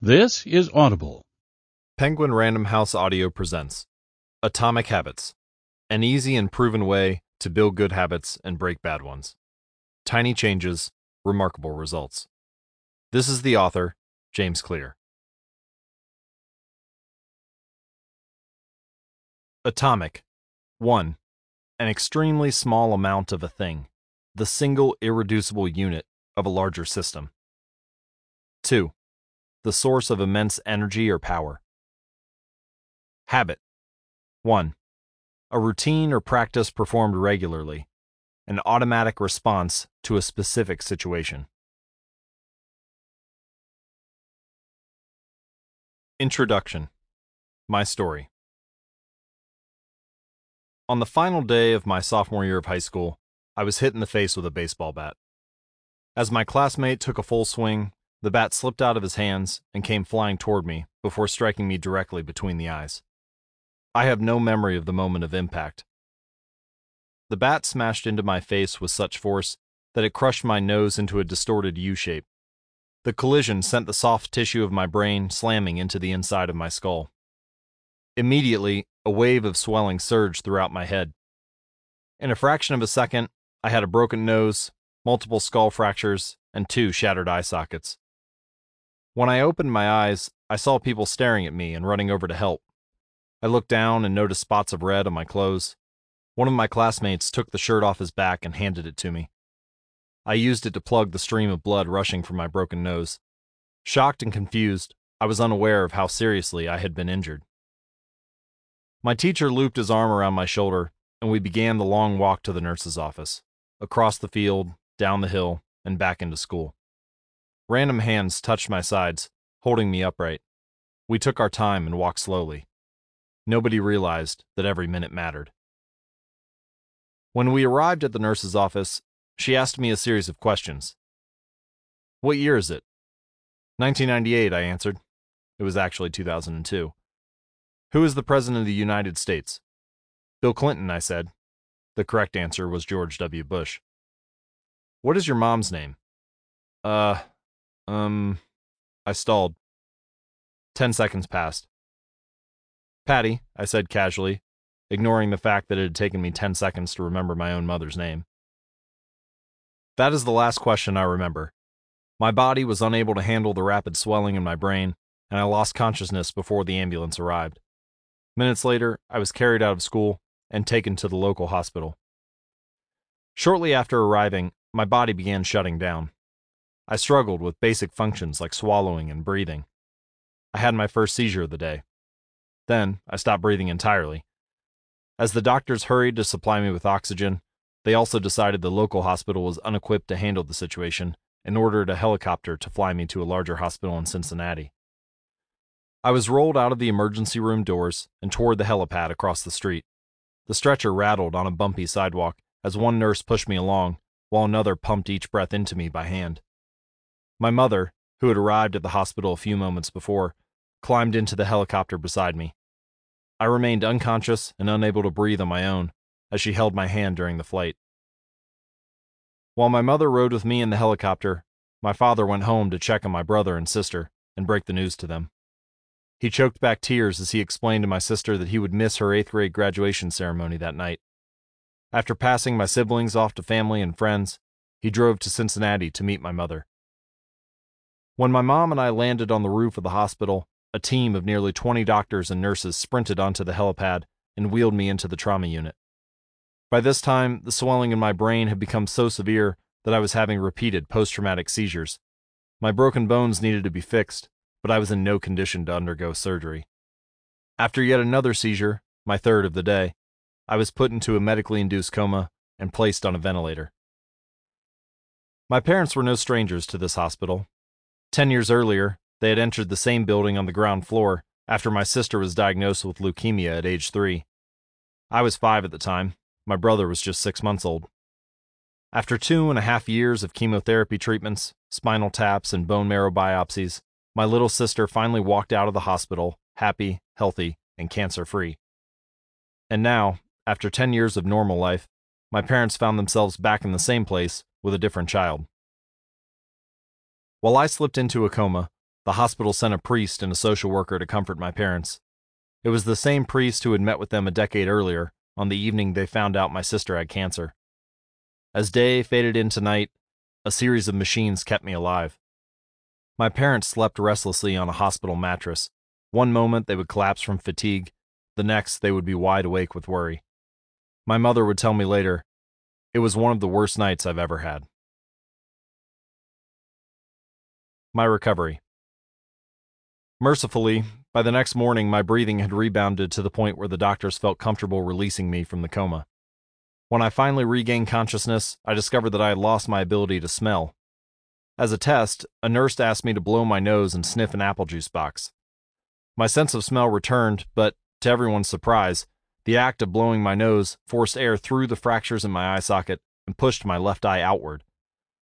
This is Audible. Penguin Random House Audio presents Atomic Habits An easy and proven way to build good habits and break bad ones. Tiny changes, remarkable results. This is the author, James Clear. Atomic 1. An extremely small amount of a thing, the single irreducible unit of a larger system. 2 the source of immense energy or power. Habit 1. A routine or practice performed regularly, an automatic response to a specific situation. Introduction My Story On the final day of my sophomore year of high school, I was hit in the face with a baseball bat. As my classmate took a full swing, the bat slipped out of his hands and came flying toward me before striking me directly between the eyes. I have no memory of the moment of impact. The bat smashed into my face with such force that it crushed my nose into a distorted U shape. The collision sent the soft tissue of my brain slamming into the inside of my skull. Immediately, a wave of swelling surged throughout my head. In a fraction of a second, I had a broken nose, multiple skull fractures, and two shattered eye sockets. When I opened my eyes, I saw people staring at me and running over to help. I looked down and noticed spots of red on my clothes. One of my classmates took the shirt off his back and handed it to me. I used it to plug the stream of blood rushing from my broken nose. Shocked and confused, I was unaware of how seriously I had been injured. My teacher looped his arm around my shoulder, and we began the long walk to the nurse's office, across the field, down the hill, and back into school. Random hands touched my sides, holding me upright. We took our time and walked slowly. Nobody realized that every minute mattered. When we arrived at the nurse's office, she asked me a series of questions. What year is it? 1998, I answered. It was actually 2002. Who is the President of the United States? Bill Clinton, I said. The correct answer was George W. Bush. What is your mom's name? Uh, um, I stalled. Ten seconds passed. Patty, I said casually, ignoring the fact that it had taken me ten seconds to remember my own mother's name. That is the last question I remember. My body was unable to handle the rapid swelling in my brain, and I lost consciousness before the ambulance arrived. Minutes later, I was carried out of school and taken to the local hospital. Shortly after arriving, my body began shutting down. I struggled with basic functions like swallowing and breathing. I had my first seizure of the day. Then I stopped breathing entirely. As the doctors hurried to supply me with oxygen, they also decided the local hospital was unequipped to handle the situation and ordered a helicopter to fly me to a larger hospital in Cincinnati. I was rolled out of the emergency room doors and toward the helipad across the street. The stretcher rattled on a bumpy sidewalk as one nurse pushed me along, while another pumped each breath into me by hand. My mother, who had arrived at the hospital a few moments before, climbed into the helicopter beside me. I remained unconscious and unable to breathe on my own as she held my hand during the flight. While my mother rode with me in the helicopter, my father went home to check on my brother and sister and break the news to them. He choked back tears as he explained to my sister that he would miss her eighth grade graduation ceremony that night. After passing my siblings off to family and friends, he drove to Cincinnati to meet my mother. When my mom and I landed on the roof of the hospital, a team of nearly 20 doctors and nurses sprinted onto the helipad and wheeled me into the trauma unit. By this time, the swelling in my brain had become so severe that I was having repeated post traumatic seizures. My broken bones needed to be fixed, but I was in no condition to undergo surgery. After yet another seizure, my third of the day, I was put into a medically induced coma and placed on a ventilator. My parents were no strangers to this hospital, Ten years earlier, they had entered the same building on the ground floor after my sister was diagnosed with leukemia at age three. I was five at the time. My brother was just six months old. After two and a half years of chemotherapy treatments, spinal taps, and bone marrow biopsies, my little sister finally walked out of the hospital happy, healthy, and cancer free. And now, after 10 years of normal life, my parents found themselves back in the same place with a different child. While I slipped into a coma, the hospital sent a priest and a social worker to comfort my parents. It was the same priest who had met with them a decade earlier, on the evening they found out my sister had cancer. As day faded into night, a series of machines kept me alive. My parents slept restlessly on a hospital mattress. One moment they would collapse from fatigue, the next they would be wide awake with worry. My mother would tell me later, it was one of the worst nights I've ever had. My recovery. Mercifully, by the next morning, my breathing had rebounded to the point where the doctors felt comfortable releasing me from the coma. When I finally regained consciousness, I discovered that I had lost my ability to smell. As a test, a nurse asked me to blow my nose and sniff an apple juice box. My sense of smell returned, but, to everyone's surprise, the act of blowing my nose forced air through the fractures in my eye socket and pushed my left eye outward.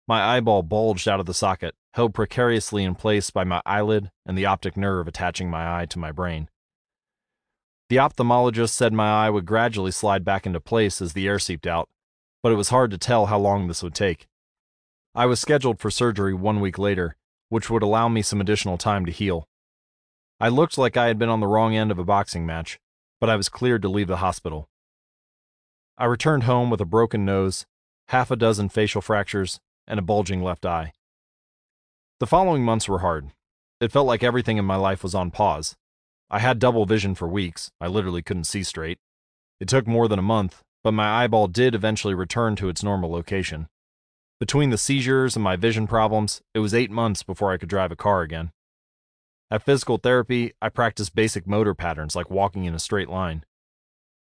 My eyeball bulged out of the socket, held precariously in place by my eyelid and the optic nerve attaching my eye to my brain. The ophthalmologist said my eye would gradually slide back into place as the air seeped out, but it was hard to tell how long this would take. I was scheduled for surgery one week later, which would allow me some additional time to heal. I looked like I had been on the wrong end of a boxing match, but I was cleared to leave the hospital. I returned home with a broken nose, half a dozen facial fractures, and a bulging left eye. The following months were hard. It felt like everything in my life was on pause. I had double vision for weeks. I literally couldn't see straight. It took more than a month, but my eyeball did eventually return to its normal location. Between the seizures and my vision problems, it was eight months before I could drive a car again. At physical therapy, I practiced basic motor patterns like walking in a straight line.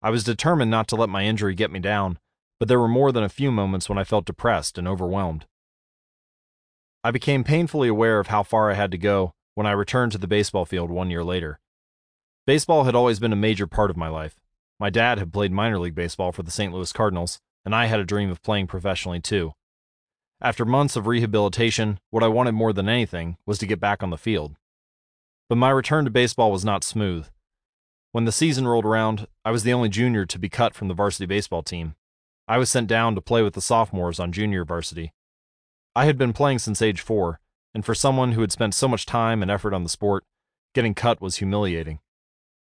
I was determined not to let my injury get me down, but there were more than a few moments when I felt depressed and overwhelmed. I became painfully aware of how far I had to go when I returned to the baseball field one year later. Baseball had always been a major part of my life. My dad had played minor league baseball for the St. Louis Cardinals, and I had a dream of playing professionally too. After months of rehabilitation, what I wanted more than anything was to get back on the field. But my return to baseball was not smooth. When the season rolled around, I was the only junior to be cut from the varsity baseball team. I was sent down to play with the sophomores on junior varsity. I had been playing since age four, and for someone who had spent so much time and effort on the sport, getting cut was humiliating.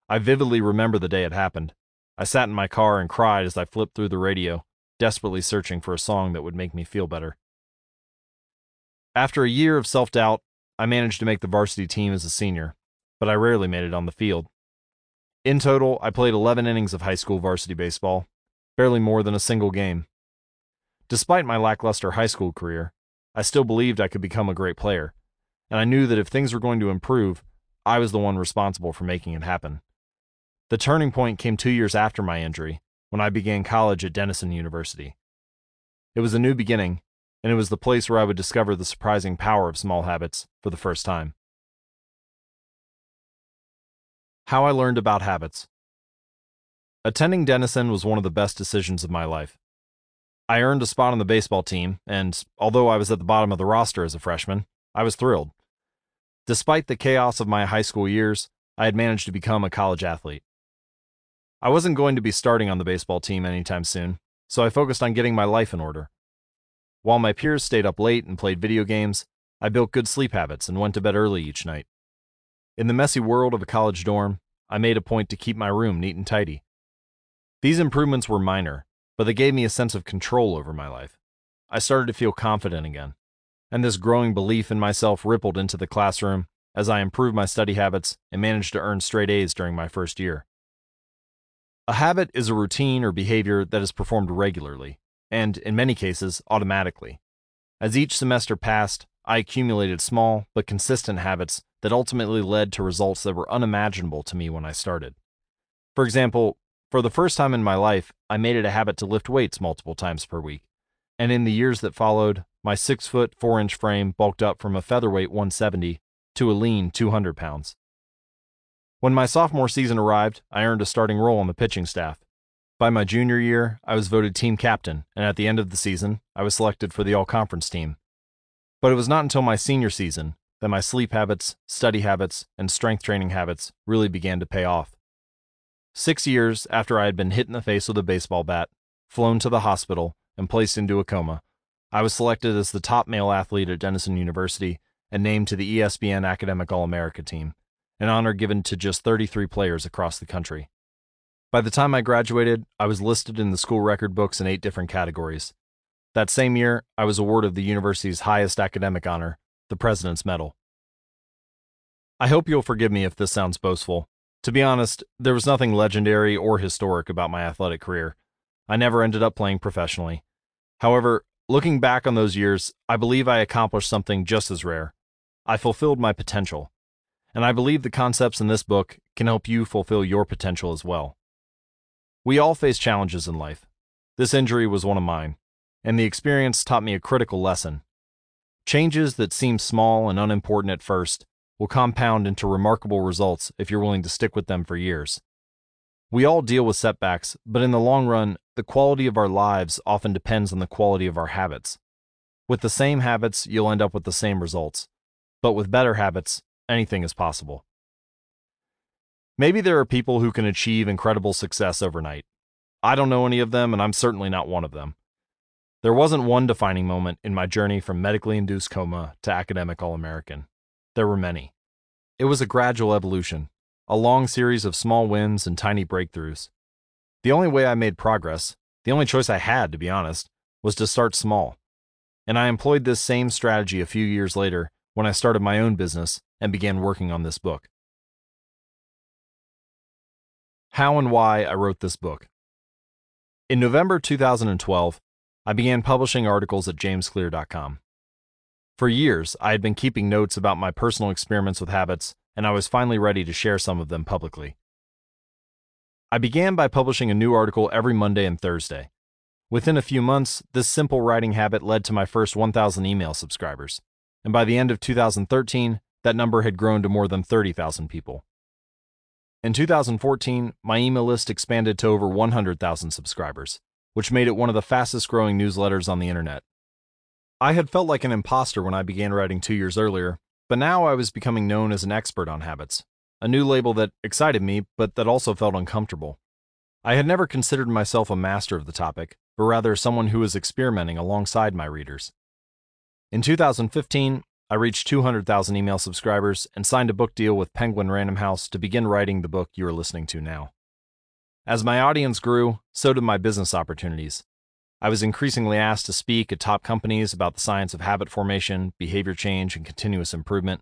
I vividly remember the day it happened. I sat in my car and cried as I flipped through the radio, desperately searching for a song that would make me feel better. After a year of self doubt, I managed to make the varsity team as a senior, but I rarely made it on the field. In total, I played 11 innings of high school varsity baseball, barely more than a single game. Despite my lackluster high school career, I still believed I could become a great player, and I knew that if things were going to improve, I was the one responsible for making it happen. The turning point came two years after my injury, when I began college at Denison University. It was a new beginning, and it was the place where I would discover the surprising power of small habits for the first time. How I learned about habits. Attending Denison was one of the best decisions of my life. I earned a spot on the baseball team, and although I was at the bottom of the roster as a freshman, I was thrilled. Despite the chaos of my high school years, I had managed to become a college athlete. I wasn't going to be starting on the baseball team anytime soon, so I focused on getting my life in order. While my peers stayed up late and played video games, I built good sleep habits and went to bed early each night. In the messy world of a college dorm, I made a point to keep my room neat and tidy. These improvements were minor, but they gave me a sense of control over my life. I started to feel confident again, and this growing belief in myself rippled into the classroom as I improved my study habits and managed to earn straight A's during my first year. A habit is a routine or behavior that is performed regularly, and in many cases, automatically. As each semester passed, I accumulated small but consistent habits that ultimately led to results that were unimaginable to me when I started. For example, for the first time in my life, I made it a habit to lift weights multiple times per week. And in the years that followed, my 6 foot 4 inch frame bulked up from a featherweight 170 to a lean 200 pounds. When my sophomore season arrived, I earned a starting role on the pitching staff. By my junior year, I was voted team captain, and at the end of the season, I was selected for the all conference team. But it was not until my senior season that my sleep habits, study habits, and strength training habits really began to pay off. Six years after I had been hit in the face with a baseball bat, flown to the hospital, and placed into a coma, I was selected as the top male athlete at Denison University and named to the ESPN Academic All America team, an honor given to just 33 players across the country. By the time I graduated, I was listed in the school record books in eight different categories. That same year, I was awarded the university's highest academic honor, the President's Medal. I hope you'll forgive me if this sounds boastful. To be honest, there was nothing legendary or historic about my athletic career. I never ended up playing professionally. However, looking back on those years, I believe I accomplished something just as rare. I fulfilled my potential. And I believe the concepts in this book can help you fulfill your potential as well. We all face challenges in life. This injury was one of mine, and the experience taught me a critical lesson. Changes that seem small and unimportant at first will compound into remarkable results if you're willing to stick with them for years. We all deal with setbacks, but in the long run, the quality of our lives often depends on the quality of our habits. With the same habits, you'll end up with the same results. But with better habits, anything is possible. Maybe there are people who can achieve incredible success overnight. I don't know any of them, and I'm certainly not one of them. There wasn't one defining moment in my journey from medically induced coma to academic All American. There were many. It was a gradual evolution, a long series of small wins and tiny breakthroughs. The only way I made progress, the only choice I had, to be honest, was to start small. And I employed this same strategy a few years later when I started my own business and began working on this book. How and why I wrote this book. In November 2012, I began publishing articles at jamesclear.com. For years, I had been keeping notes about my personal experiments with habits, and I was finally ready to share some of them publicly. I began by publishing a new article every Monday and Thursday. Within a few months, this simple writing habit led to my first 1,000 email subscribers, and by the end of 2013, that number had grown to more than 30,000 people. In 2014, my email list expanded to over 100,000 subscribers, which made it one of the fastest growing newsletters on the internet. I had felt like an imposter when I began writing two years earlier, but now I was becoming known as an expert on habits, a new label that excited me, but that also felt uncomfortable. I had never considered myself a master of the topic, but rather someone who was experimenting alongside my readers. In 2015, I reached 200,000 email subscribers and signed a book deal with Penguin Random House to begin writing the book you are listening to now. As my audience grew, so did my business opportunities, I was increasingly asked to speak at top companies about the science of habit formation, behavior change, and continuous improvement.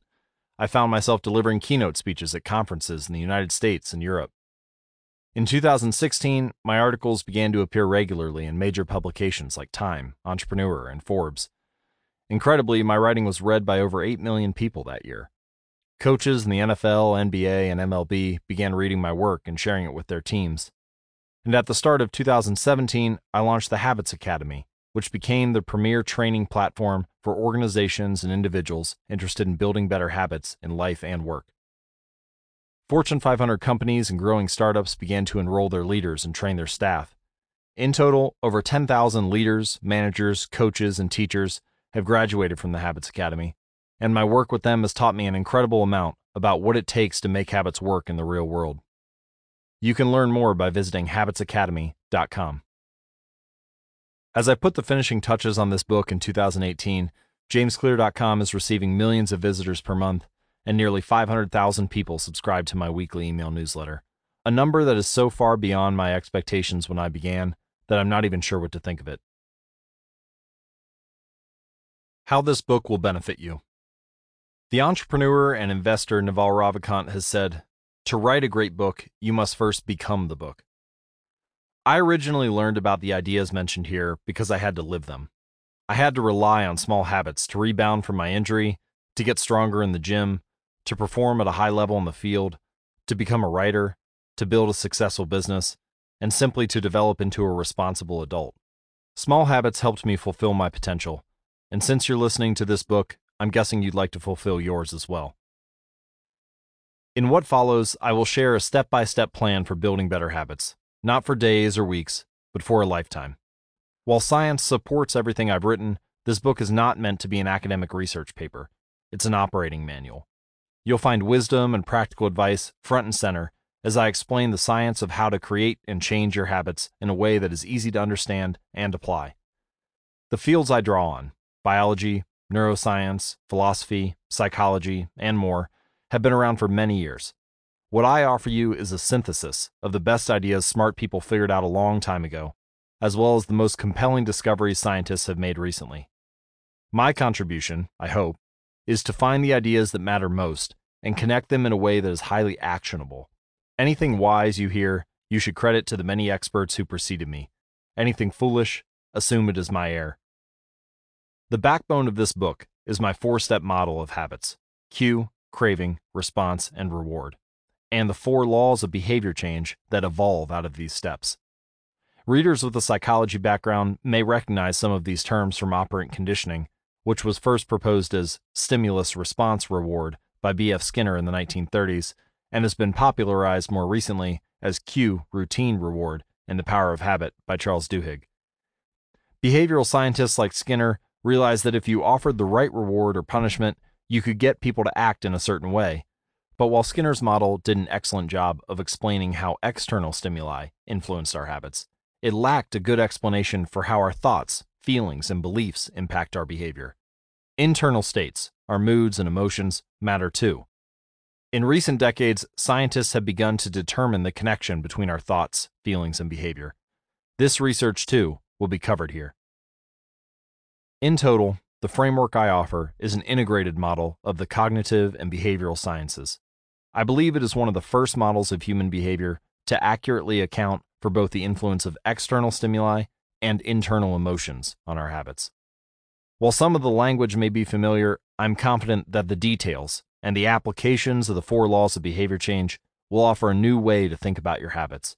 I found myself delivering keynote speeches at conferences in the United States and Europe. In 2016, my articles began to appear regularly in major publications like Time, Entrepreneur, and Forbes. Incredibly, my writing was read by over 8 million people that year. Coaches in the NFL, NBA, and MLB began reading my work and sharing it with their teams. And at the start of 2017, I launched the Habits Academy, which became the premier training platform for organizations and individuals interested in building better habits in life and work. Fortune 500 companies and growing startups began to enroll their leaders and train their staff. In total, over 10,000 leaders, managers, coaches, and teachers have graduated from the Habits Academy, and my work with them has taught me an incredible amount about what it takes to make habits work in the real world. You can learn more by visiting habitsacademy.com. As I put the finishing touches on this book in 2018, JamesClear.com is receiving millions of visitors per month, and nearly 500,000 people subscribe to my weekly email newsletter, a number that is so far beyond my expectations when I began that I'm not even sure what to think of it. How this book will benefit you. The entrepreneur and investor Naval Ravikant has said, to write a great book, you must first become the book. I originally learned about the ideas mentioned here because I had to live them. I had to rely on small habits to rebound from my injury, to get stronger in the gym, to perform at a high level in the field, to become a writer, to build a successful business, and simply to develop into a responsible adult. Small habits helped me fulfill my potential, and since you're listening to this book, I'm guessing you'd like to fulfill yours as well. In what follows, I will share a step by step plan for building better habits, not for days or weeks, but for a lifetime. While science supports everything I've written, this book is not meant to be an academic research paper. It's an operating manual. You'll find wisdom and practical advice front and center as I explain the science of how to create and change your habits in a way that is easy to understand and apply. The fields I draw on biology, neuroscience, philosophy, psychology, and more have been around for many years. What I offer you is a synthesis of the best ideas smart people figured out a long time ago, as well as the most compelling discoveries scientists have made recently. My contribution, I hope, is to find the ideas that matter most and connect them in a way that is highly actionable. Anything wise you hear, you should credit to the many experts who preceded me. Anything foolish, assume it is my error. The backbone of this book is my four step model of habits cue, craving, response, and reward and the four laws of behavior change that evolve out of these steps. Readers with a psychology background may recognize some of these terms from operant conditioning, which was first proposed as stimulus response reward by B.F. Skinner in the 1930s and has been popularized more recently as cue routine reward in The Power of Habit by Charles Duhigg. Behavioral scientists like Skinner realized that if you offered the right reward or punishment, you could get people to act in a certain way, but while Skinner's model did an excellent job of explaining how external stimuli influenced our habits, it lacked a good explanation for how our thoughts, feelings, and beliefs impact our behavior. Internal states, our moods and emotions, matter too. In recent decades, scientists have begun to determine the connection between our thoughts, feelings, and behavior. This research, too, will be covered here. In total, the framework I offer is an integrated model of the cognitive and behavioral sciences. I believe it is one of the first models of human behavior to accurately account for both the influence of external stimuli and internal emotions on our habits. While some of the language may be familiar, I'm confident that the details and the applications of the four laws of behavior change will offer a new way to think about your habits.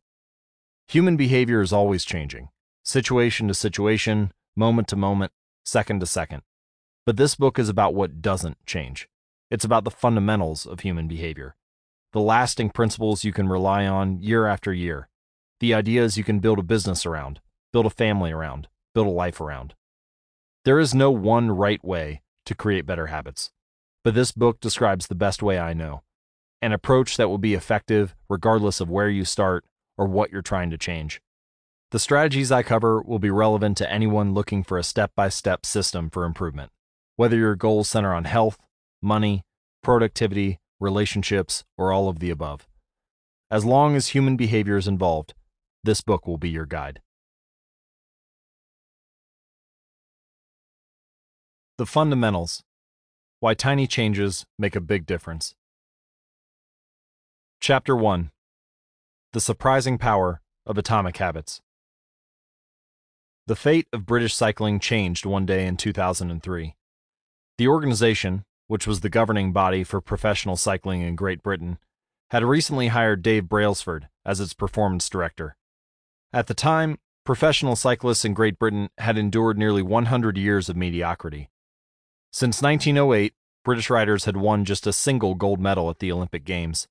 Human behavior is always changing, situation to situation, moment to moment, second to second. But this book is about what doesn't change. It's about the fundamentals of human behavior the lasting principles you can rely on year after year, the ideas you can build a business around, build a family around, build a life around. There is no one right way to create better habits, but this book describes the best way I know an approach that will be effective regardless of where you start or what you're trying to change. The strategies I cover will be relevant to anyone looking for a step by step system for improvement, whether your goals center on health, money, productivity, relationships, or all of the above. As long as human behavior is involved, this book will be your guide. The Fundamentals Why Tiny Changes Make a Big Difference. Chapter 1 The Surprising Power of Atomic Habits. The fate of British cycling changed one day in 2003. The organization, which was the governing body for professional cycling in Great Britain, had recently hired Dave Brailsford as its performance director. At the time, professional cyclists in Great Britain had endured nearly 100 years of mediocrity. Since 1908, British riders had won just a single gold medal at the Olympic Games,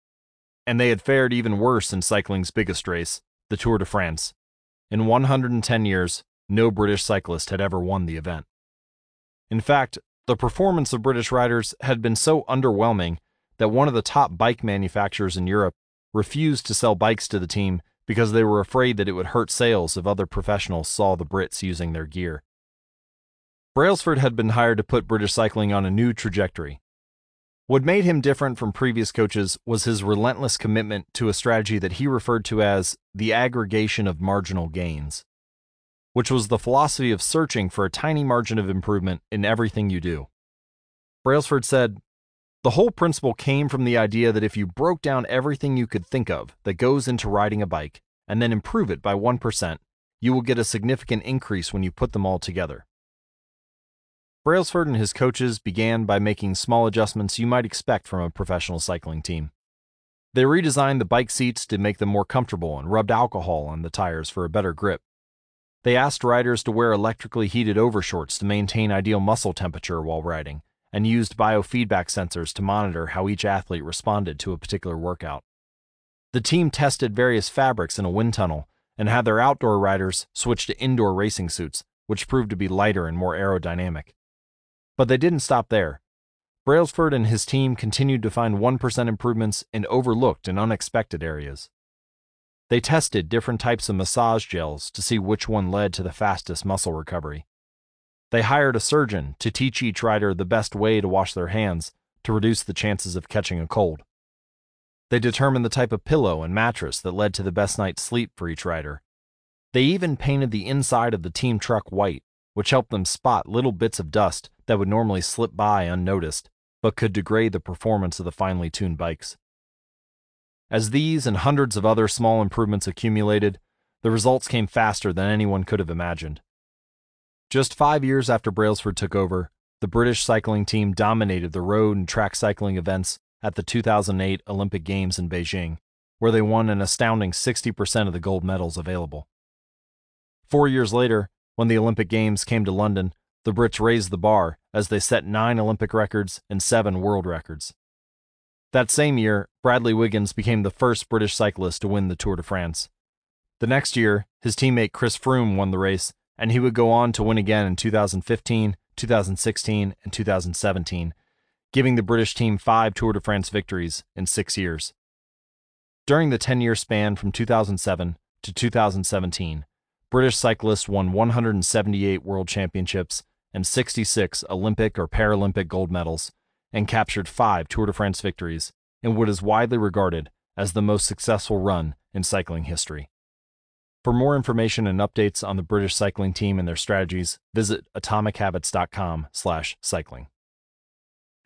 and they had fared even worse in cycling's biggest race, the Tour de France. In 110 years, no British cyclist had ever won the event. In fact, the performance of British riders had been so underwhelming that one of the top bike manufacturers in Europe refused to sell bikes to the team because they were afraid that it would hurt sales if other professionals saw the Brits using their gear. Brailsford had been hired to put British cycling on a new trajectory. What made him different from previous coaches was his relentless commitment to a strategy that he referred to as the aggregation of marginal gains which was the philosophy of searching for a tiny margin of improvement in everything you do. Brailsford said, The whole principle came from the idea that if you broke down everything you could think of that goes into riding a bike and then improve it by 1%, you will get a significant increase when you put them all together. Brailsford and his coaches began by making small adjustments you might expect from a professional cycling team. They redesigned the bike seats to make them more comfortable and rubbed alcohol on the tires for a better grip. They asked riders to wear electrically heated overshorts to maintain ideal muscle temperature while riding, and used biofeedback sensors to monitor how each athlete responded to a particular workout. The team tested various fabrics in a wind tunnel and had their outdoor riders switch to indoor racing suits, which proved to be lighter and more aerodynamic. But they didn't stop there. Brailsford and his team continued to find 1% improvements in overlooked and unexpected areas. They tested different types of massage gels to see which one led to the fastest muscle recovery. They hired a surgeon to teach each rider the best way to wash their hands to reduce the chances of catching a cold. They determined the type of pillow and mattress that led to the best night's sleep for each rider. They even painted the inside of the team truck white, which helped them spot little bits of dust that would normally slip by unnoticed, but could degrade the performance of the finely tuned bikes. As these and hundreds of other small improvements accumulated, the results came faster than anyone could have imagined. Just five years after Brailsford took over, the British cycling team dominated the road and track cycling events at the 2008 Olympic Games in Beijing, where they won an astounding 60% of the gold medals available. Four years later, when the Olympic Games came to London, the Brits raised the bar as they set nine Olympic records and seven world records. That same year, Bradley Wiggins became the first British cyclist to win the Tour de France. The next year, his teammate Chris Froome won the race, and he would go on to win again in 2015, 2016, and 2017, giving the British team five Tour de France victories in six years. During the 10 year span from 2007 to 2017, British cyclists won 178 world championships and 66 Olympic or Paralympic gold medals, and captured five Tour de France victories in what is widely regarded as the most successful run in cycling history. For more information and updates on the British cycling team and their strategies, visit atomichabits.com/cycling.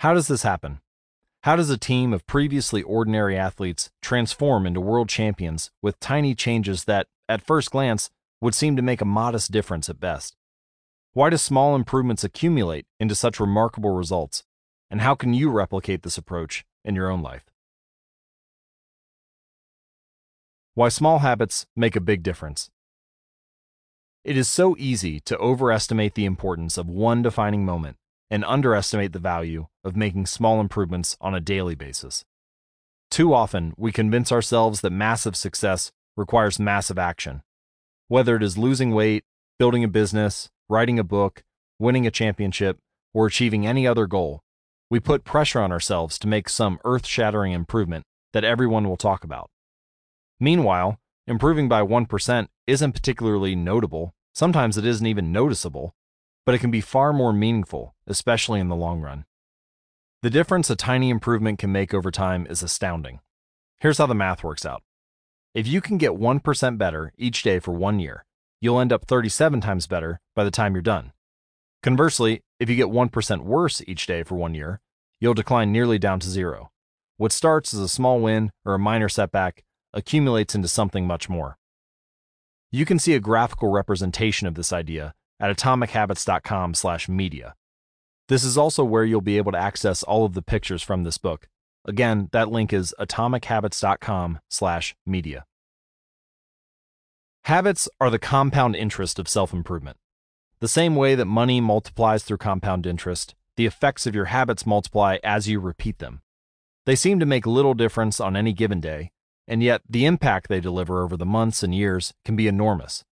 How does this happen? How does a team of previously ordinary athletes transform into world champions with tiny changes that, at first glance, would seem to make a modest difference at best? Why do small improvements accumulate into such remarkable results? And how can you replicate this approach in your own life? Why small habits make a big difference. It is so easy to overestimate the importance of one defining moment and underestimate the value of making small improvements on a daily basis. Too often, we convince ourselves that massive success requires massive action. Whether it is losing weight, building a business, writing a book, winning a championship, or achieving any other goal, we put pressure on ourselves to make some earth shattering improvement that everyone will talk about. Meanwhile, improving by 1% isn't particularly notable, sometimes it isn't even noticeable, but it can be far more meaningful, especially in the long run. The difference a tiny improvement can make over time is astounding. Here's how the math works out. If you can get 1% better each day for one year, you'll end up 37 times better by the time you're done. Conversely, if you get 1% worse each day for one year, you'll decline nearly down to zero. What starts as a small win or a minor setback accumulates into something much more. You can see a graphical representation of this idea at atomichabits.com/media. This is also where you'll be able to access all of the pictures from this book. Again, that link is atomichabits.com/media. Habits are the compound interest of self-improvement. The same way that money multiplies through compound interest, the effects of your habits multiply as you repeat them. They seem to make little difference on any given day, and yet the impact they deliver over the months and years can be enormous.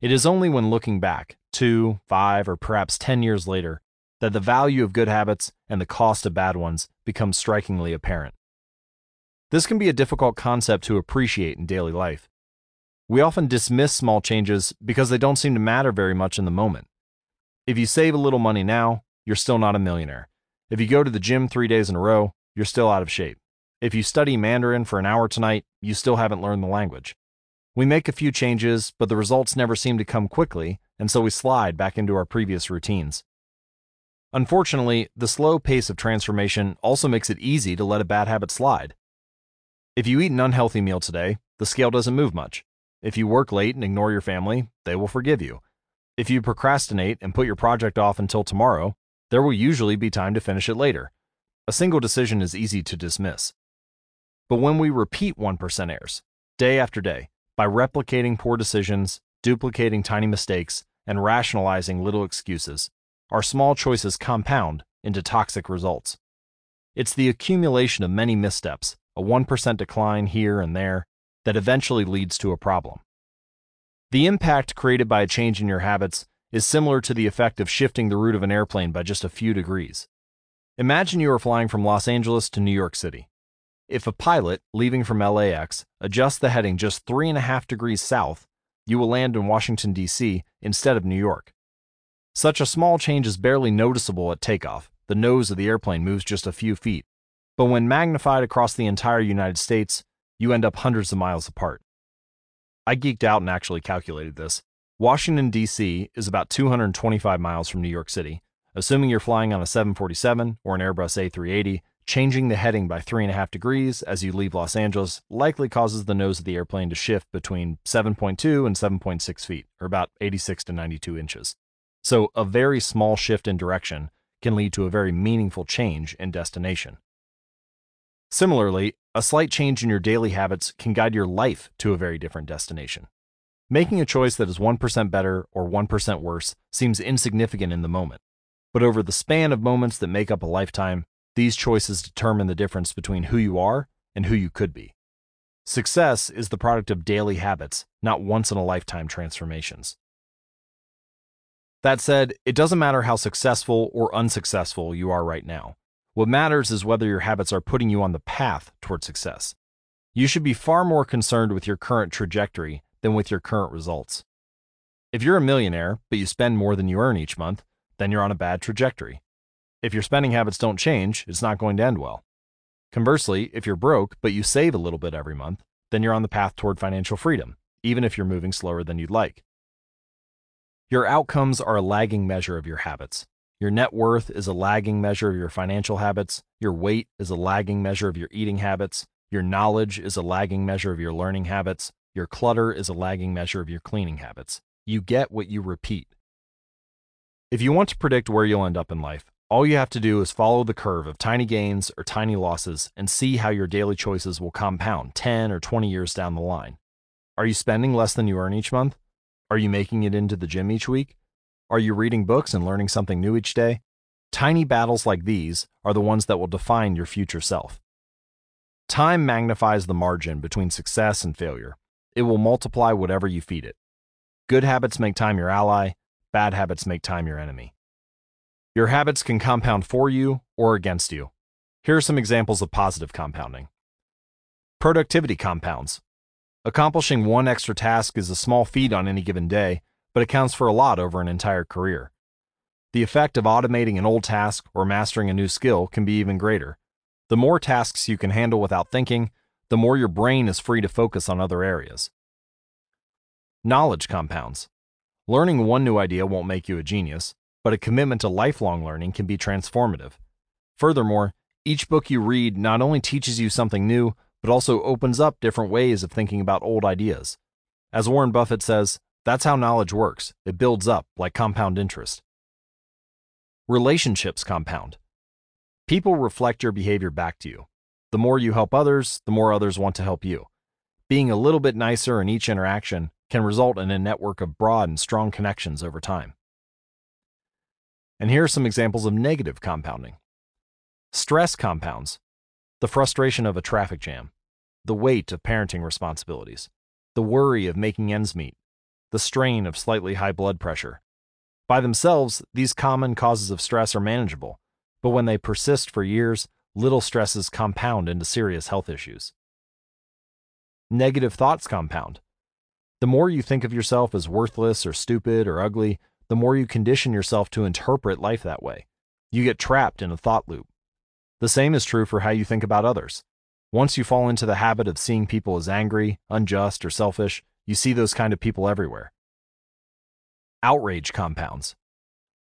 It is only when looking back, two, five, or perhaps 10 years later, that the value of good habits and the cost of bad ones become strikingly apparent. This can be a difficult concept to appreciate in daily life. We often dismiss small changes because they don't seem to matter very much in the moment. If you save a little money now, you're still not a millionaire. If you go to the gym three days in a row, you're still out of shape. If you study Mandarin for an hour tonight, you still haven't learned the language. We make a few changes, but the results never seem to come quickly, and so we slide back into our previous routines. Unfortunately, the slow pace of transformation also makes it easy to let a bad habit slide. If you eat an unhealthy meal today, the scale doesn't move much. If you work late and ignore your family, they will forgive you. If you procrastinate and put your project off until tomorrow, there will usually be time to finish it later. A single decision is easy to dismiss. But when we repeat 1% errors, day after day, by replicating poor decisions, duplicating tiny mistakes, and rationalizing little excuses, our small choices compound into toxic results. It's the accumulation of many missteps, a 1% decline here and there, that eventually leads to a problem. The impact created by a change in your habits is similar to the effect of shifting the route of an airplane by just a few degrees. Imagine you are flying from Los Angeles to New York City. If a pilot, leaving from LAX, adjusts the heading just 3.5 degrees south, you will land in Washington, D.C. instead of New York. Such a small change is barely noticeable at takeoff. The nose of the airplane moves just a few feet. But when magnified across the entire United States, you end up hundreds of miles apart. I geeked out and actually calculated this. Washington, D.C. is about 225 miles from New York City. Assuming you're flying on a 747 or an Airbus A380, changing the heading by 3.5 degrees as you leave Los Angeles likely causes the nose of the airplane to shift between 7.2 and 7.6 feet, or about 86 to 92 inches. So, a very small shift in direction can lead to a very meaningful change in destination. Similarly, a slight change in your daily habits can guide your life to a very different destination. Making a choice that is 1% better or 1% worse seems insignificant in the moment. But over the span of moments that make up a lifetime, these choices determine the difference between who you are and who you could be. Success is the product of daily habits, not once in a lifetime transformations. That said, it doesn't matter how successful or unsuccessful you are right now. What matters is whether your habits are putting you on the path toward success. You should be far more concerned with your current trajectory than with your current results. If you're a millionaire, but you spend more than you earn each month, then you're on a bad trajectory. If your spending habits don't change, it's not going to end well. Conversely, if you're broke, but you save a little bit every month, then you're on the path toward financial freedom, even if you're moving slower than you'd like. Your outcomes are a lagging measure of your habits. Your net worth is a lagging measure of your financial habits. Your weight is a lagging measure of your eating habits. Your knowledge is a lagging measure of your learning habits. Your clutter is a lagging measure of your cleaning habits. You get what you repeat. If you want to predict where you'll end up in life, all you have to do is follow the curve of tiny gains or tiny losses and see how your daily choices will compound 10 or 20 years down the line. Are you spending less than you earn each month? Are you making it into the gym each week? Are you reading books and learning something new each day? Tiny battles like these are the ones that will define your future self. Time magnifies the margin between success and failure. It will multiply whatever you feed it. Good habits make time your ally, bad habits make time your enemy. Your habits can compound for you or against you. Here are some examples of positive compounding. Productivity compounds. Accomplishing one extra task is a small feat on any given day, but it counts for a lot over an entire career. The effect of automating an old task or mastering a new skill can be even greater. The more tasks you can handle without thinking, the more your brain is free to focus on other areas. Knowledge compounds. Learning one new idea won't make you a genius, but a commitment to lifelong learning can be transformative. Furthermore, each book you read not only teaches you something new, but also opens up different ways of thinking about old ideas. As Warren Buffett says, that's how knowledge works. It builds up like compound interest. Relationships compound. People reflect your behavior back to you. The more you help others, the more others want to help you. Being a little bit nicer in each interaction can result in a network of broad and strong connections over time. And here are some examples of negative compounding. Stress compounds the frustration of a traffic jam, the weight of parenting responsibilities, the worry of making ends meet, the strain of slightly high blood pressure. By themselves, these common causes of stress are manageable, but when they persist for years, little stresses compound into serious health issues. Negative thoughts compound. The more you think of yourself as worthless or stupid or ugly, the more you condition yourself to interpret life that way. You get trapped in a thought loop. The same is true for how you think about others. Once you fall into the habit of seeing people as angry, unjust, or selfish, you see those kind of people everywhere. Outrage compounds.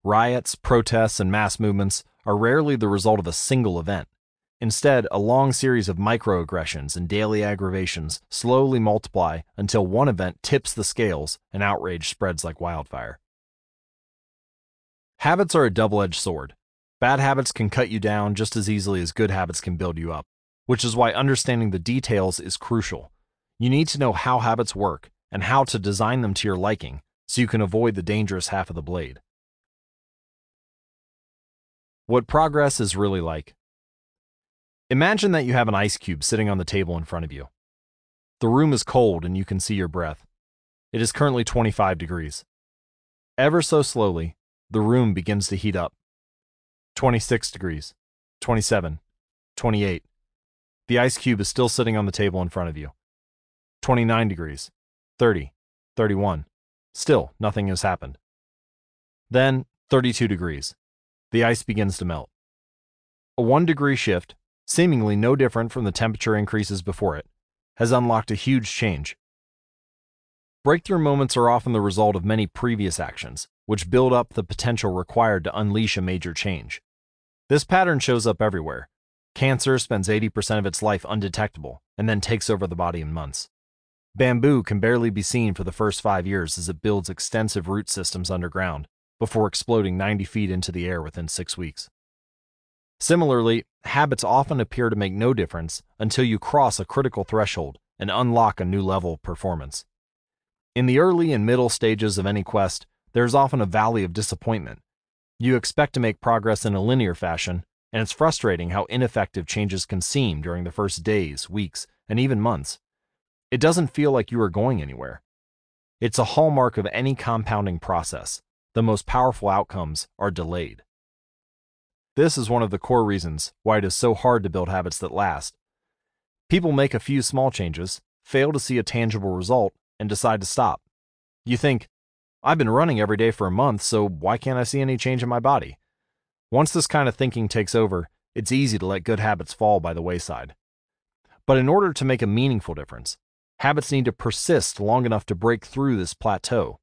Riots, protests, and mass movements are rarely the result of a single event. Instead, a long series of microaggressions and daily aggravations slowly multiply until one event tips the scales and outrage spreads like wildfire. Habits are a double edged sword. Bad habits can cut you down just as easily as good habits can build you up, which is why understanding the details is crucial. You need to know how habits work and how to design them to your liking so you can avoid the dangerous half of the blade. What progress is really like. Imagine that you have an ice cube sitting on the table in front of you. The room is cold and you can see your breath. It is currently 25 degrees. Ever so slowly, the room begins to heat up. 26 degrees, 27, 28. The ice cube is still sitting on the table in front of you. 29 degrees, 30, 31. Still, nothing has happened. Then, 32 degrees. The ice begins to melt. A 1 degree shift, seemingly no different from the temperature increases before it, has unlocked a huge change. Breakthrough moments are often the result of many previous actions, which build up the potential required to unleash a major change. This pattern shows up everywhere. Cancer spends 80% of its life undetectable and then takes over the body in months. Bamboo can barely be seen for the first five years as it builds extensive root systems underground before exploding 90 feet into the air within six weeks. Similarly, habits often appear to make no difference until you cross a critical threshold and unlock a new level of performance. In the early and middle stages of any quest, there is often a valley of disappointment. You expect to make progress in a linear fashion, and it's frustrating how ineffective changes can seem during the first days, weeks, and even months. It doesn't feel like you are going anywhere. It's a hallmark of any compounding process. The most powerful outcomes are delayed. This is one of the core reasons why it is so hard to build habits that last. People make a few small changes, fail to see a tangible result, and decide to stop. You think, I've been running every day for a month, so why can't I see any change in my body? Once this kind of thinking takes over, it's easy to let good habits fall by the wayside. But in order to make a meaningful difference, habits need to persist long enough to break through this plateau,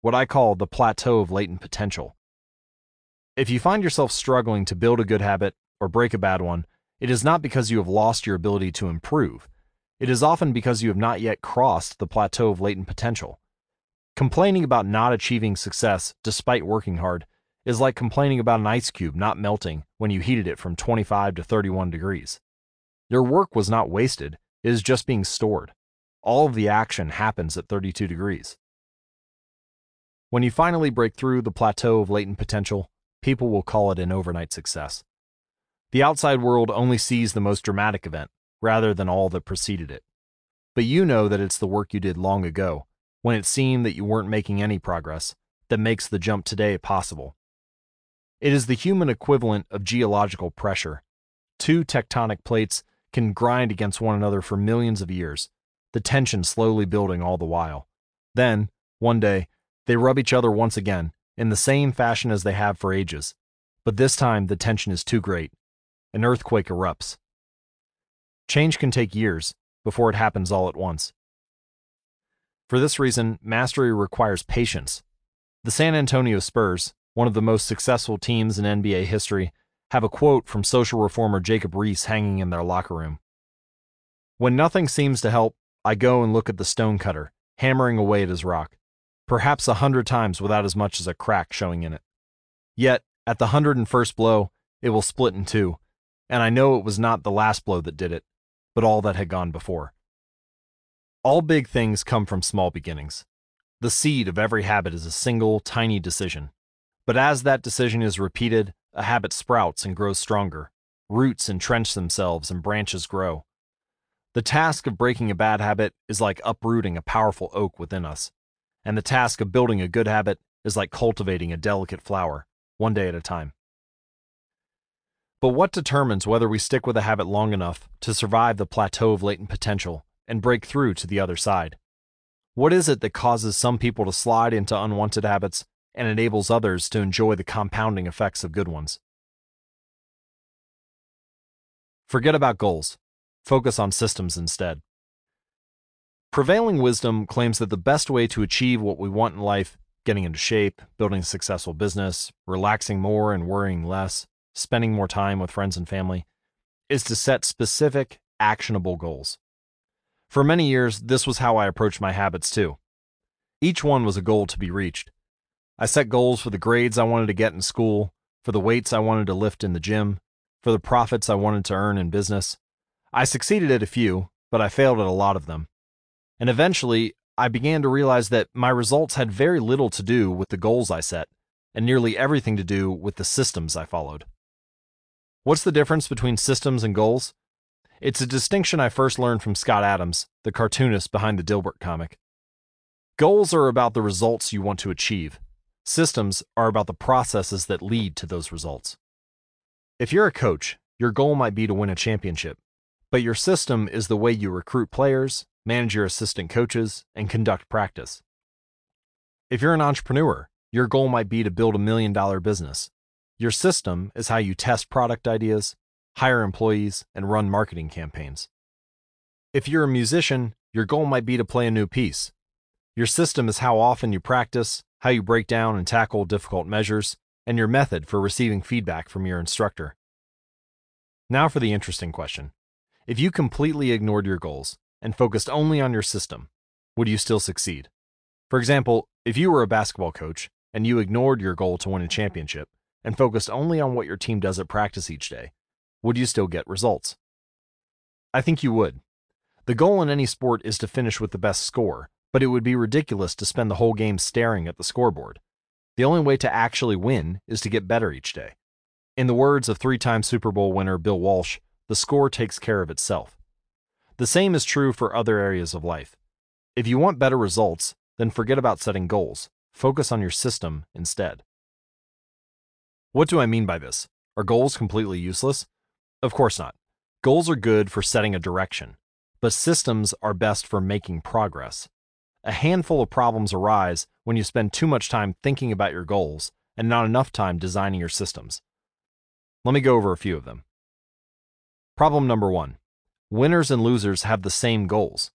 what I call the plateau of latent potential. If you find yourself struggling to build a good habit or break a bad one, it is not because you have lost your ability to improve. It is often because you have not yet crossed the plateau of latent potential. Complaining about not achieving success despite working hard is like complaining about an ice cube not melting when you heated it from 25 to 31 degrees. Your work was not wasted, it is just being stored all of the action happens at 32 degrees. When you finally break through the plateau of latent potential, people will call it an overnight success. The outside world only sees the most dramatic event, rather than all that preceded it. But you know that it's the work you did long ago, when it seemed that you weren't making any progress, that makes the jump today possible. It is the human equivalent of geological pressure. Two tectonic plates can grind against one another for millions of years, the tension slowly building all the while. Then, one day, they rub each other once again, in the same fashion as they have for ages. But this time, the tension is too great. An earthquake erupts. Change can take years before it happens all at once. For this reason, mastery requires patience. The San Antonio Spurs, one of the most successful teams in NBA history, have a quote from social reformer Jacob Riis hanging in their locker room. When nothing seems to help, I go and look at the stonecutter, hammering away at his rock, perhaps a hundred times without as much as a crack showing in it. Yet, at the hundred and first blow, it will split in two, and I know it was not the last blow that did it, but all that had gone before. All big things come from small beginnings. The seed of every habit is a single, tiny decision. But as that decision is repeated, a habit sprouts and grows stronger. Roots entrench themselves and branches grow. The task of breaking a bad habit is like uprooting a powerful oak within us, and the task of building a good habit is like cultivating a delicate flower, one day at a time. But what determines whether we stick with a habit long enough to survive the plateau of latent potential and break through to the other side? What is it that causes some people to slide into unwanted habits and enables others to enjoy the compounding effects of good ones? Forget about goals. Focus on systems instead. Prevailing wisdom claims that the best way to achieve what we want in life, getting into shape, building a successful business, relaxing more and worrying less, spending more time with friends and family, is to set specific, actionable goals. For many years, this was how I approached my habits too. Each one was a goal to be reached. I set goals for the grades I wanted to get in school, for the weights I wanted to lift in the gym, for the profits I wanted to earn in business, I succeeded at a few, but I failed at a lot of them. And eventually, I began to realize that my results had very little to do with the goals I set, and nearly everything to do with the systems I followed. What's the difference between systems and goals? It's a distinction I first learned from Scott Adams, the cartoonist behind the Dilbert comic. Goals are about the results you want to achieve. Systems are about the processes that lead to those results. If you're a coach, your goal might be to win a championship. But your system is the way you recruit players, manage your assistant coaches, and conduct practice. If you're an entrepreneur, your goal might be to build a million dollar business. Your system is how you test product ideas, hire employees, and run marketing campaigns. If you're a musician, your goal might be to play a new piece. Your system is how often you practice, how you break down and tackle difficult measures, and your method for receiving feedback from your instructor. Now for the interesting question. If you completely ignored your goals and focused only on your system, would you still succeed? For example, if you were a basketball coach and you ignored your goal to win a championship and focused only on what your team does at practice each day, would you still get results? I think you would. The goal in any sport is to finish with the best score, but it would be ridiculous to spend the whole game staring at the scoreboard. The only way to actually win is to get better each day. In the words of three time Super Bowl winner Bill Walsh, the score takes care of itself. The same is true for other areas of life. If you want better results, then forget about setting goals. Focus on your system instead. What do I mean by this? Are goals completely useless? Of course not. Goals are good for setting a direction, but systems are best for making progress. A handful of problems arise when you spend too much time thinking about your goals and not enough time designing your systems. Let me go over a few of them. Problem number one winners and losers have the same goals.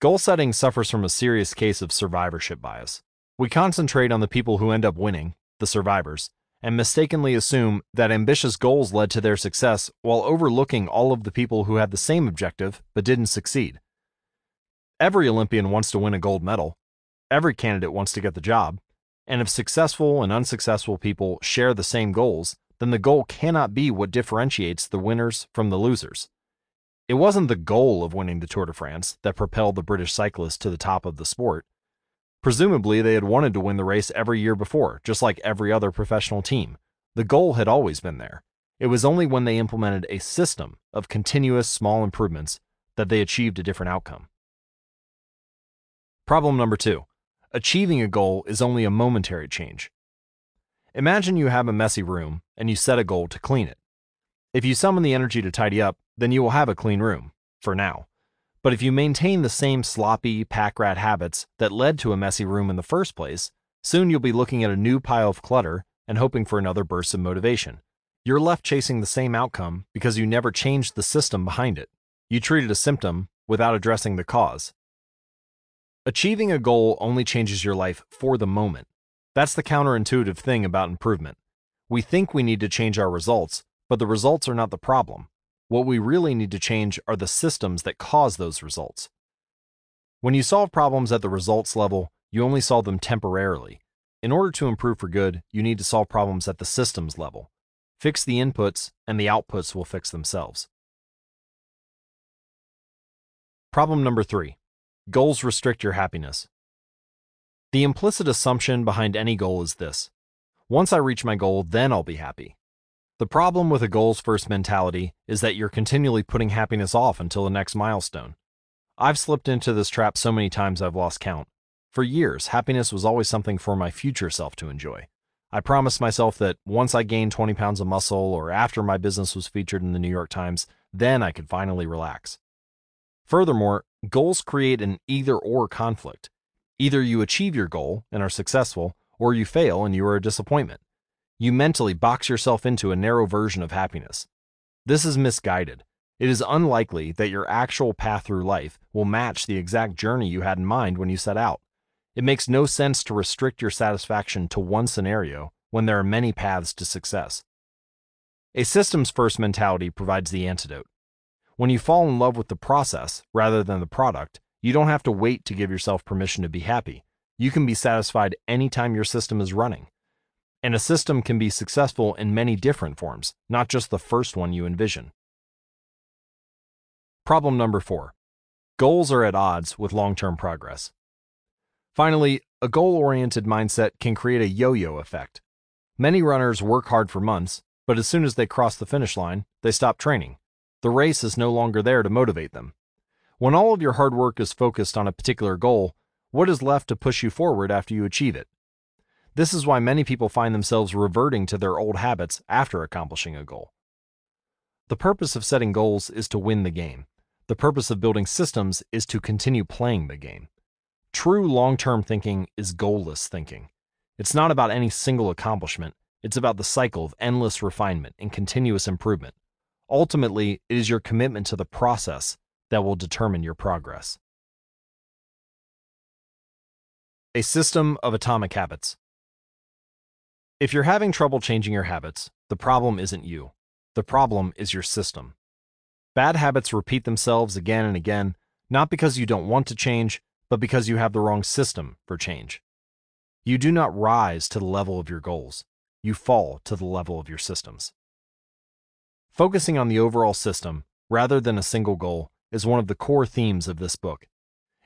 Goal setting suffers from a serious case of survivorship bias. We concentrate on the people who end up winning, the survivors, and mistakenly assume that ambitious goals led to their success while overlooking all of the people who had the same objective but didn't succeed. Every Olympian wants to win a gold medal. Every candidate wants to get the job. And if successful and unsuccessful people share the same goals, then the goal cannot be what differentiates the winners from the losers. It wasn't the goal of winning the Tour de France that propelled the British cyclists to the top of the sport. Presumably, they had wanted to win the race every year before, just like every other professional team. The goal had always been there. It was only when they implemented a system of continuous small improvements that they achieved a different outcome. Problem number two achieving a goal is only a momentary change. Imagine you have a messy room and you set a goal to clean it. If you summon the energy to tidy up, then you will have a clean room, for now. But if you maintain the same sloppy, pack rat habits that led to a messy room in the first place, soon you'll be looking at a new pile of clutter and hoping for another burst of motivation. You're left chasing the same outcome because you never changed the system behind it. You treated a symptom without addressing the cause. Achieving a goal only changes your life for the moment. That's the counterintuitive thing about improvement. We think we need to change our results, but the results are not the problem. What we really need to change are the systems that cause those results. When you solve problems at the results level, you only solve them temporarily. In order to improve for good, you need to solve problems at the systems level. Fix the inputs, and the outputs will fix themselves. Problem number three goals restrict your happiness. The implicit assumption behind any goal is this once I reach my goal, then I'll be happy. The problem with a goals first mentality is that you're continually putting happiness off until the next milestone. I've slipped into this trap so many times I've lost count. For years, happiness was always something for my future self to enjoy. I promised myself that once I gained 20 pounds of muscle or after my business was featured in the New York Times, then I could finally relax. Furthermore, goals create an either or conflict. Either you achieve your goal and are successful, or you fail and you are a disappointment you mentally box yourself into a narrow version of happiness. This is misguided. It is unlikely that your actual path through life will match the exact journey you had in mind when you set out. It makes no sense to restrict your satisfaction to one scenario when there are many paths to success. A systems first mentality provides the antidote. When you fall in love with the process rather than the product, you don't have to wait to give yourself permission to be happy. You can be satisfied anytime your system is running. And a system can be successful in many different forms, not just the first one you envision. Problem number four goals are at odds with long term progress. Finally, a goal oriented mindset can create a yo yo effect. Many runners work hard for months, but as soon as they cross the finish line, they stop training. The race is no longer there to motivate them. When all of your hard work is focused on a particular goal, what is left to push you forward after you achieve it? This is why many people find themselves reverting to their old habits after accomplishing a goal. The purpose of setting goals is to win the game. The purpose of building systems is to continue playing the game. True long term thinking is goalless thinking. It's not about any single accomplishment, it's about the cycle of endless refinement and continuous improvement. Ultimately, it is your commitment to the process that will determine your progress. A system of atomic habits. If you're having trouble changing your habits, the problem isn't you. The problem is your system. Bad habits repeat themselves again and again, not because you don't want to change, but because you have the wrong system for change. You do not rise to the level of your goals, you fall to the level of your systems. Focusing on the overall system, rather than a single goal, is one of the core themes of this book.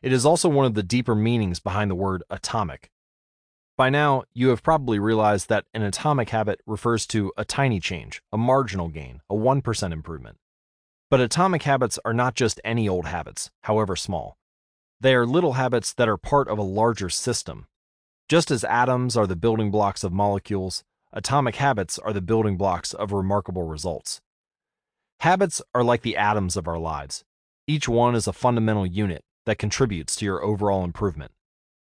It is also one of the deeper meanings behind the word atomic. By now, you have probably realized that an atomic habit refers to a tiny change, a marginal gain, a 1% improvement. But atomic habits are not just any old habits, however small. They are little habits that are part of a larger system. Just as atoms are the building blocks of molecules, atomic habits are the building blocks of remarkable results. Habits are like the atoms of our lives. Each one is a fundamental unit that contributes to your overall improvement.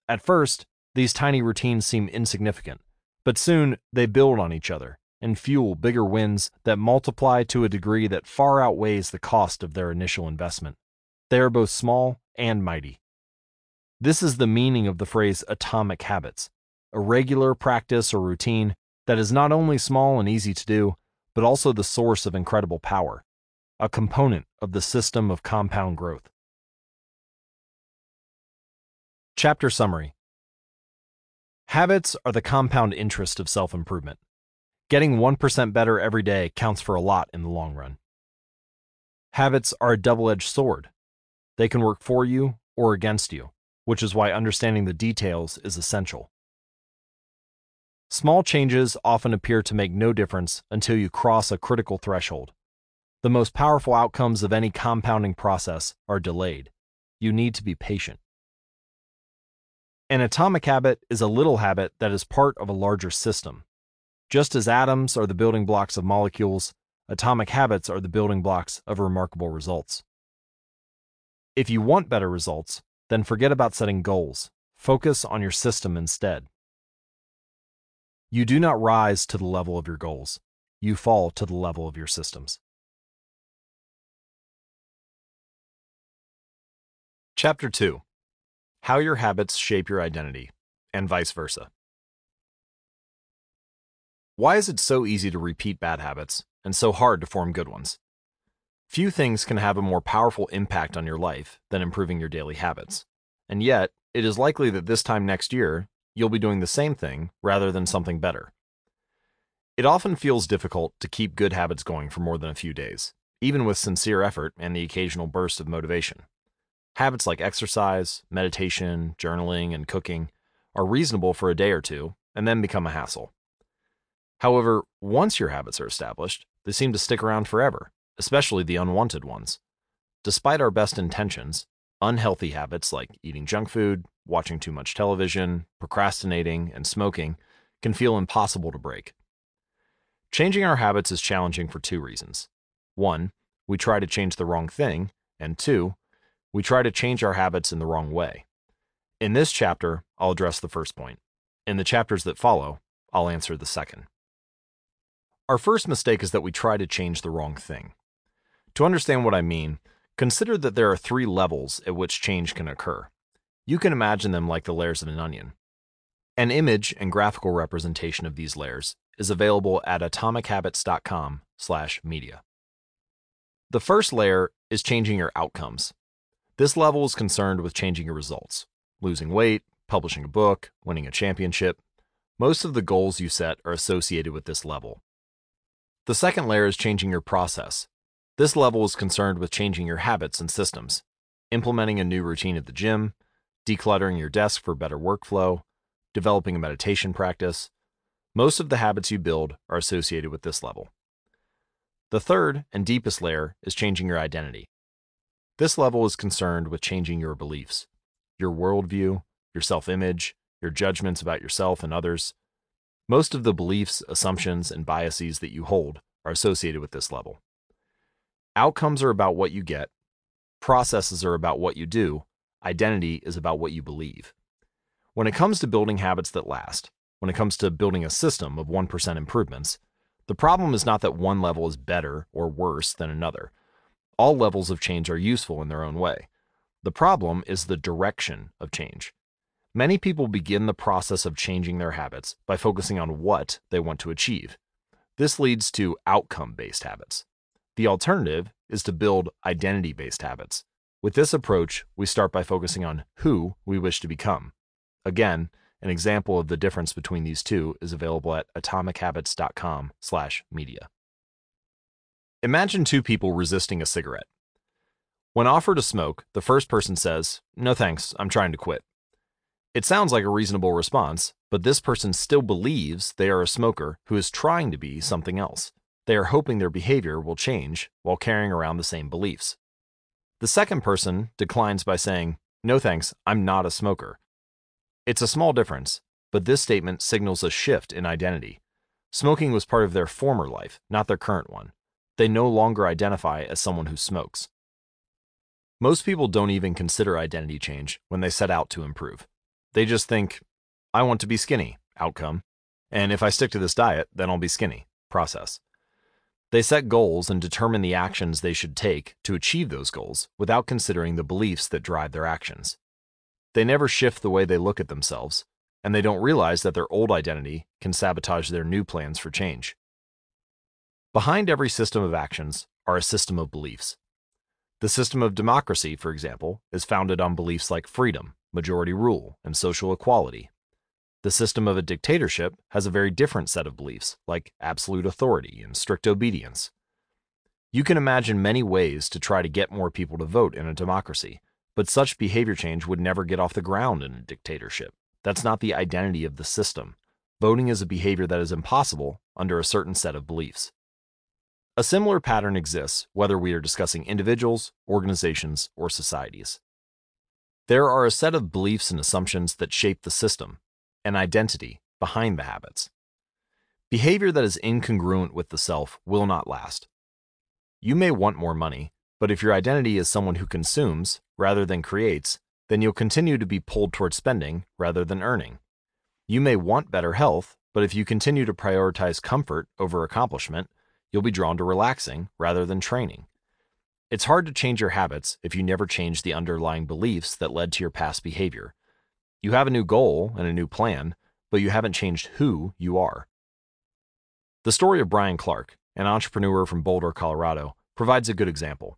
At first, these tiny routines seem insignificant, but soon they build on each other and fuel bigger wins that multiply to a degree that far outweighs the cost of their initial investment. They are both small and mighty. This is the meaning of the phrase atomic habits, a regular practice or routine that is not only small and easy to do, but also the source of incredible power, a component of the system of compound growth. Chapter Summary Habits are the compound interest of self improvement. Getting 1% better every day counts for a lot in the long run. Habits are a double edged sword. They can work for you or against you, which is why understanding the details is essential. Small changes often appear to make no difference until you cross a critical threshold. The most powerful outcomes of any compounding process are delayed. You need to be patient. An atomic habit is a little habit that is part of a larger system. Just as atoms are the building blocks of molecules, atomic habits are the building blocks of remarkable results. If you want better results, then forget about setting goals. Focus on your system instead. You do not rise to the level of your goals. You fall to the level of your systems. Chapter 2 how your habits shape your identity, and vice versa. Why is it so easy to repeat bad habits and so hard to form good ones? Few things can have a more powerful impact on your life than improving your daily habits. And yet, it is likely that this time next year, you'll be doing the same thing rather than something better. It often feels difficult to keep good habits going for more than a few days, even with sincere effort and the occasional burst of motivation. Habits like exercise, meditation, journaling, and cooking are reasonable for a day or two and then become a hassle. However, once your habits are established, they seem to stick around forever, especially the unwanted ones. Despite our best intentions, unhealthy habits like eating junk food, watching too much television, procrastinating, and smoking can feel impossible to break. Changing our habits is challenging for two reasons. One, we try to change the wrong thing, and two, we try to change our habits in the wrong way. In this chapter, I'll address the first point. In the chapters that follow, I'll answer the second. Our first mistake is that we try to change the wrong thing. To understand what I mean, consider that there are three levels at which change can occur. You can imagine them like the layers of an onion. An image and graphical representation of these layers is available at atomichabits.com/media. The first layer is changing your outcomes. This level is concerned with changing your results, losing weight, publishing a book, winning a championship. Most of the goals you set are associated with this level. The second layer is changing your process. This level is concerned with changing your habits and systems, implementing a new routine at the gym, decluttering your desk for better workflow, developing a meditation practice. Most of the habits you build are associated with this level. The third and deepest layer is changing your identity. This level is concerned with changing your beliefs, your worldview, your self image, your judgments about yourself and others. Most of the beliefs, assumptions, and biases that you hold are associated with this level. Outcomes are about what you get, processes are about what you do, identity is about what you believe. When it comes to building habits that last, when it comes to building a system of 1% improvements. The problem is not that one level is better or worse than another. All levels of change are useful in their own way. The problem is the direction of change. Many people begin the process of changing their habits by focusing on what they want to achieve. This leads to outcome based habits. The alternative is to build identity based habits. With this approach, we start by focusing on who we wish to become. Again, an example of the difference between these two is available at atomichabits.com/media. Imagine two people resisting a cigarette. When offered a smoke, the first person says, "No thanks, I'm trying to quit." It sounds like a reasonable response, but this person still believes they are a smoker who is trying to be something else. They are hoping their behavior will change while carrying around the same beliefs. The second person declines by saying, No thanks, I'm not a smoker. It's a small difference, but this statement signals a shift in identity. Smoking was part of their former life, not their current one. They no longer identify as someone who smokes. Most people don't even consider identity change when they set out to improve. They just think, I want to be skinny, outcome. And if I stick to this diet, then I'll be skinny, process. They set goals and determine the actions they should take to achieve those goals without considering the beliefs that drive their actions. They never shift the way they look at themselves, and they don't realize that their old identity can sabotage their new plans for change. Behind every system of actions are a system of beliefs. The system of democracy, for example, is founded on beliefs like freedom, majority rule, and social equality. The system of a dictatorship has a very different set of beliefs, like absolute authority and strict obedience. You can imagine many ways to try to get more people to vote in a democracy, but such behavior change would never get off the ground in a dictatorship. That's not the identity of the system. Voting is a behavior that is impossible under a certain set of beliefs. A similar pattern exists whether we are discussing individuals, organizations, or societies. There are a set of beliefs and assumptions that shape the system, an identity behind the habits. Behavior that is incongruent with the self will not last. You may want more money, but if your identity is someone who consumes rather than creates, then you'll continue to be pulled toward spending rather than earning. You may want better health, but if you continue to prioritize comfort over accomplishment, you'll be drawn to relaxing rather than training. It's hard to change your habits if you never change the underlying beliefs that led to your past behavior, you have a new goal and a new plan, but you haven't changed who you are. The story of Brian Clark, an entrepreneur from Boulder, Colorado, provides a good example.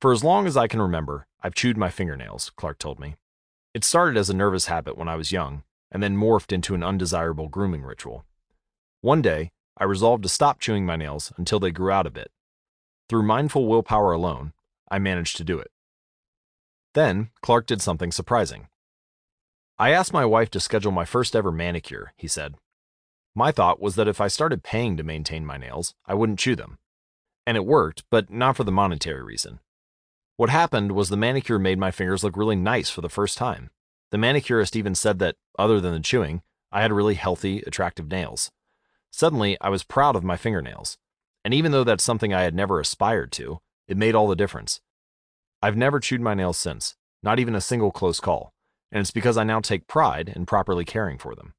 For as long as I can remember, I've chewed my fingernails, Clark told me. It started as a nervous habit when I was young, and then morphed into an undesirable grooming ritual. One day, I resolved to stop chewing my nails until they grew out a bit. Through mindful willpower alone, I managed to do it. Then, Clark did something surprising. I asked my wife to schedule my first ever manicure, he said. My thought was that if I started paying to maintain my nails, I wouldn't chew them. And it worked, but not for the monetary reason. What happened was the manicure made my fingers look really nice for the first time. The manicurist even said that, other than the chewing, I had really healthy, attractive nails. Suddenly, I was proud of my fingernails. And even though that's something I had never aspired to, it made all the difference. I've never chewed my nails since, not even a single close call and it's because I now take pride in properly caring for them.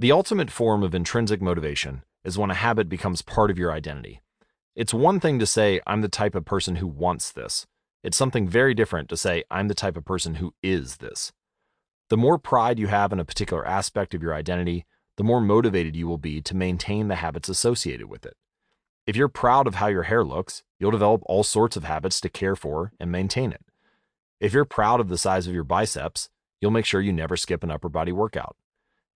The ultimate form of intrinsic motivation is when a habit becomes part of your identity. It's one thing to say, I'm the type of person who wants this. It's something very different to say, I'm the type of person who is this. The more pride you have in a particular aspect of your identity, the more motivated you will be to maintain the habits associated with it. If you're proud of how your hair looks, you'll develop all sorts of habits to care for and maintain it. If you're proud of the size of your biceps, you'll make sure you never skip an upper body workout.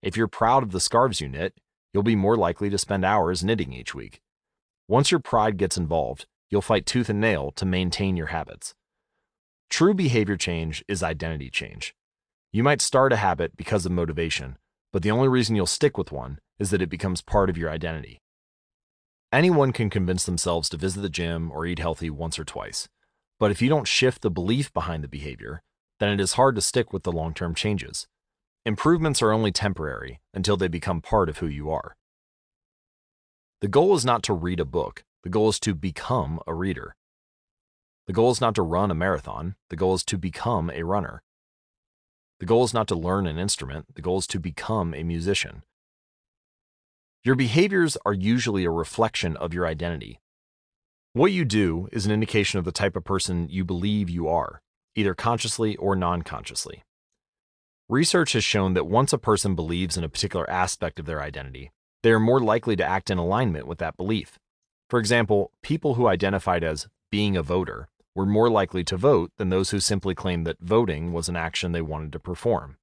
If you're proud of the scarves you knit, you'll be more likely to spend hours knitting each week. Once your pride gets involved, you'll fight tooth and nail to maintain your habits. True behavior change is identity change. You might start a habit because of motivation, but the only reason you'll stick with one is that it becomes part of your identity. Anyone can convince themselves to visit the gym or eat healthy once or twice. But if you don't shift the belief behind the behavior, then it is hard to stick with the long term changes. Improvements are only temporary until they become part of who you are. The goal is not to read a book, the goal is to become a reader. The goal is not to run a marathon, the goal is to become a runner. The goal is not to learn an instrument, the goal is to become a musician. Your behaviors are usually a reflection of your identity. What you do is an indication of the type of person you believe you are, either consciously or non consciously. Research has shown that once a person believes in a particular aspect of their identity, they are more likely to act in alignment with that belief. For example, people who identified as being a voter were more likely to vote than those who simply claimed that voting was an action they wanted to perform.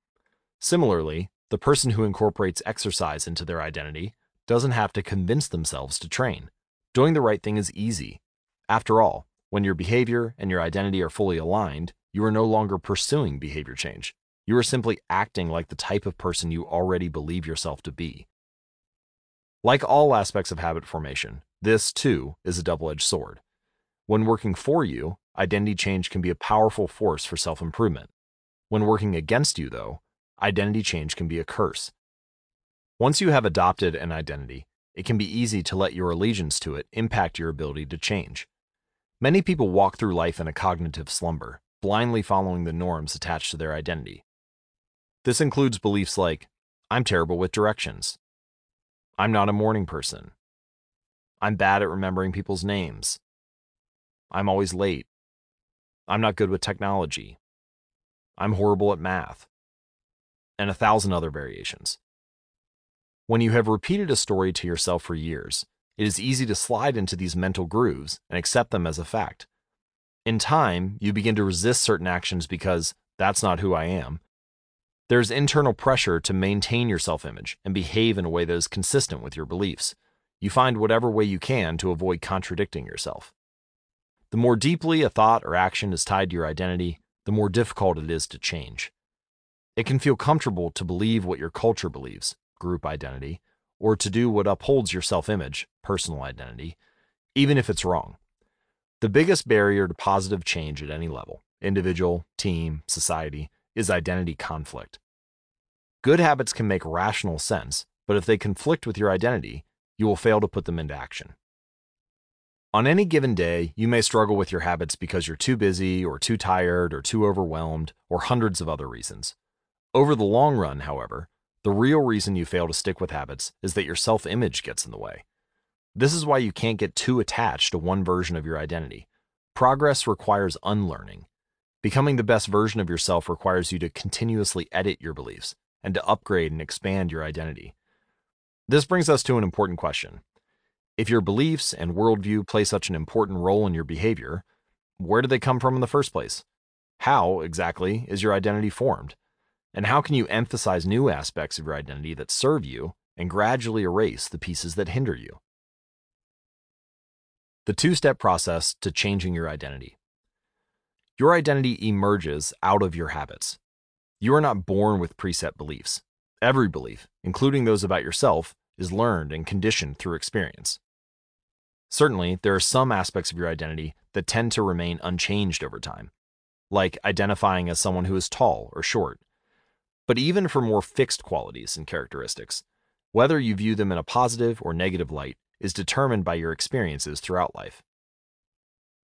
Similarly, the person who incorporates exercise into their identity doesn't have to convince themselves to train. Doing the right thing is easy. After all, when your behavior and your identity are fully aligned, you are no longer pursuing behavior change. You are simply acting like the type of person you already believe yourself to be. Like all aspects of habit formation, this, too, is a double edged sword. When working for you, identity change can be a powerful force for self improvement. When working against you, though, identity change can be a curse. Once you have adopted an identity, it can be easy to let your allegiance to it impact your ability to change. Many people walk through life in a cognitive slumber, blindly following the norms attached to their identity. This includes beliefs like, I'm terrible with directions. I'm not a morning person. I'm bad at remembering people's names. I'm always late. I'm not good with technology. I'm horrible at math. And a thousand other variations. When you have repeated a story to yourself for years, it is easy to slide into these mental grooves and accept them as a fact. In time, you begin to resist certain actions because that's not who I am. There's internal pressure to maintain your self image and behave in a way that is consistent with your beliefs. You find whatever way you can to avoid contradicting yourself. The more deeply a thought or action is tied to your identity, the more difficult it is to change. It can feel comfortable to believe what your culture believes, group identity, or to do what upholds your self image, personal identity, even if it's wrong. The biggest barrier to positive change at any level, individual, team, society, is identity conflict. Good habits can make rational sense, but if they conflict with your identity, you will fail to put them into action. On any given day, you may struggle with your habits because you're too busy, or too tired, or too overwhelmed, or hundreds of other reasons. Over the long run, however, the real reason you fail to stick with habits is that your self image gets in the way. This is why you can't get too attached to one version of your identity. Progress requires unlearning. Becoming the best version of yourself requires you to continuously edit your beliefs and to upgrade and expand your identity. This brings us to an important question if your beliefs and worldview play such an important role in your behavior, where do they come from in the first place? How, exactly, is your identity formed? And how can you emphasize new aspects of your identity that serve you and gradually erase the pieces that hinder you? The two step process to changing your identity. Your identity emerges out of your habits. You are not born with preset beliefs. Every belief, including those about yourself, is learned and conditioned through experience. Certainly, there are some aspects of your identity that tend to remain unchanged over time, like identifying as someone who is tall or short. But even for more fixed qualities and characteristics, whether you view them in a positive or negative light is determined by your experiences throughout life.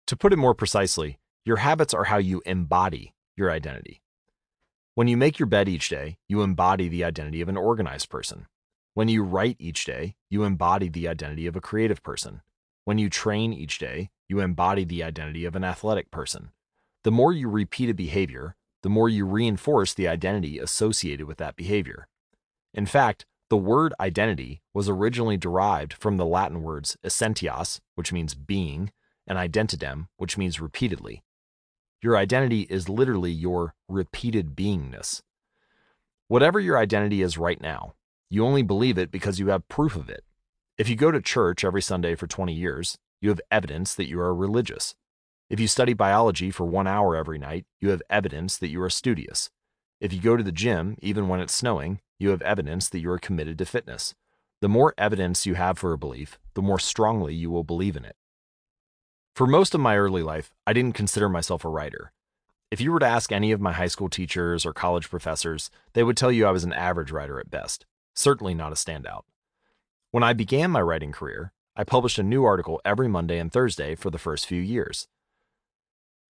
To put it more precisely, your habits are how you embody your identity. When you make your bed each day, you embody the identity of an organized person. When you write each day, you embody the identity of a creative person. When you train each day, you embody the identity of an athletic person. The more you repeat a behavior, the more you reinforce the identity associated with that behavior. In fact, the word identity was originally derived from the Latin words essentias, which means being, and identidem, which means repeatedly. Your identity is literally your repeated beingness. Whatever your identity is right now, you only believe it because you have proof of it. If you go to church every Sunday for 20 years, you have evidence that you are religious. If you study biology for one hour every night, you have evidence that you are studious. If you go to the gym, even when it's snowing, you have evidence that you are committed to fitness. The more evidence you have for a belief, the more strongly you will believe in it. For most of my early life, I didn't consider myself a writer. If you were to ask any of my high school teachers or college professors, they would tell you I was an average writer at best certainly not a standout. When I began my writing career, I published a new article every Monday and Thursday for the first few years.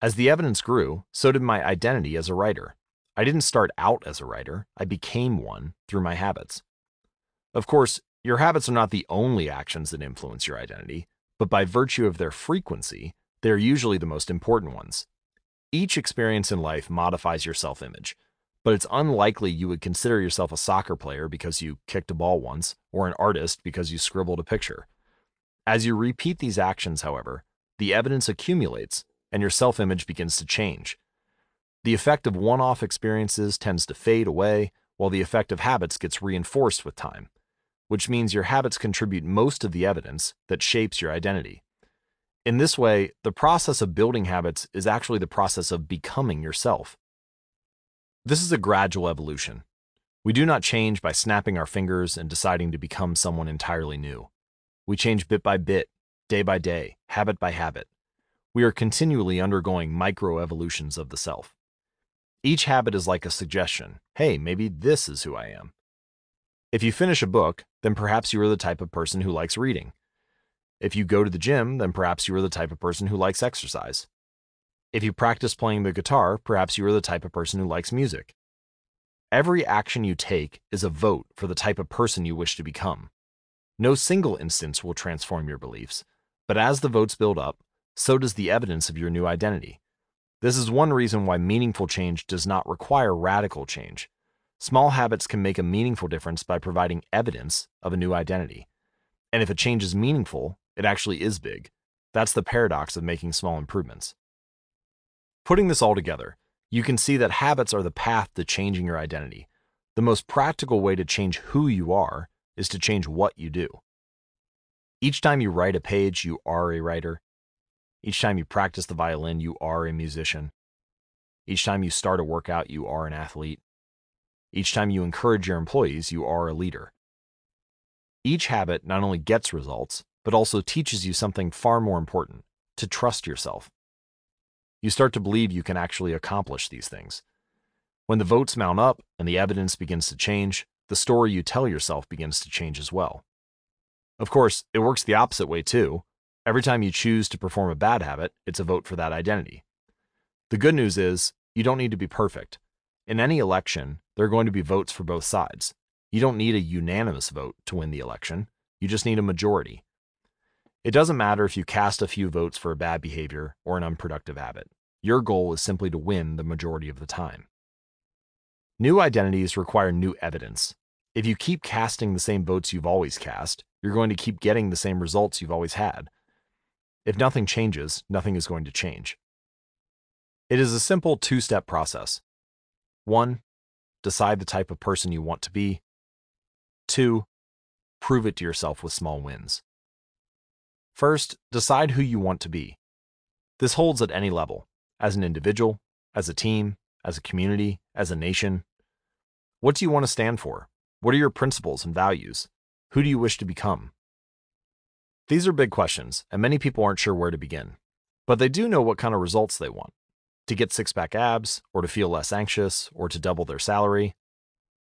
As the evidence grew, so did my identity as a writer. I didn't start out as a writer, I became one through my habits. Of course, your habits are not the only actions that influence your identity, but by virtue of their frequency, they are usually the most important ones. Each experience in life modifies your self image, but it's unlikely you would consider yourself a soccer player because you kicked a ball once, or an artist because you scribbled a picture. As you repeat these actions, however, the evidence accumulates and your self image begins to change. The effect of one off experiences tends to fade away, while the effect of habits gets reinforced with time, which means your habits contribute most of the evidence that shapes your identity. In this way, the process of building habits is actually the process of becoming yourself. This is a gradual evolution. We do not change by snapping our fingers and deciding to become someone entirely new. We change bit by bit, day by day, habit by habit. We are continually undergoing micro evolutions of the self. Each habit is like a suggestion hey, maybe this is who I am. If you finish a book, then perhaps you are the type of person who likes reading. If you go to the gym, then perhaps you are the type of person who likes exercise. If you practice playing the guitar, perhaps you are the type of person who likes music. Every action you take is a vote for the type of person you wish to become. No single instance will transform your beliefs, but as the votes build up, so does the evidence of your new identity. This is one reason why meaningful change does not require radical change. Small habits can make a meaningful difference by providing evidence of a new identity. And if a change is meaningful, it actually is big. That's the paradox of making small improvements. Putting this all together, you can see that habits are the path to changing your identity. The most practical way to change who you are is to change what you do. Each time you write a page, you are a writer. Each time you practice the violin, you are a musician. Each time you start a workout, you are an athlete. Each time you encourage your employees, you are a leader. Each habit not only gets results, but also teaches you something far more important to trust yourself. You start to believe you can actually accomplish these things. When the votes mount up and the evidence begins to change, the story you tell yourself begins to change as well. Of course, it works the opposite way too. Every time you choose to perform a bad habit, it's a vote for that identity. The good news is, you don't need to be perfect. In any election, there are going to be votes for both sides. You don't need a unanimous vote to win the election, you just need a majority. It doesn't matter if you cast a few votes for a bad behavior or an unproductive habit. Your goal is simply to win the majority of the time. New identities require new evidence. If you keep casting the same votes you've always cast, you're going to keep getting the same results you've always had. If nothing changes, nothing is going to change. It is a simple two step process. One, decide the type of person you want to be. Two, prove it to yourself with small wins. First, decide who you want to be. This holds at any level as an individual, as a team, as a community, as a nation. What do you want to stand for? What are your principles and values? Who do you wish to become? These are big questions, and many people aren't sure where to begin. But they do know what kind of results they want to get six pack abs, or to feel less anxious, or to double their salary.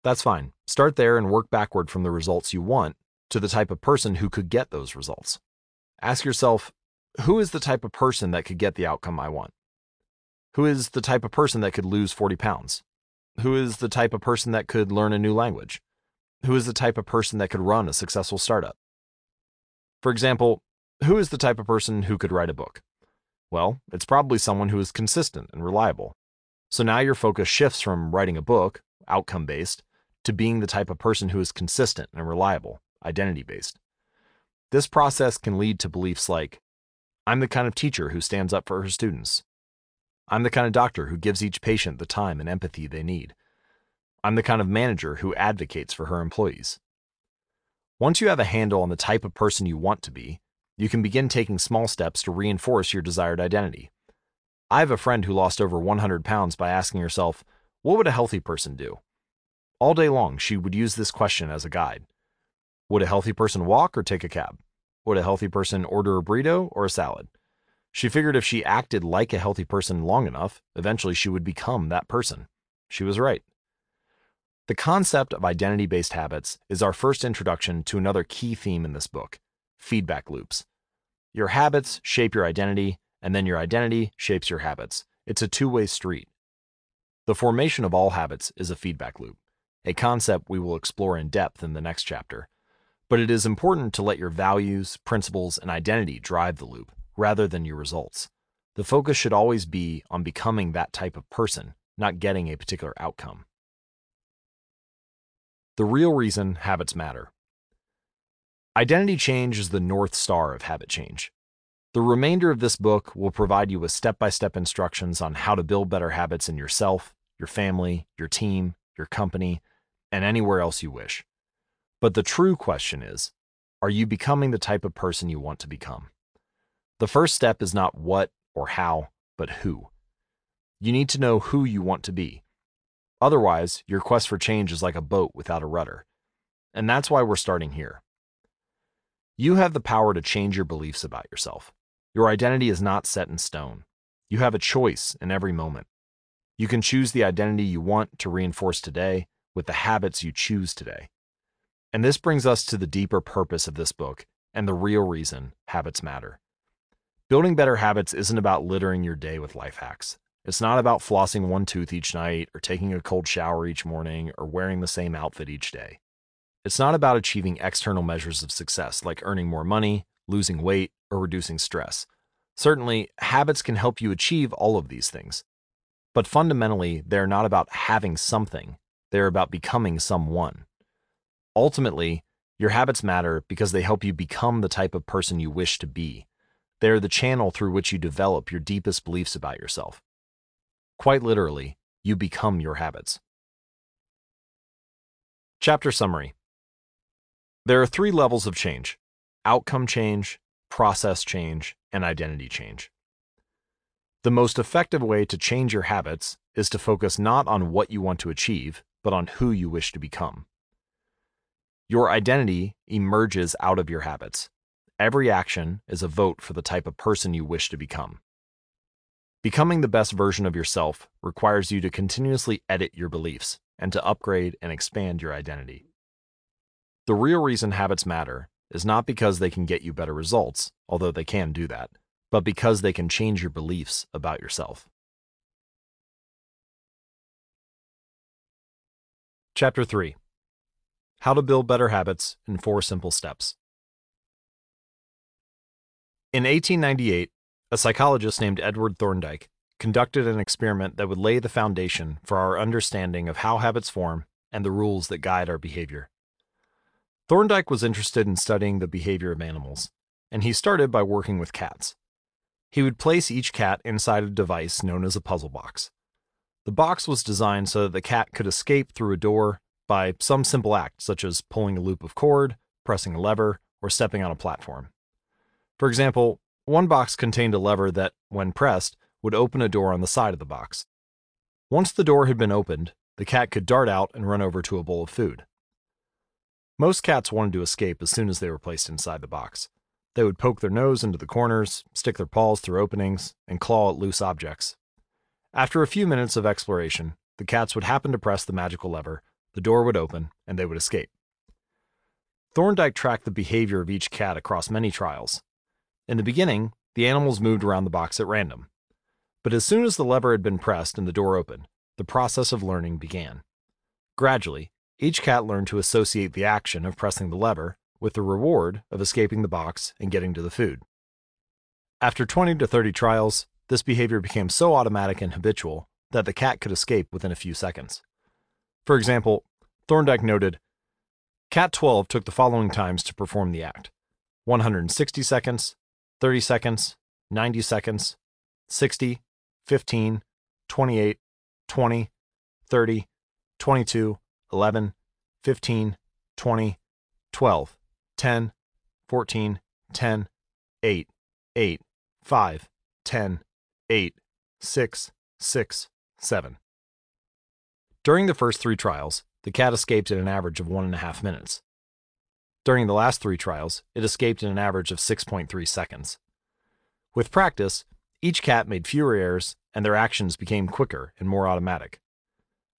That's fine. Start there and work backward from the results you want to the type of person who could get those results. Ask yourself who is the type of person that could get the outcome I want? Who is the type of person that could lose 40 pounds? Who is the type of person that could learn a new language? Who is the type of person that could run a successful startup? For example, who is the type of person who could write a book? Well, it's probably someone who is consistent and reliable. So now your focus shifts from writing a book, outcome based, to being the type of person who is consistent and reliable, identity based. This process can lead to beliefs like I'm the kind of teacher who stands up for her students. I'm the kind of doctor who gives each patient the time and empathy they need. I'm the kind of manager who advocates for her employees. Once you have a handle on the type of person you want to be, you can begin taking small steps to reinforce your desired identity. I have a friend who lost over 100 pounds by asking herself, What would a healthy person do? All day long, she would use this question as a guide. Would a healthy person walk or take a cab? Would a healthy person order a burrito or a salad? She figured if she acted like a healthy person long enough, eventually she would become that person. She was right. The concept of identity based habits is our first introduction to another key theme in this book feedback loops. Your habits shape your identity, and then your identity shapes your habits. It's a two way street. The formation of all habits is a feedback loop, a concept we will explore in depth in the next chapter. But it is important to let your values, principles, and identity drive the loop rather than your results. The focus should always be on becoming that type of person, not getting a particular outcome. The real reason habits matter. Identity change is the North Star of habit change. The remainder of this book will provide you with step by step instructions on how to build better habits in yourself, your family, your team, your company, and anywhere else you wish. But the true question is are you becoming the type of person you want to become? The first step is not what or how, but who. You need to know who you want to be. Otherwise, your quest for change is like a boat without a rudder. And that's why we're starting here. You have the power to change your beliefs about yourself. Your identity is not set in stone. You have a choice in every moment. You can choose the identity you want to reinforce today with the habits you choose today. And this brings us to the deeper purpose of this book and the real reason habits matter. Building better habits isn't about littering your day with life hacks. It's not about flossing one tooth each night or taking a cold shower each morning or wearing the same outfit each day. It's not about achieving external measures of success like earning more money, losing weight, or reducing stress. Certainly, habits can help you achieve all of these things. But fundamentally, they're not about having something, they're about becoming someone. Ultimately, your habits matter because they help you become the type of person you wish to be. They are the channel through which you develop your deepest beliefs about yourself. Quite literally, you become your habits. Chapter Summary There are three levels of change outcome change, process change, and identity change. The most effective way to change your habits is to focus not on what you want to achieve, but on who you wish to become. Your identity emerges out of your habits. Every action is a vote for the type of person you wish to become. Becoming the best version of yourself requires you to continuously edit your beliefs and to upgrade and expand your identity. The real reason habits matter is not because they can get you better results, although they can do that, but because they can change your beliefs about yourself. Chapter 3 How to Build Better Habits in Four Simple Steps. In 1898, a psychologist named Edward Thorndike conducted an experiment that would lay the foundation for our understanding of how habits form and the rules that guide our behavior. Thorndike was interested in studying the behavior of animals, and he started by working with cats. He would place each cat inside a device known as a puzzle box. The box was designed so that the cat could escape through a door by some simple act, such as pulling a loop of cord, pressing a lever, or stepping on a platform. For example, one box contained a lever that, when pressed, would open a door on the side of the box. Once the door had been opened, the cat could dart out and run over to a bowl of food. Most cats wanted to escape as soon as they were placed inside the box. They would poke their nose into the corners, stick their paws through openings, and claw at loose objects. After a few minutes of exploration, the cats would happen to press the magical lever, the door would open, and they would escape. Thorndike tracked the behavior of each cat across many trials, in the beginning, the animals moved around the box at random. But as soon as the lever had been pressed and the door opened, the process of learning began. Gradually, each cat learned to associate the action of pressing the lever with the reward of escaping the box and getting to the food. After 20 to 30 trials, this behavior became so automatic and habitual that the cat could escape within a few seconds. For example, Thorndike noted Cat 12 took the following times to perform the act 160 seconds, 30 seconds, 90 seconds, 60, 15, 28, 20, 30, 22, 11, 15, 20, 12, 10, 14, 10, 8, 8, 5, 10, 8, 6, 6, 7. During the first three trials, the cat escaped at an average of one and a half minutes. During the last three trials, it escaped in an average of 6.3 seconds. With practice, each cat made fewer errors and their actions became quicker and more automatic.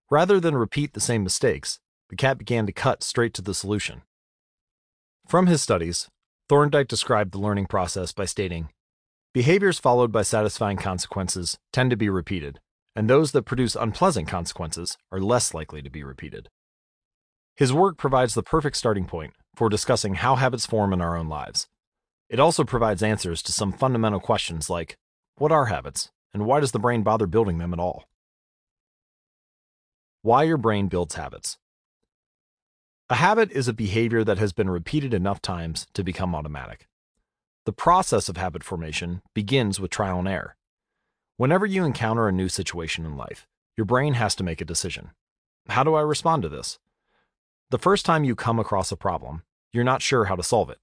Rather than repeat the same mistakes, the cat began to cut straight to the solution. From his studies, Thorndike described the learning process by stating Behaviors followed by satisfying consequences tend to be repeated, and those that produce unpleasant consequences are less likely to be repeated. His work provides the perfect starting point for discussing how habits form in our own lives. It also provides answers to some fundamental questions like what are habits, and why does the brain bother building them at all? Why your brain builds habits. A habit is a behavior that has been repeated enough times to become automatic. The process of habit formation begins with trial and error. Whenever you encounter a new situation in life, your brain has to make a decision. How do I respond to this? The first time you come across a problem, you're not sure how to solve it.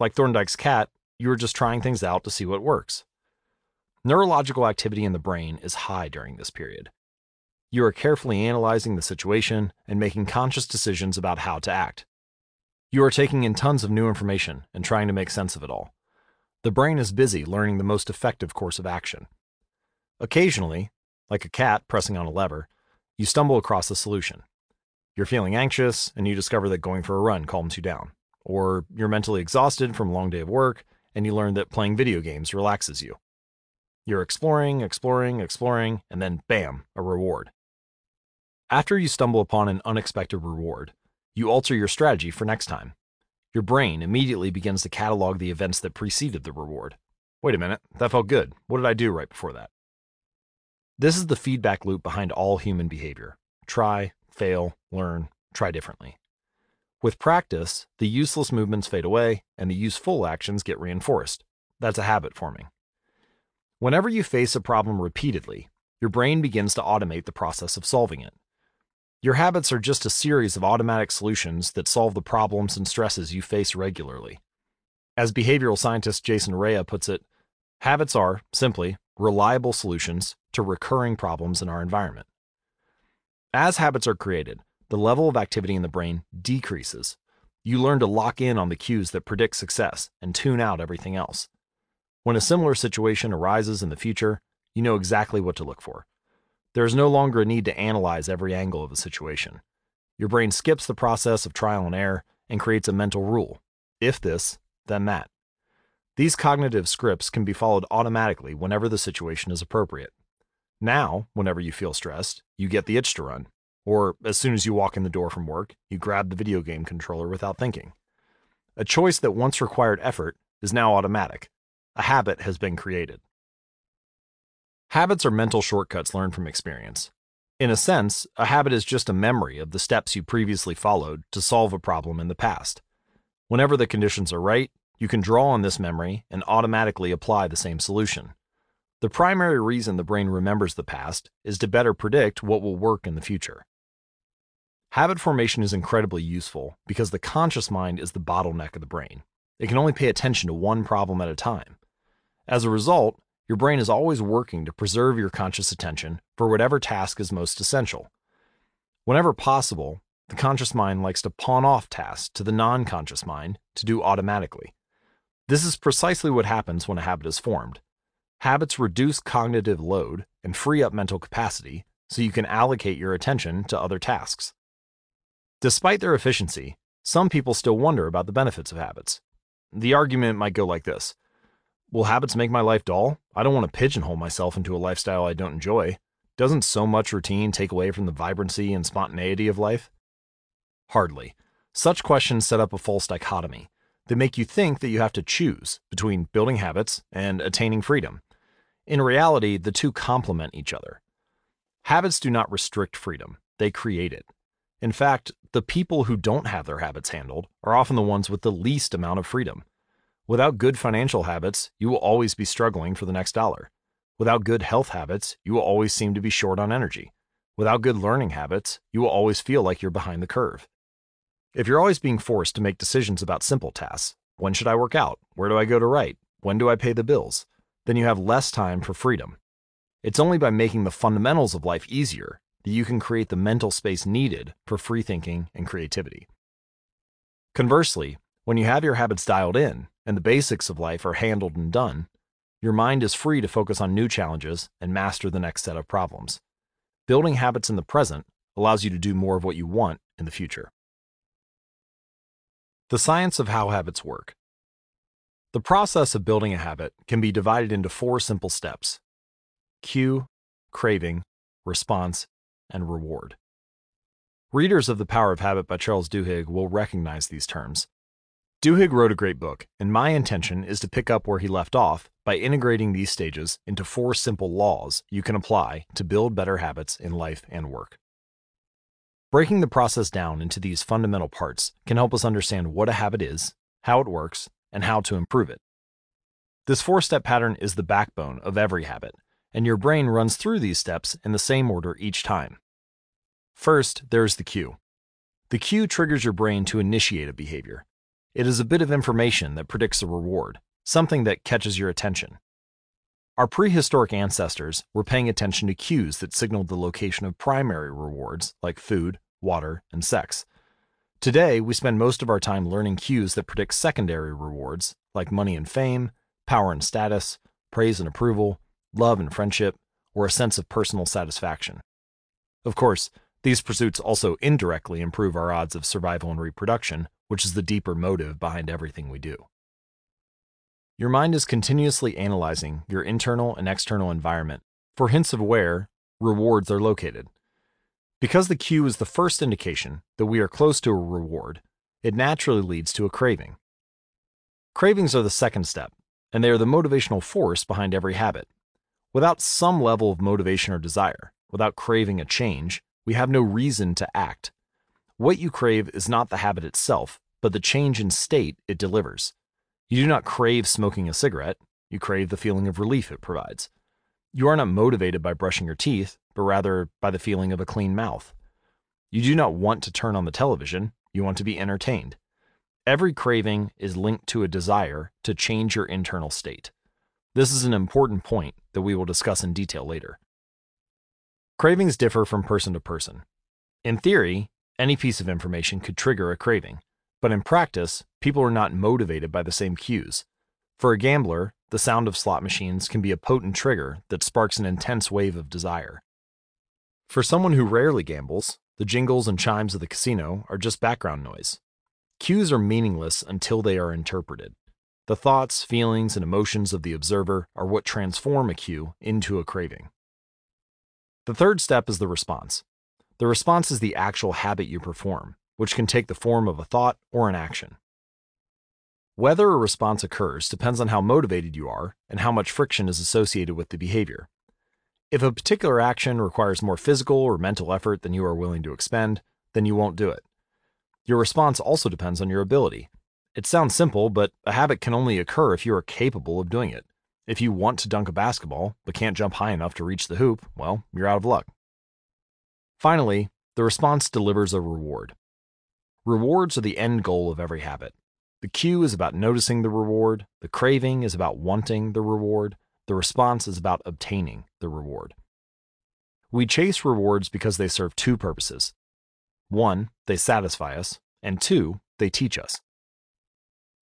Like Thorndike's cat, you are just trying things out to see what works. Neurological activity in the brain is high during this period. You are carefully analyzing the situation and making conscious decisions about how to act. You are taking in tons of new information and trying to make sense of it all. The brain is busy learning the most effective course of action. Occasionally, like a cat pressing on a lever, you stumble across a solution. You're feeling anxious and you discover that going for a run calms you down. Or you're mentally exhausted from a long day of work and you learn that playing video games relaxes you. You're exploring, exploring, exploring, and then bam, a reward. After you stumble upon an unexpected reward, you alter your strategy for next time. Your brain immediately begins to catalog the events that preceded the reward. Wait a minute, that felt good. What did I do right before that? This is the feedback loop behind all human behavior try, fail, learn, try differently. With practice, the useless movements fade away and the useful actions get reinforced. That's a habit forming. Whenever you face a problem repeatedly, your brain begins to automate the process of solving it. Your habits are just a series of automatic solutions that solve the problems and stresses you face regularly. As behavioral scientist Jason Rea puts it, habits are, simply, reliable solutions to recurring problems in our environment. As habits are created, the level of activity in the brain decreases. You learn to lock in on the cues that predict success and tune out everything else. When a similar situation arises in the future, you know exactly what to look for. There is no longer a need to analyze every angle of a situation. Your brain skips the process of trial and error and creates a mental rule if this, then that. These cognitive scripts can be followed automatically whenever the situation is appropriate. Now, whenever you feel stressed, you get the itch to run. Or as soon as you walk in the door from work, you grab the video game controller without thinking. A choice that once required effort is now automatic. A habit has been created. Habits are mental shortcuts learned from experience. In a sense, a habit is just a memory of the steps you previously followed to solve a problem in the past. Whenever the conditions are right, you can draw on this memory and automatically apply the same solution. The primary reason the brain remembers the past is to better predict what will work in the future. Habit formation is incredibly useful because the conscious mind is the bottleneck of the brain. It can only pay attention to one problem at a time. As a result, your brain is always working to preserve your conscious attention for whatever task is most essential. Whenever possible, the conscious mind likes to pawn off tasks to the non conscious mind to do automatically. This is precisely what happens when a habit is formed. Habits reduce cognitive load and free up mental capacity so you can allocate your attention to other tasks. Despite their efficiency, some people still wonder about the benefits of habits. The argument might go like this Will habits make my life dull? I don't want to pigeonhole myself into a lifestyle I don't enjoy. Doesn't so much routine take away from the vibrancy and spontaneity of life? Hardly. Such questions set up a false dichotomy. They make you think that you have to choose between building habits and attaining freedom. In reality, the two complement each other. Habits do not restrict freedom, they create it. In fact, the people who don't have their habits handled are often the ones with the least amount of freedom. Without good financial habits, you will always be struggling for the next dollar. Without good health habits, you will always seem to be short on energy. Without good learning habits, you will always feel like you're behind the curve. If you're always being forced to make decisions about simple tasks when should I work out? Where do I go to write? When do I pay the bills? then you have less time for freedom. It's only by making the fundamentals of life easier that you can create the mental space needed for free thinking and creativity. Conversely, when you have your habits dialed in, and the basics of life are handled and done, your mind is free to focus on new challenges and master the next set of problems. Building habits in the present allows you to do more of what you want in the future. The science of how habits work. The process of building a habit can be divided into four simple steps cue, craving, response, and reward. Readers of The Power of Habit by Charles Duhigg will recognize these terms. Duhigg wrote a great book, and my intention is to pick up where he left off by integrating these stages into four simple laws you can apply to build better habits in life and work. Breaking the process down into these fundamental parts can help us understand what a habit is, how it works, and how to improve it. This four step pattern is the backbone of every habit, and your brain runs through these steps in the same order each time. First, there is the cue. The cue triggers your brain to initiate a behavior. It is a bit of information that predicts a reward, something that catches your attention. Our prehistoric ancestors were paying attention to cues that signaled the location of primary rewards like food, water, and sex. Today, we spend most of our time learning cues that predict secondary rewards like money and fame, power and status, praise and approval, love and friendship, or a sense of personal satisfaction. Of course, these pursuits also indirectly improve our odds of survival and reproduction, which is the deeper motive behind everything we do. Your mind is continuously analyzing your internal and external environment for hints of where rewards are located. Because the cue is the first indication that we are close to a reward, it naturally leads to a craving. Cravings are the second step, and they are the motivational force behind every habit. Without some level of motivation or desire, without craving a change, we have no reason to act. What you crave is not the habit itself, but the change in state it delivers. You do not crave smoking a cigarette, you crave the feeling of relief it provides. You are not motivated by brushing your teeth, but rather by the feeling of a clean mouth. You do not want to turn on the television, you want to be entertained. Every craving is linked to a desire to change your internal state. This is an important point that we will discuss in detail later. Cravings differ from person to person. In theory, any piece of information could trigger a craving, but in practice, people are not motivated by the same cues. For a gambler, the sound of slot machines can be a potent trigger that sparks an intense wave of desire. For someone who rarely gambles, the jingles and chimes of the casino are just background noise. Cues are meaningless until they are interpreted. The thoughts, feelings, and emotions of the observer are what transform a cue into a craving. The third step is the response. The response is the actual habit you perform, which can take the form of a thought or an action. Whether a response occurs depends on how motivated you are and how much friction is associated with the behavior. If a particular action requires more physical or mental effort than you are willing to expend, then you won't do it. Your response also depends on your ability. It sounds simple, but a habit can only occur if you are capable of doing it. If you want to dunk a basketball but can't jump high enough to reach the hoop, well, you're out of luck. Finally, the response delivers a reward. Rewards are the end goal of every habit. The cue is about noticing the reward, the craving is about wanting the reward, the response is about obtaining the reward. We chase rewards because they serve two purposes. One, they satisfy us, and two, they teach us.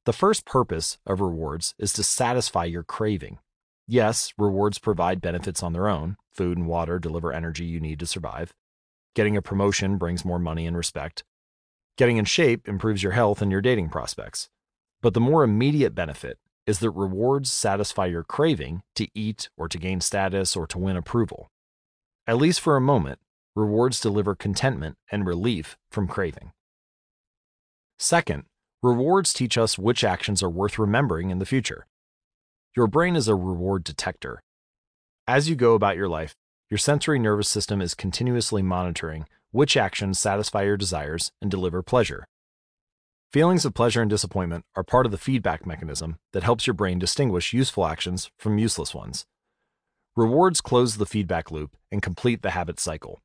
The first purpose of rewards is to satisfy your craving. Yes, rewards provide benefits on their own. Food and water deliver energy you need to survive. Getting a promotion brings more money and respect. Getting in shape improves your health and your dating prospects. But the more immediate benefit is that rewards satisfy your craving to eat or to gain status or to win approval. At least for a moment, rewards deliver contentment and relief from craving. Second, Rewards teach us which actions are worth remembering in the future. Your brain is a reward detector. As you go about your life, your sensory nervous system is continuously monitoring which actions satisfy your desires and deliver pleasure. Feelings of pleasure and disappointment are part of the feedback mechanism that helps your brain distinguish useful actions from useless ones. Rewards close the feedback loop and complete the habit cycle.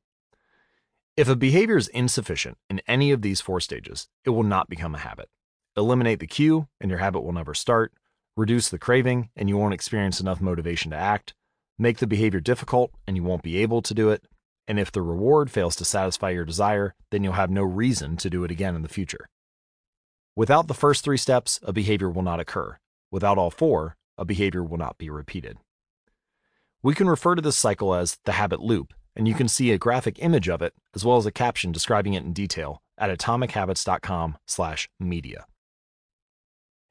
If a behavior is insufficient in any of these four stages, it will not become a habit. Eliminate the cue, and your habit will never start. Reduce the craving, and you won't experience enough motivation to act. Make the behavior difficult, and you won't be able to do it. And if the reward fails to satisfy your desire, then you'll have no reason to do it again in the future. Without the first three steps, a behavior will not occur. Without all four, a behavior will not be repeated. We can refer to this cycle as the habit loop, and you can see a graphic image of it as well as a caption describing it in detail at atomichabits.com/media.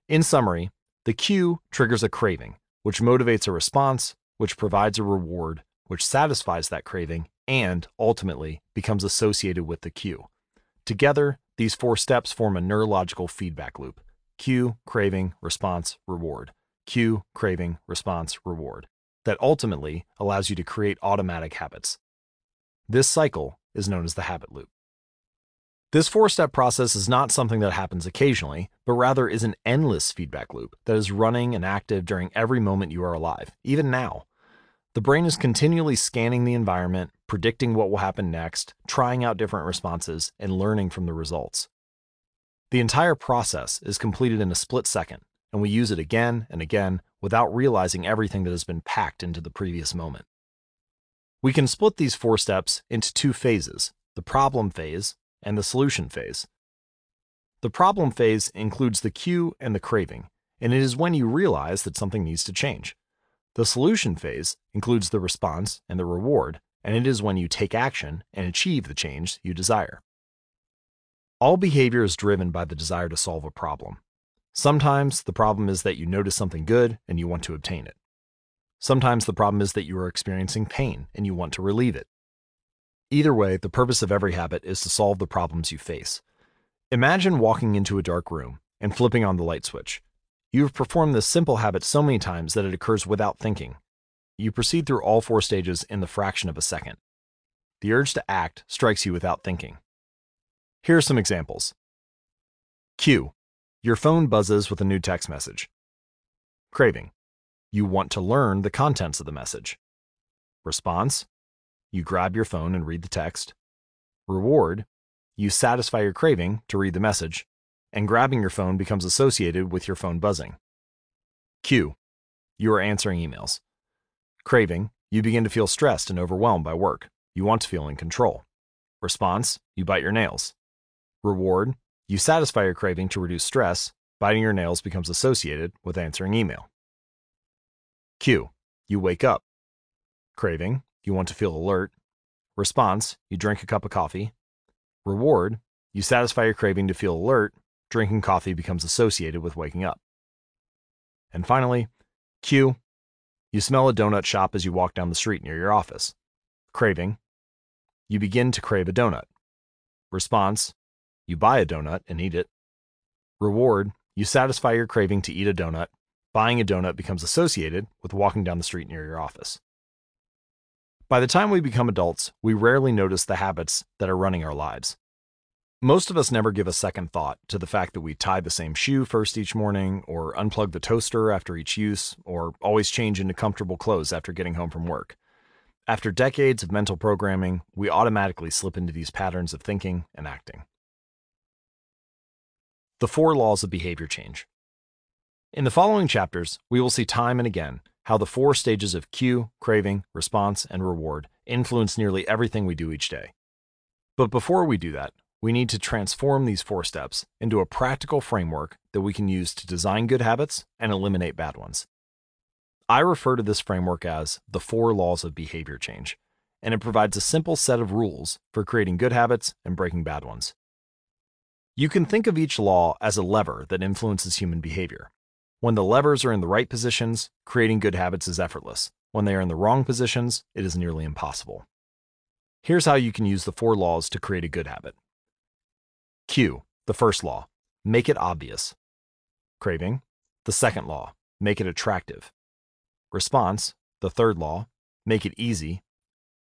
In summary, the cue triggers a craving, which motivates a response, which provides a reward, which satisfies that craving, and, ultimately, becomes associated with the cue. Together, these four steps form a neurological feedback loop cue, craving, response, reward. Cue, craving, response, reward. That ultimately allows you to create automatic habits. This cycle is known as the habit loop. This four step process is not something that happens occasionally, but rather is an endless feedback loop that is running and active during every moment you are alive, even now. The brain is continually scanning the environment, predicting what will happen next, trying out different responses, and learning from the results. The entire process is completed in a split second, and we use it again and again without realizing everything that has been packed into the previous moment. We can split these four steps into two phases the problem phase and the solution phase. The problem phase includes the cue and the craving, and it is when you realize that something needs to change. The solution phase includes the response and the reward, and it is when you take action and achieve the change you desire. All behavior is driven by the desire to solve a problem. Sometimes the problem is that you notice something good and you want to obtain it. Sometimes the problem is that you are experiencing pain and you want to relieve it. Either way, the purpose of every habit is to solve the problems you face. Imagine walking into a dark room and flipping on the light switch. You have performed this simple habit so many times that it occurs without thinking. You proceed through all four stages in the fraction of a second. The urge to act strikes you without thinking. Here are some examples. Cue. Your phone buzzes with a new text message. Craving. You want to learn the contents of the message. Response. You grab your phone and read the text. Reward. You satisfy your craving to read the message, and grabbing your phone becomes associated with your phone buzzing. Cue. You are answering emails. Craving. You begin to feel stressed and overwhelmed by work. You want to feel in control. Response. You bite your nails. Reward, you satisfy your craving to reduce stress. Biting your nails becomes associated with answering email. Cue, you wake up. Craving, you want to feel alert. Response, you drink a cup of coffee. Reward, you satisfy your craving to feel alert. Drinking coffee becomes associated with waking up. And finally, cue, you smell a donut shop as you walk down the street near your office. Craving, you begin to crave a donut. Response, you buy a donut and eat it. Reward, you satisfy your craving to eat a donut. Buying a donut becomes associated with walking down the street near your office. By the time we become adults, we rarely notice the habits that are running our lives. Most of us never give a second thought to the fact that we tie the same shoe first each morning, or unplug the toaster after each use, or always change into comfortable clothes after getting home from work. After decades of mental programming, we automatically slip into these patterns of thinking and acting. The Four Laws of Behavior Change. In the following chapters, we will see time and again how the four stages of cue, craving, response, and reward influence nearly everything we do each day. But before we do that, we need to transform these four steps into a practical framework that we can use to design good habits and eliminate bad ones. I refer to this framework as the four laws of behavior change, and it provides a simple set of rules for creating good habits and breaking bad ones. You can think of each law as a lever that influences human behavior. When the levers are in the right positions, creating good habits is effortless. When they are in the wrong positions, it is nearly impossible. Here's how you can use the four laws to create a good habit. Cue, the first law, make it obvious. Craving, the second law, make it attractive. Response, the third law, make it easy.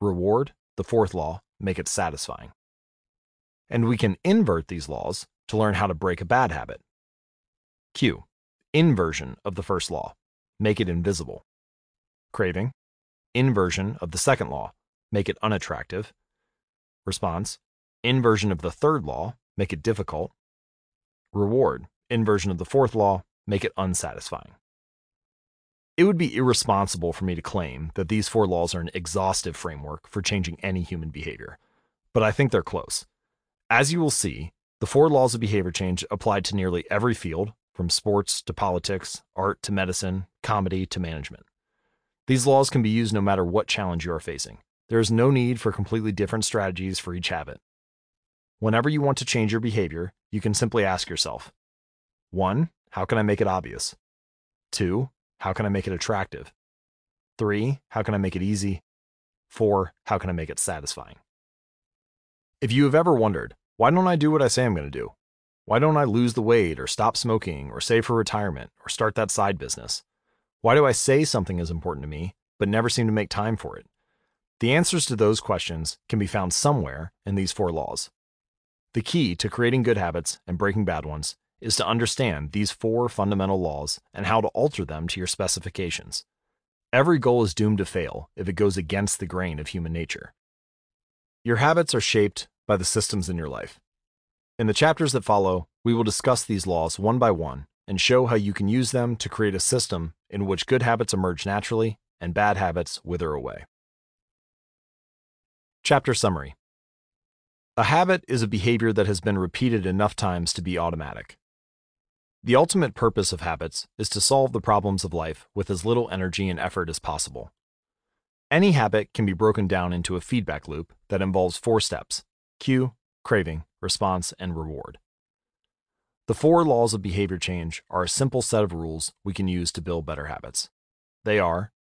Reward, the fourth law, make it satisfying and we can invert these laws to learn how to break a bad habit. Cue, Inversion of the first law. Make it invisible. Craving. Inversion of the second law. Make it unattractive. Response. Inversion of the third law. Make it difficult. Reward. Inversion of the fourth law. Make it unsatisfying. It would be irresponsible for me to claim that these four laws are an exhaustive framework for changing any human behavior, but I think they're close. As you will see, the four laws of behavior change apply to nearly every field, from sports to politics, art to medicine, comedy to management. These laws can be used no matter what challenge you are facing. There is no need for completely different strategies for each habit. Whenever you want to change your behavior, you can simply ask yourself 1. How can I make it obvious? 2. How can I make it attractive? 3. How can I make it easy? 4. How can I make it satisfying? If you have ever wondered, why don't I do what I say I'm going to do? Why don't I lose the weight or stop smoking or save for retirement or start that side business? Why do I say something is important to me, but never seem to make time for it? The answers to those questions can be found somewhere in these four laws. The key to creating good habits and breaking bad ones is to understand these four fundamental laws and how to alter them to your specifications. Every goal is doomed to fail if it goes against the grain of human nature. Your habits are shaped by the systems in your life. In the chapters that follow, we will discuss these laws one by one and show how you can use them to create a system in which good habits emerge naturally and bad habits wither away. Chapter Summary A habit is a behavior that has been repeated enough times to be automatic. The ultimate purpose of habits is to solve the problems of life with as little energy and effort as possible. Any habit can be broken down into a feedback loop that involves four steps cue, craving, response, and reward. The four laws of behavior change are a simple set of rules we can use to build better habits. They are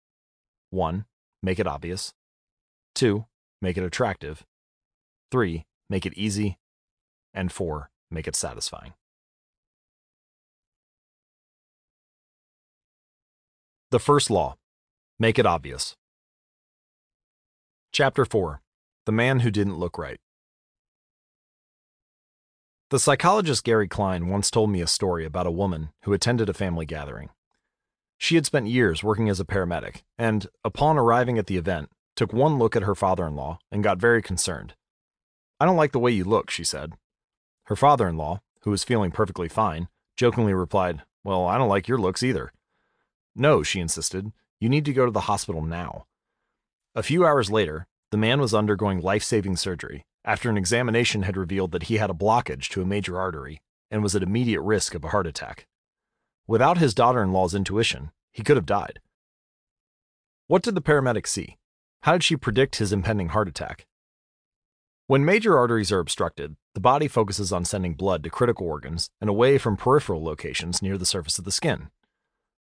1. Make it obvious. 2 make it attractive. 3. Make it easy. And 4. Make it satisfying. The first law make it obvious. Chapter 4 The Man Who Didn't Look Right. The psychologist Gary Klein once told me a story about a woman who attended a family gathering. She had spent years working as a paramedic, and upon arriving at the event, took one look at her father in law and got very concerned. I don't like the way you look, she said. Her father in law, who was feeling perfectly fine, jokingly replied, Well, I don't like your looks either. No, she insisted. You need to go to the hospital now. A few hours later, the man was undergoing life saving surgery after an examination had revealed that he had a blockage to a major artery and was at immediate risk of a heart attack. Without his daughter in law's intuition, he could have died. What did the paramedic see? How did she predict his impending heart attack? When major arteries are obstructed, the body focuses on sending blood to critical organs and away from peripheral locations near the surface of the skin.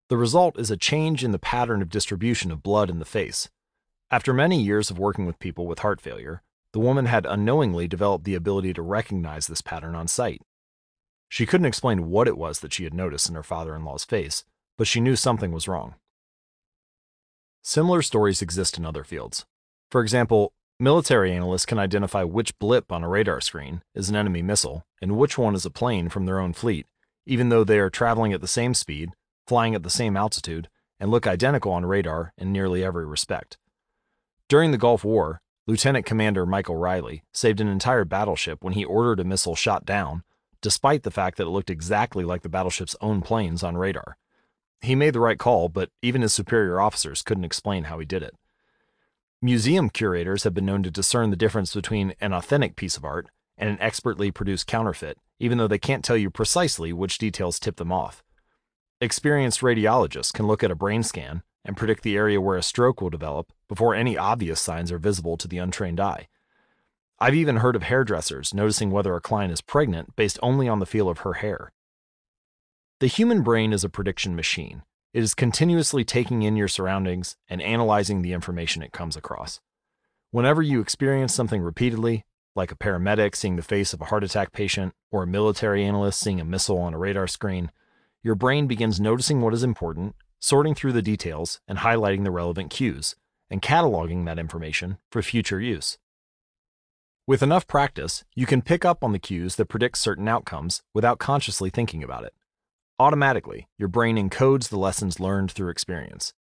The result is a change in the pattern of distribution of blood in the face. After many years of working with people with heart failure, the woman had unknowingly developed the ability to recognize this pattern on sight. She couldn't explain what it was that she had noticed in her father in law's face, but she knew something was wrong. Similar stories exist in other fields. For example, military analysts can identify which blip on a radar screen is an enemy missile and which one is a plane from their own fleet, even though they are traveling at the same speed, flying at the same altitude, and look identical on radar in nearly every respect. During the Gulf War, Lieutenant Commander Michael Riley saved an entire battleship when he ordered a missile shot down, despite the fact that it looked exactly like the battleship's own planes on radar. He made the right call, but even his superior officers couldn't explain how he did it. Museum curators have been known to discern the difference between an authentic piece of art and an expertly produced counterfeit, even though they can't tell you precisely which details tip them off. Experienced radiologists can look at a brain scan and predict the area where a stroke will develop before any obvious signs are visible to the untrained eye. I've even heard of hairdressers noticing whether a client is pregnant based only on the feel of her hair. The human brain is a prediction machine. It is continuously taking in your surroundings and analyzing the information it comes across. Whenever you experience something repeatedly, like a paramedic seeing the face of a heart attack patient or a military analyst seeing a missile on a radar screen, your brain begins noticing what is important, sorting through the details, and highlighting the relevant cues, and cataloging that information for future use. With enough practice, you can pick up on the cues that predict certain outcomes without consciously thinking about it. Automatically, your brain encodes the lessons learned through experience.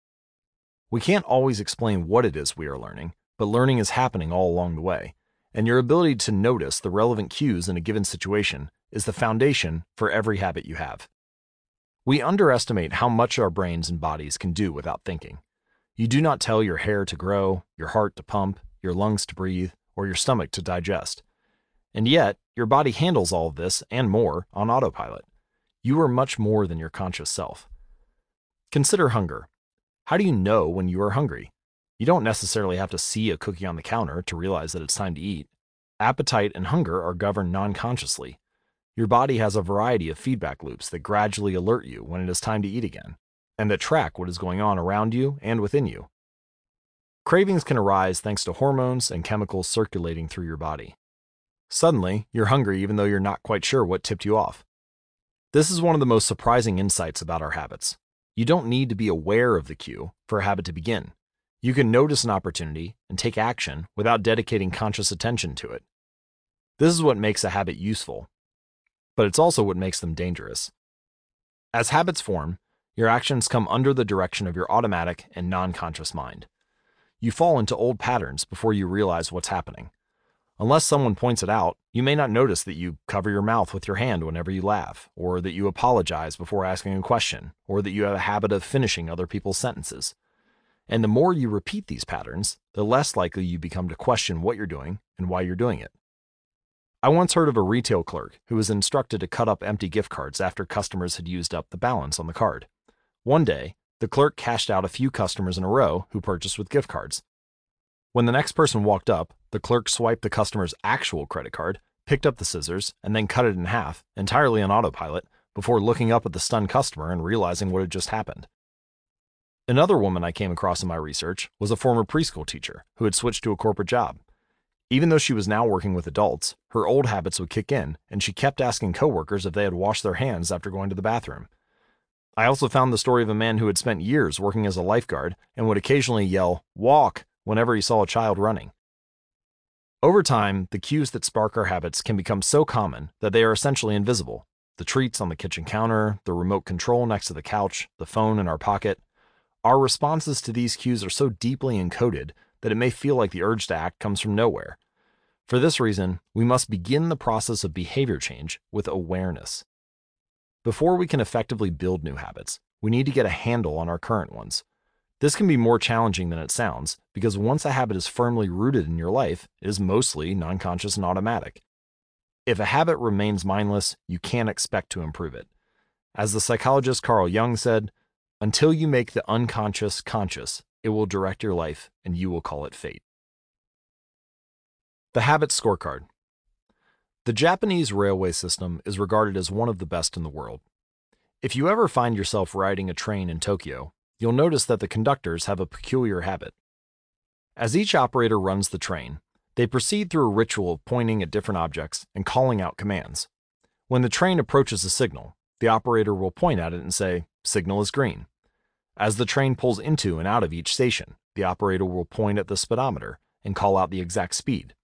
We can't always explain what it is we are learning, but learning is happening all along the way, and your ability to notice the relevant cues in a given situation is the foundation for every habit you have. We underestimate how much our brains and bodies can do without thinking. You do not tell your hair to grow, your heart to pump, your lungs to breathe, or your stomach to digest. And yet, your body handles all of this and more on autopilot. You are much more than your conscious self. Consider hunger. How do you know when you are hungry? You don't necessarily have to see a cookie on the counter to realize that it's time to eat. Appetite and hunger are governed non consciously. Your body has a variety of feedback loops that gradually alert you when it is time to eat again, and that track what is going on around you and within you. Cravings can arise thanks to hormones and chemicals circulating through your body. Suddenly, you're hungry even though you're not quite sure what tipped you off. This is one of the most surprising insights about our habits. You don't need to be aware of the cue for a habit to begin. You can notice an opportunity and take action without dedicating conscious attention to it. This is what makes a habit useful, but it's also what makes them dangerous. As habits form, your actions come under the direction of your automatic and non conscious mind. You fall into old patterns before you realize what's happening. Unless someone points it out, you may not notice that you cover your mouth with your hand whenever you laugh, or that you apologize before asking a question, or that you have a habit of finishing other people's sentences. And the more you repeat these patterns, the less likely you become to question what you're doing and why you're doing it. I once heard of a retail clerk who was instructed to cut up empty gift cards after customers had used up the balance on the card. One day, the clerk cashed out a few customers in a row who purchased with gift cards. When the next person walked up, the clerk swiped the customer's actual credit card, picked up the scissors, and then cut it in half, entirely on autopilot, before looking up at the stunned customer and realizing what had just happened. Another woman I came across in my research was a former preschool teacher who had switched to a corporate job. Even though she was now working with adults, her old habits would kick in, and she kept asking coworkers if they had washed their hands after going to the bathroom. I also found the story of a man who had spent years working as a lifeguard and would occasionally yell, Walk, whenever he saw a child running. Over time, the cues that spark our habits can become so common that they are essentially invisible. The treats on the kitchen counter, the remote control next to the couch, the phone in our pocket, our responses to these cues are so deeply encoded that it may feel like the urge to act comes from nowhere. For this reason, we must begin the process of behavior change with awareness. Before we can effectively build new habits, we need to get a handle on our current ones. This can be more challenging than it sounds because once a habit is firmly rooted in your life, it is mostly non conscious and automatic. If a habit remains mindless, you can't expect to improve it. As the psychologist Carl Jung said, until you make the unconscious conscious, it will direct your life and you will call it fate. The Habit Scorecard The Japanese railway system is regarded as one of the best in the world. If you ever find yourself riding a train in Tokyo, you'll notice that the conductors have a peculiar habit. As each operator runs the train, they proceed through a ritual of pointing at different objects and calling out commands. When the train approaches a signal, the operator will point at it and say, Signal is green. As the train pulls into and out of each station, the operator will point at the speedometer and call out the exact speed.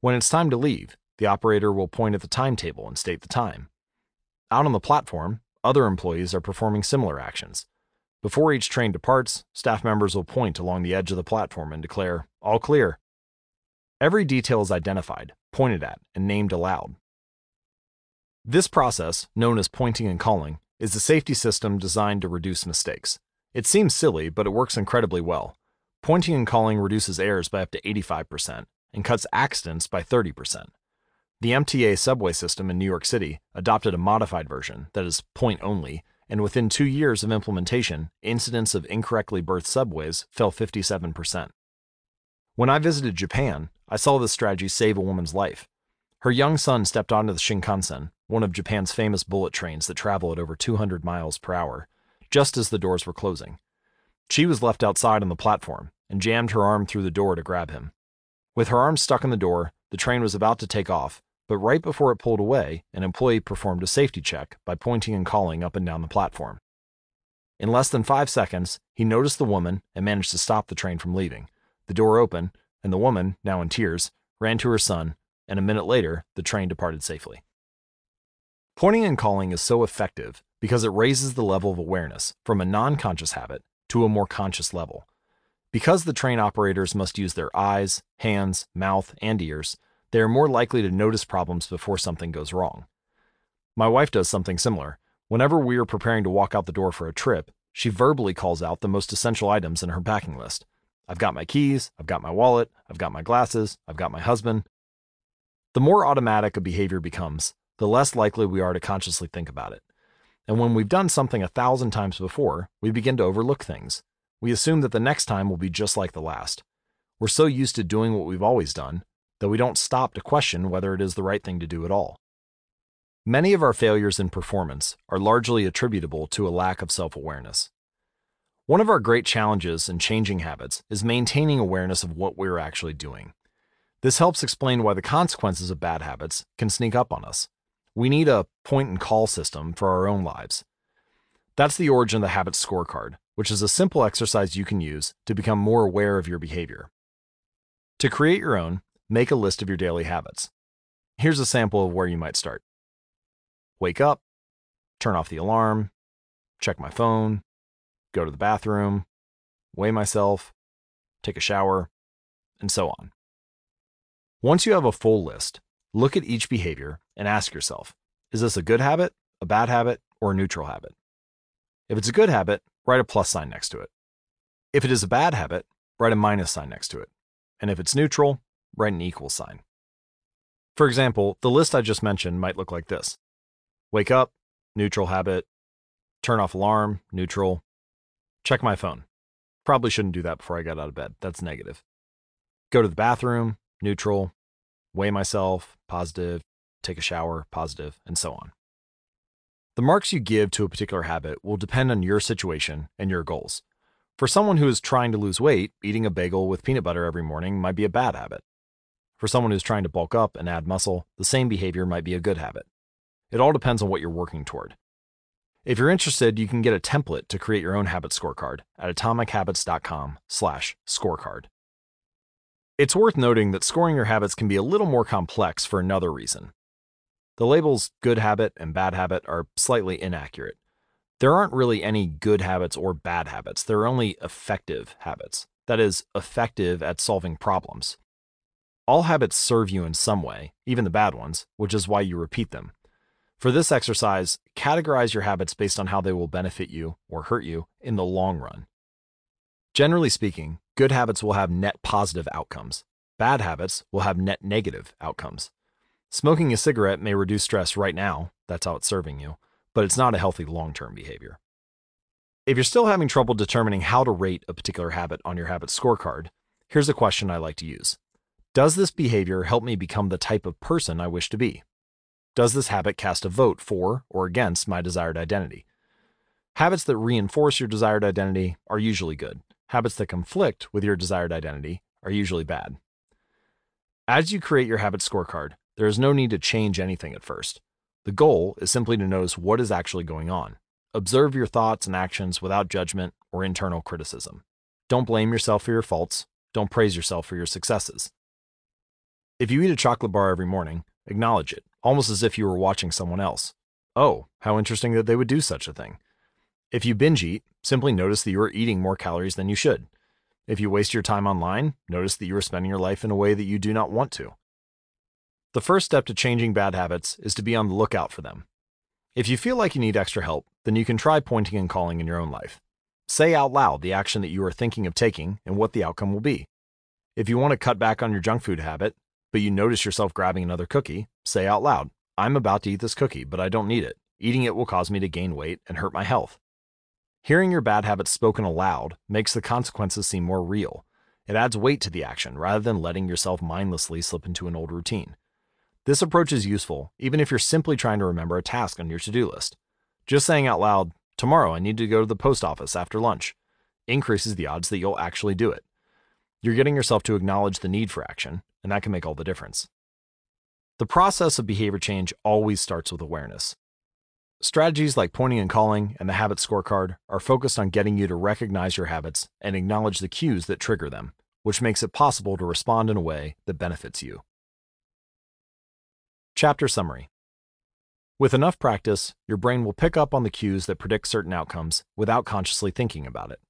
When it's time to leave, the operator will point at the timetable and state the time. Out on the platform, other employees are performing similar actions. Before each train departs, staff members will point along the edge of the platform and declare, All clear. Every detail is identified, pointed at, and named aloud. This process, known as pointing and calling, is a safety system designed to reduce mistakes. It seems silly, but it works incredibly well. Pointing and calling reduces errors by up to 85% and cuts accidents by 30%. The MTA subway system in New York City adopted a modified version that is point only, and within two years of implementation, incidents of incorrectly berthed subways fell 57%. When I visited Japan, I saw this strategy save a woman's life. Her young son stepped onto the Shinkansen, one of Japan's famous bullet trains that travel at over 200 miles per hour, just as the doors were closing. She was left outside on the platform and jammed her arm through the door to grab him. With her arm stuck in the door, the train was about to take off, but right before it pulled away, an employee performed a safety check by pointing and calling up and down the platform. In less than five seconds, he noticed the woman and managed to stop the train from leaving. The door opened, and the woman, now in tears, ran to her son and a minute later, the train departed safely. Pointing and calling is so effective because it raises the level of awareness from a non conscious habit to a more conscious level. Because the train operators must use their eyes, hands, mouth, and ears, they are more likely to notice problems before something goes wrong. My wife does something similar. Whenever we are preparing to walk out the door for a trip, she verbally calls out the most essential items in her packing list. I've got my keys, I've got my wallet, I've got my glasses, I've got my husband, the more automatic a behavior becomes, the less likely we are to consciously think about it. And when we've done something a thousand times before, we begin to overlook things. We assume that the next time will be just like the last. We're so used to doing what we've always done that we don't stop to question whether it is the right thing to do at all. Many of our failures in performance are largely attributable to a lack of self awareness. One of our great challenges in changing habits is maintaining awareness of what we're actually doing. This helps explain why the consequences of bad habits can sneak up on us. We need a point and call system for our own lives. That's the origin of the habit scorecard, which is a simple exercise you can use to become more aware of your behavior. To create your own, make a list of your daily habits. Here's a sample of where you might start wake up, turn off the alarm, check my phone, go to the bathroom, weigh myself, take a shower, and so on. Once you have a full list, look at each behavior and ask yourself is this a good habit, a bad habit, or a neutral habit? If it's a good habit, write a plus sign next to it. If it is a bad habit, write a minus sign next to it. And if it's neutral, write an equal sign. For example, the list I just mentioned might look like this Wake up, neutral habit. Turn off alarm, neutral. Check my phone. Probably shouldn't do that before I got out of bed. That's negative. Go to the bathroom, neutral. Weigh myself, positive. Take a shower, positive, and so on. The marks you give to a particular habit will depend on your situation and your goals. For someone who is trying to lose weight, eating a bagel with peanut butter every morning might be a bad habit. For someone who's trying to bulk up and add muscle, the same behavior might be a good habit. It all depends on what you're working toward. If you're interested, you can get a template to create your own habit scorecard at atomichabits.com/scorecard. It's worth noting that scoring your habits can be a little more complex for another reason. The labels good habit and bad habit are slightly inaccurate. There aren't really any good habits or bad habits. There are only effective habits. That is, effective at solving problems. All habits serve you in some way, even the bad ones, which is why you repeat them. For this exercise, categorize your habits based on how they will benefit you or hurt you in the long run. Generally speaking, good habits will have net positive outcomes. Bad habits will have net negative outcomes. Smoking a cigarette may reduce stress right now, that's how it's serving you, but it's not a healthy long term behavior. If you're still having trouble determining how to rate a particular habit on your habit scorecard, here's a question I like to use Does this behavior help me become the type of person I wish to be? Does this habit cast a vote for or against my desired identity? Habits that reinforce your desired identity are usually good. Habits that conflict with your desired identity are usually bad. As you create your habit scorecard, there is no need to change anything at first. The goal is simply to notice what is actually going on. Observe your thoughts and actions without judgment or internal criticism. Don't blame yourself for your faults. Don't praise yourself for your successes. If you eat a chocolate bar every morning, acknowledge it almost as if you were watching someone else. Oh, how interesting that they would do such a thing. If you binge eat, simply notice that you are eating more calories than you should. If you waste your time online, notice that you are spending your life in a way that you do not want to. The first step to changing bad habits is to be on the lookout for them. If you feel like you need extra help, then you can try pointing and calling in your own life. Say out loud the action that you are thinking of taking and what the outcome will be. If you want to cut back on your junk food habit, but you notice yourself grabbing another cookie, say out loud, I'm about to eat this cookie, but I don't need it. Eating it will cause me to gain weight and hurt my health. Hearing your bad habits spoken aloud makes the consequences seem more real. It adds weight to the action rather than letting yourself mindlessly slip into an old routine. This approach is useful even if you're simply trying to remember a task on your to do list. Just saying out loud, Tomorrow I need to go to the post office after lunch, increases the odds that you'll actually do it. You're getting yourself to acknowledge the need for action, and that can make all the difference. The process of behavior change always starts with awareness. Strategies like pointing and calling and the habit scorecard are focused on getting you to recognize your habits and acknowledge the cues that trigger them, which makes it possible to respond in a way that benefits you. Chapter Summary With enough practice, your brain will pick up on the cues that predict certain outcomes without consciously thinking about it.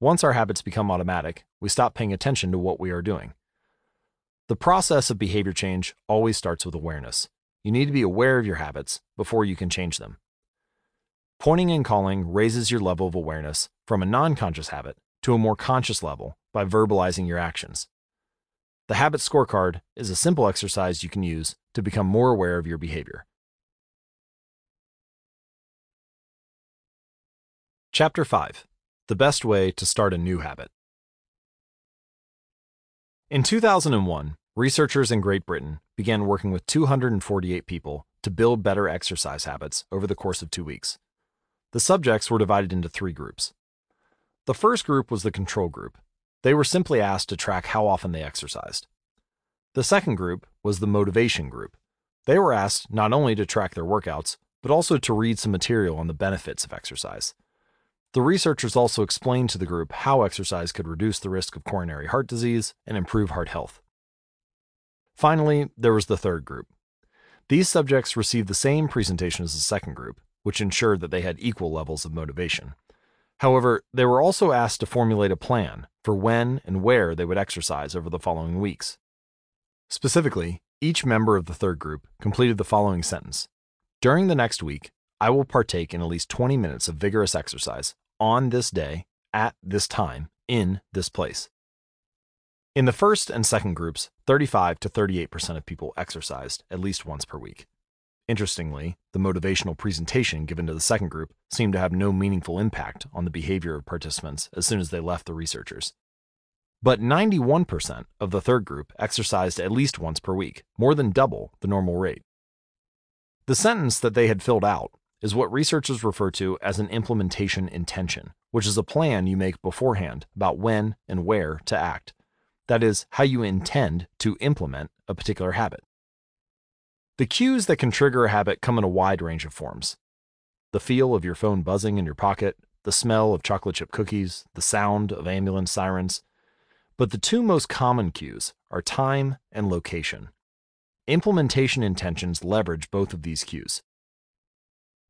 Once our habits become automatic, we stop paying attention to what we are doing. The process of behavior change always starts with awareness. You need to be aware of your habits before you can change them. Pointing and calling raises your level of awareness from a non conscious habit to a more conscious level by verbalizing your actions. The habit scorecard is a simple exercise you can use to become more aware of your behavior. Chapter 5 The Best Way to Start a New Habit. In 2001, researchers in Great Britain began working with 248 people to build better exercise habits over the course of two weeks. The subjects were divided into three groups. The first group was the control group. They were simply asked to track how often they exercised. The second group was the motivation group. They were asked not only to track their workouts, but also to read some material on the benefits of exercise. The researchers also explained to the group how exercise could reduce the risk of coronary heart disease and improve heart health. Finally, there was the third group. These subjects received the same presentation as the second group, which ensured that they had equal levels of motivation. However, they were also asked to formulate a plan for when and where they would exercise over the following weeks. Specifically, each member of the third group completed the following sentence During the next week, I will partake in at least 20 minutes of vigorous exercise on this day, at this time, in this place. In the first and second groups, 35 to 38% of people exercised at least once per week. Interestingly, the motivational presentation given to the second group seemed to have no meaningful impact on the behavior of participants as soon as they left the researchers. But 91% of the third group exercised at least once per week, more than double the normal rate. The sentence that they had filled out is what researchers refer to as an implementation intention, which is a plan you make beforehand about when and where to act. That is, how you intend to implement a particular habit. The cues that can trigger a habit come in a wide range of forms. The feel of your phone buzzing in your pocket, the smell of chocolate chip cookies, the sound of ambulance sirens. But the two most common cues are time and location. Implementation intentions leverage both of these cues.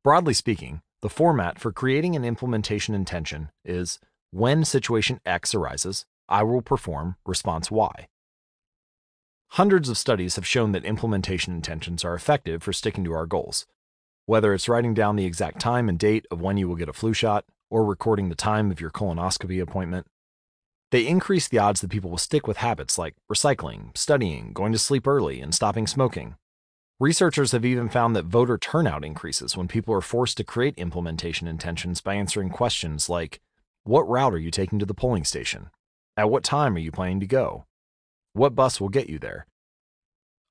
Broadly speaking, the format for creating an implementation intention is when situation X arises, I will perform response Y. Hundreds of studies have shown that implementation intentions are effective for sticking to our goals. Whether it's writing down the exact time and date of when you will get a flu shot, or recording the time of your colonoscopy appointment, they increase the odds that people will stick with habits like recycling, studying, going to sleep early, and stopping smoking. Researchers have even found that voter turnout increases when people are forced to create implementation intentions by answering questions like What route are you taking to the polling station? At what time are you planning to go? What bus will get you there?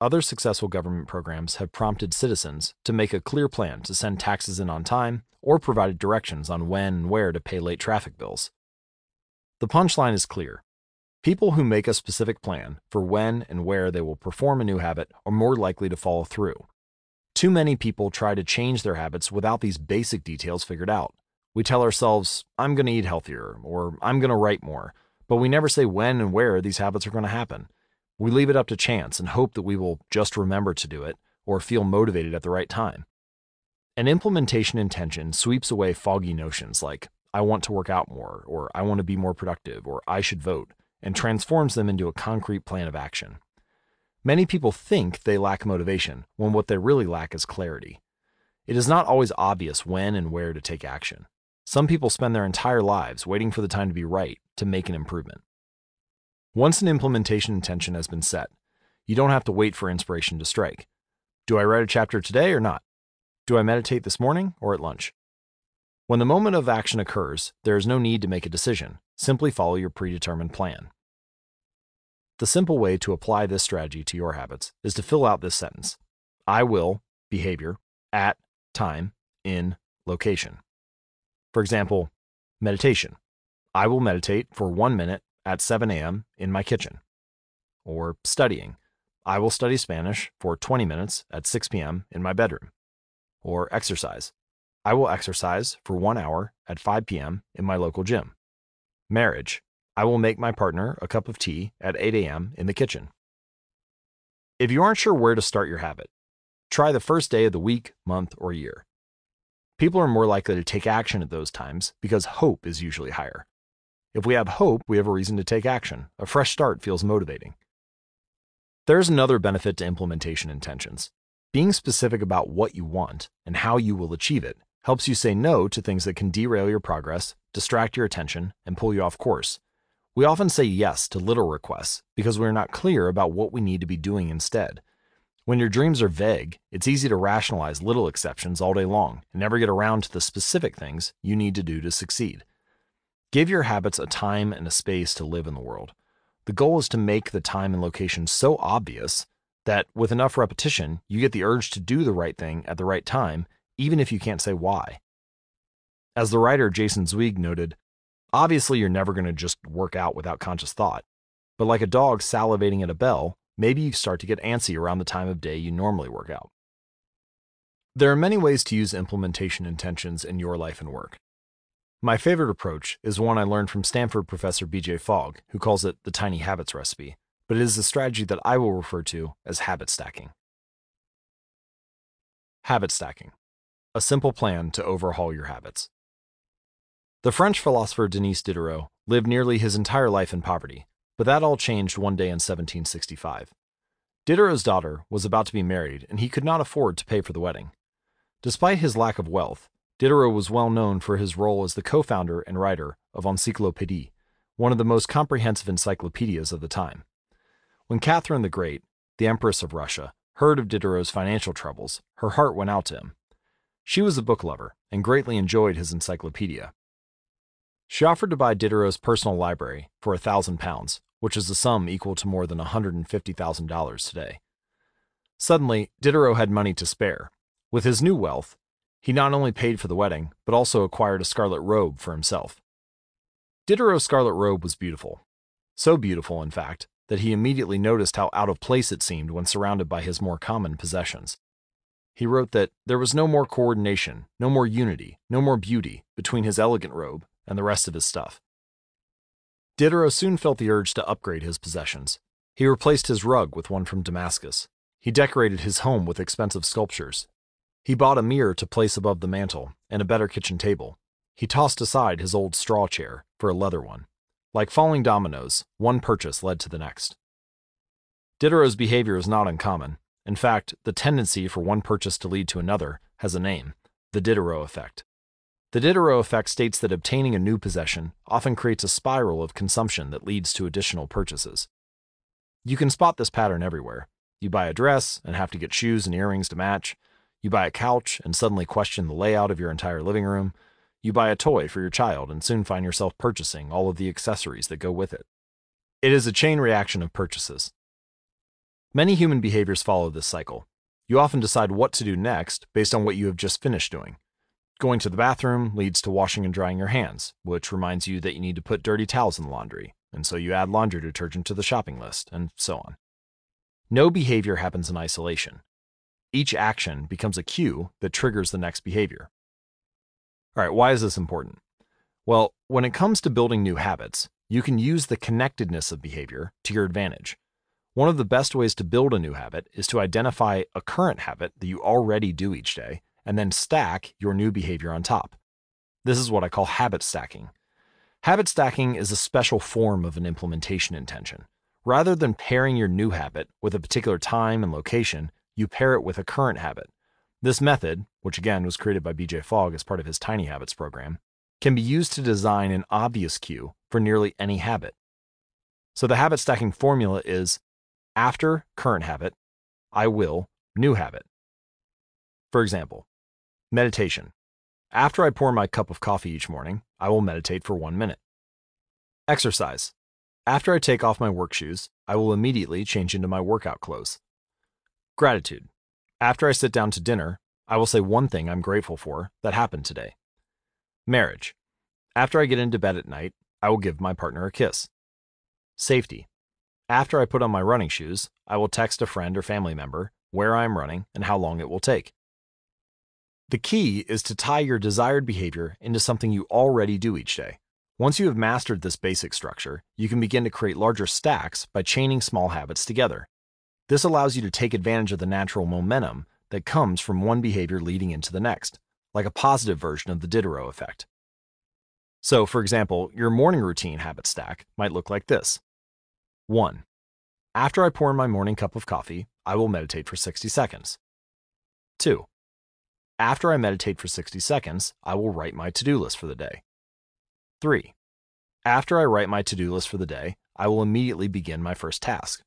Other successful government programs have prompted citizens to make a clear plan to send taxes in on time or provided directions on when and where to pay late traffic bills. The punchline is clear. People who make a specific plan for when and where they will perform a new habit are more likely to follow through. Too many people try to change their habits without these basic details figured out. We tell ourselves, I'm going to eat healthier, or I'm going to write more, but we never say when and where these habits are going to happen. We leave it up to chance and hope that we will just remember to do it or feel motivated at the right time. An implementation intention sweeps away foggy notions like, I want to work out more, or I want to be more productive, or I should vote, and transforms them into a concrete plan of action. Many people think they lack motivation when what they really lack is clarity. It is not always obvious when and where to take action. Some people spend their entire lives waiting for the time to be right to make an improvement. Once an implementation intention has been set, you don't have to wait for inspiration to strike. Do I write a chapter today or not? Do I meditate this morning or at lunch? When the moment of action occurs, there is no need to make a decision. Simply follow your predetermined plan. The simple way to apply this strategy to your habits is to fill out this sentence I will, behavior, at, time, in, location. For example, meditation. I will meditate for one minute at 7 a.m. in my kitchen. Or studying. I will study Spanish for 20 minutes at 6 p.m. in my bedroom. Or exercise. I will exercise for one hour at 5 p.m. in my local gym. Marriage. I will make my partner a cup of tea at 8 a.m. in the kitchen. If you aren't sure where to start your habit, try the first day of the week, month, or year. People are more likely to take action at those times because hope is usually higher. If we have hope, we have a reason to take action. A fresh start feels motivating. There's another benefit to implementation intentions. Being specific about what you want and how you will achieve it helps you say no to things that can derail your progress, distract your attention, and pull you off course. We often say yes to little requests because we're not clear about what we need to be doing instead. When your dreams are vague, it's easy to rationalize little exceptions all day long and never get around to the specific things you need to do to succeed. Give your habits a time and a space to live in the world. The goal is to make the time and location so obvious that with enough repetition, you get the urge to do the right thing at the right time, even if you can't say why. As the writer Jason Zweig noted, Obviously, you're never going to just work out without conscious thought. But like a dog salivating at a bell, maybe you start to get antsy around the time of day you normally work out. There are many ways to use implementation intentions in your life and work. My favorite approach is one I learned from Stanford professor BJ Fogg, who calls it the tiny habits recipe, but it is a strategy that I will refer to as habit stacking. Habit stacking a simple plan to overhaul your habits. The French philosopher Denis Diderot lived nearly his entire life in poverty, but that all changed one day in 1765. Diderot's daughter was about to be married, and he could not afford to pay for the wedding. Despite his lack of wealth, Diderot was well known for his role as the co founder and writer of Encyclopédie, one of the most comprehensive encyclopedias of the time. When Catherine the Great, the Empress of Russia, heard of Diderot's financial troubles, her heart went out to him. She was a book lover and greatly enjoyed his encyclopedia. She offered to buy Diderot's personal library for a thousand pounds, which is a sum equal to more than $150,000 today. Suddenly, Diderot had money to spare. With his new wealth, he not only paid for the wedding, but also acquired a scarlet robe for himself. Diderot's scarlet robe was beautiful. So beautiful, in fact, that he immediately noticed how out of place it seemed when surrounded by his more common possessions. He wrote that there was no more coordination, no more unity, no more beauty between his elegant robe and the rest of his stuff. Diderot soon felt the urge to upgrade his possessions. He replaced his rug with one from Damascus. He decorated his home with expensive sculptures. He bought a mirror to place above the mantel and a better kitchen table. He tossed aside his old straw chair for a leather one. Like falling dominoes, one purchase led to the next. Diderot's behavior is not uncommon. In fact, the tendency for one purchase to lead to another has a name the Diderot effect. The Diderot effect states that obtaining a new possession often creates a spiral of consumption that leads to additional purchases. You can spot this pattern everywhere. You buy a dress and have to get shoes and earrings to match. You buy a couch and suddenly question the layout of your entire living room. You buy a toy for your child and soon find yourself purchasing all of the accessories that go with it. It is a chain reaction of purchases. Many human behaviors follow this cycle. You often decide what to do next based on what you have just finished doing. Going to the bathroom leads to washing and drying your hands, which reminds you that you need to put dirty towels in the laundry, and so you add laundry detergent to the shopping list, and so on. No behavior happens in isolation. Each action becomes a cue that triggers the next behavior. All right, why is this important? Well, when it comes to building new habits, you can use the connectedness of behavior to your advantage. One of the best ways to build a new habit is to identify a current habit that you already do each day and then stack your new behavior on top. This is what I call habit stacking. Habit stacking is a special form of an implementation intention. Rather than pairing your new habit with a particular time and location, you pair it with a current habit. This method, which again was created by BJ Fogg as part of his Tiny Habits program, can be used to design an obvious cue for nearly any habit. So the habit stacking formula is after current habit, I will new habit. For example, meditation. After I pour my cup of coffee each morning, I will meditate for one minute. Exercise. After I take off my work shoes, I will immediately change into my workout clothes. Gratitude. After I sit down to dinner, I will say one thing I'm grateful for that happened today. Marriage. After I get into bed at night, I will give my partner a kiss. Safety. After I put on my running shoes, I will text a friend or family member where I am running and how long it will take. The key is to tie your desired behavior into something you already do each day. Once you have mastered this basic structure, you can begin to create larger stacks by chaining small habits together. This allows you to take advantage of the natural momentum that comes from one behavior leading into the next, like a positive version of the Diderot effect. So, for example, your morning routine habit stack might look like this 1. After I pour my morning cup of coffee, I will meditate for 60 seconds. 2. After I meditate for 60 seconds, I will write my to do list for the day. 3. After I write my to do list for the day, I will immediately begin my first task.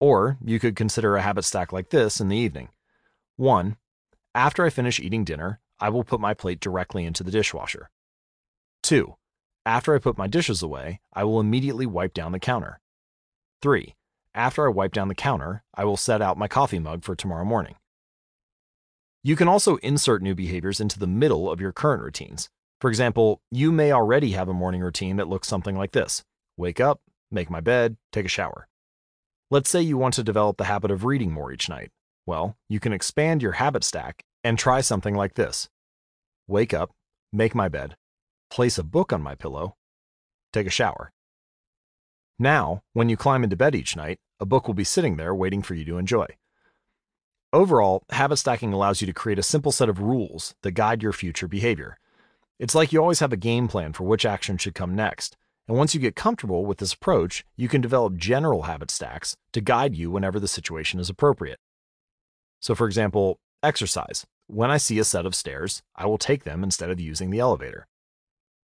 Or you could consider a habit stack like this in the evening. 1. After I finish eating dinner, I will put my plate directly into the dishwasher. 2. After I put my dishes away, I will immediately wipe down the counter. 3. After I wipe down the counter, I will set out my coffee mug for tomorrow morning. You can also insert new behaviors into the middle of your current routines. For example, you may already have a morning routine that looks something like this wake up, make my bed, take a shower. Let's say you want to develop the habit of reading more each night. Well, you can expand your habit stack and try something like this wake up, make my bed, place a book on my pillow, take a shower. Now, when you climb into bed each night, a book will be sitting there waiting for you to enjoy. Overall, habit stacking allows you to create a simple set of rules that guide your future behavior. It's like you always have a game plan for which action should come next, and once you get comfortable with this approach, you can develop general habit stacks to guide you whenever the situation is appropriate. So, for example, exercise. When I see a set of stairs, I will take them instead of using the elevator.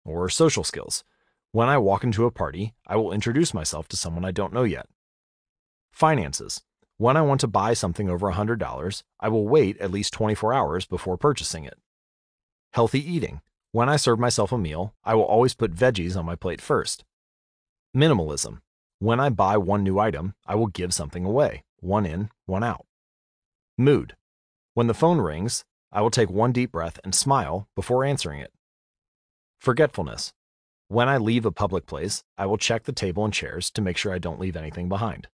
Or social skills. When I walk into a party, I will introduce myself to someone I don't know yet. Finances. When I want to buy something over $100, I will wait at least 24 hours before purchasing it. Healthy eating. When I serve myself a meal, I will always put veggies on my plate first. Minimalism. When I buy one new item, I will give something away, one in, one out. Mood. When the phone rings, I will take one deep breath and smile before answering it. Forgetfulness. When I leave a public place, I will check the table and chairs to make sure I don't leave anything behind.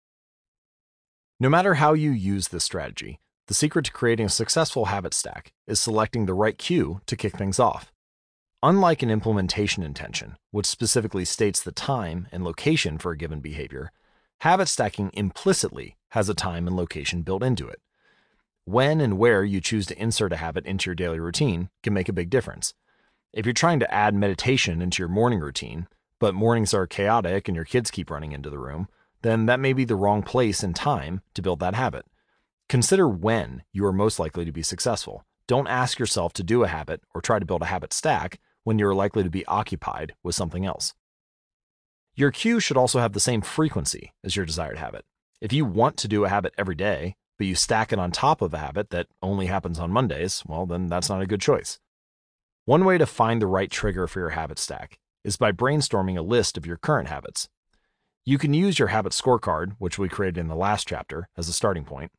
No matter how you use this strategy, the secret to creating a successful habit stack is selecting the right cue to kick things off. Unlike an implementation intention, which specifically states the time and location for a given behavior, habit stacking implicitly has a time and location built into it. When and where you choose to insert a habit into your daily routine can make a big difference. If you're trying to add meditation into your morning routine, but mornings are chaotic and your kids keep running into the room, then that may be the wrong place and time to build that habit. Consider when you are most likely to be successful. Don't ask yourself to do a habit or try to build a habit stack when you are likely to be occupied with something else. Your cue should also have the same frequency as your desired habit. If you want to do a habit every day, but you stack it on top of a habit that only happens on Mondays, well, then that's not a good choice. One way to find the right trigger for your habit stack is by brainstorming a list of your current habits. You can use your habit scorecard, which we created in the last chapter, as a starting point.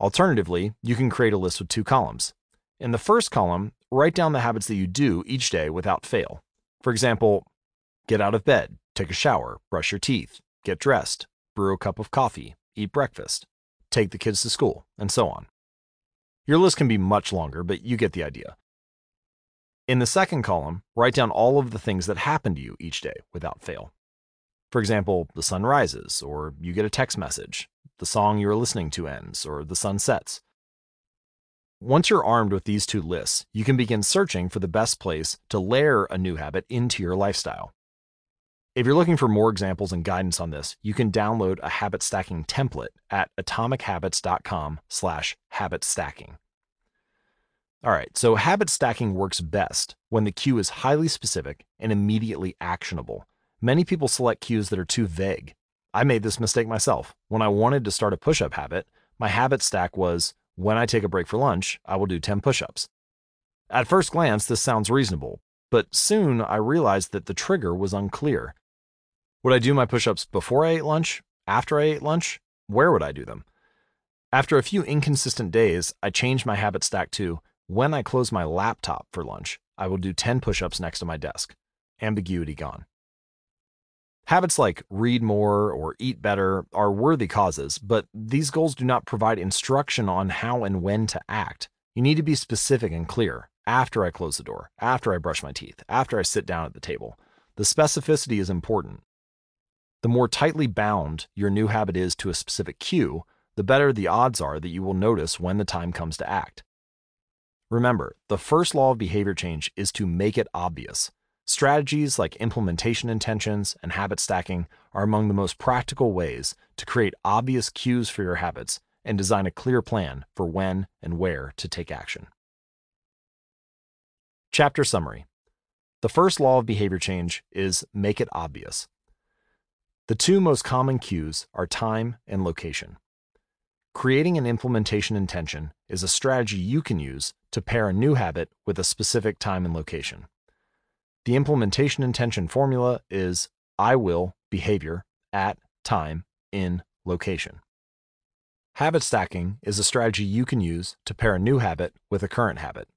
Alternatively, you can create a list with two columns. In the first column, write down the habits that you do each day without fail. For example, get out of bed, take a shower, brush your teeth, get dressed, brew a cup of coffee, eat breakfast take the kids to school, and so on. Your list can be much longer, but you get the idea. In the second column, write down all of the things that happen to you each day without fail. For example, the sun rises, or you get a text message, the song you are listening to ends, or the sun sets. Once you're armed with these two lists, you can begin searching for the best place to layer a new habit into your lifestyle. If you're looking for more examples and guidance on this, you can download a habit stacking template at atomichabits.com slash habit. All right, so habit stacking works best when the cue is highly specific and immediately actionable. Many people select cues that are too vague. I made this mistake myself. When I wanted to start a push up habit, my habit stack was when I take a break for lunch, I will do 10 push ups. At first glance, this sounds reasonable, but soon I realized that the trigger was unclear. Would I do my push ups before I ate lunch? After I ate lunch? Where would I do them? After a few inconsistent days, I changed my habit stack to when I close my laptop for lunch, I will do 10 push ups next to my desk. Ambiguity gone. Habits like read more or eat better are worthy causes, but these goals do not provide instruction on how and when to act. You need to be specific and clear after I close the door, after I brush my teeth, after I sit down at the table. The specificity is important. The more tightly bound your new habit is to a specific cue, the better the odds are that you will notice when the time comes to act. Remember, the first law of behavior change is to make it obvious. Strategies like implementation intentions and habit stacking are among the most practical ways to create obvious cues for your habits and design a clear plan for when and where to take action. Chapter Summary The first law of behavior change is make it obvious. The two most common cues are time and location. Creating an implementation intention is a strategy you can use to pair a new habit with a specific time and location. The implementation intention formula is I will behavior at time in location. Habit stacking is a strategy you can use to pair a new habit with a current habit.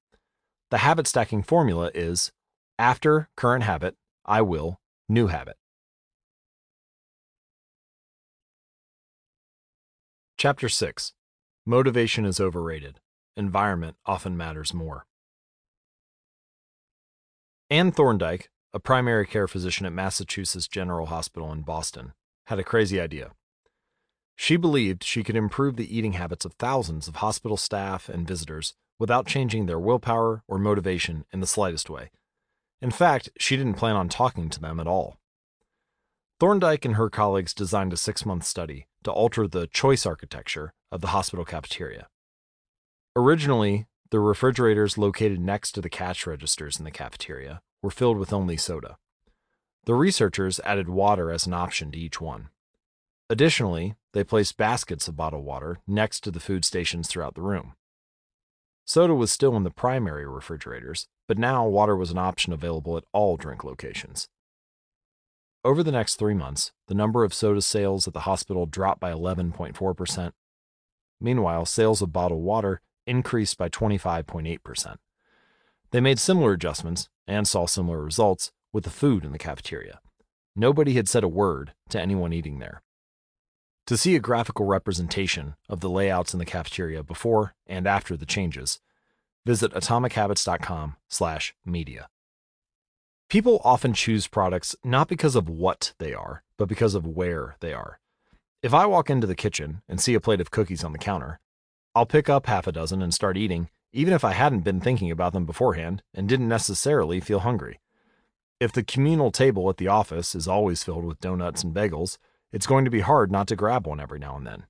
The habit stacking formula is After current habit, I will new habit. Chapter 6 Motivation is overrated. Environment often matters more. Anne Thorndike, a primary care physician at Massachusetts General Hospital in Boston, had a crazy idea. She believed she could improve the eating habits of thousands of hospital staff and visitors without changing their willpower or motivation in the slightest way. In fact, she didn't plan on talking to them at all. Thorndike and her colleagues designed a six month study to alter the choice architecture of the hospital cafeteria. Originally, the refrigerators located next to the cash registers in the cafeteria were filled with only soda. The researchers added water as an option to each one. Additionally, they placed baskets of bottled water next to the food stations throughout the room. Soda was still in the primary refrigerators, but now water was an option available at all drink locations. Over the next three months, the number of soda sales at the hospital dropped by 11.4%. Meanwhile, sales of bottled water increased by 25.8%. They made similar adjustments and saw similar results with the food in the cafeteria. Nobody had said a word to anyone eating there. To see a graphical representation of the layouts in the cafeteria before and after the changes, visit atomichabits.com/media. People often choose products not because of what they are, but because of where they are. If I walk into the kitchen and see a plate of cookies on the counter, I'll pick up half a dozen and start eating, even if I hadn't been thinking about them beforehand and didn't necessarily feel hungry. If the communal table at the office is always filled with donuts and bagels, it's going to be hard not to grab one every now and then.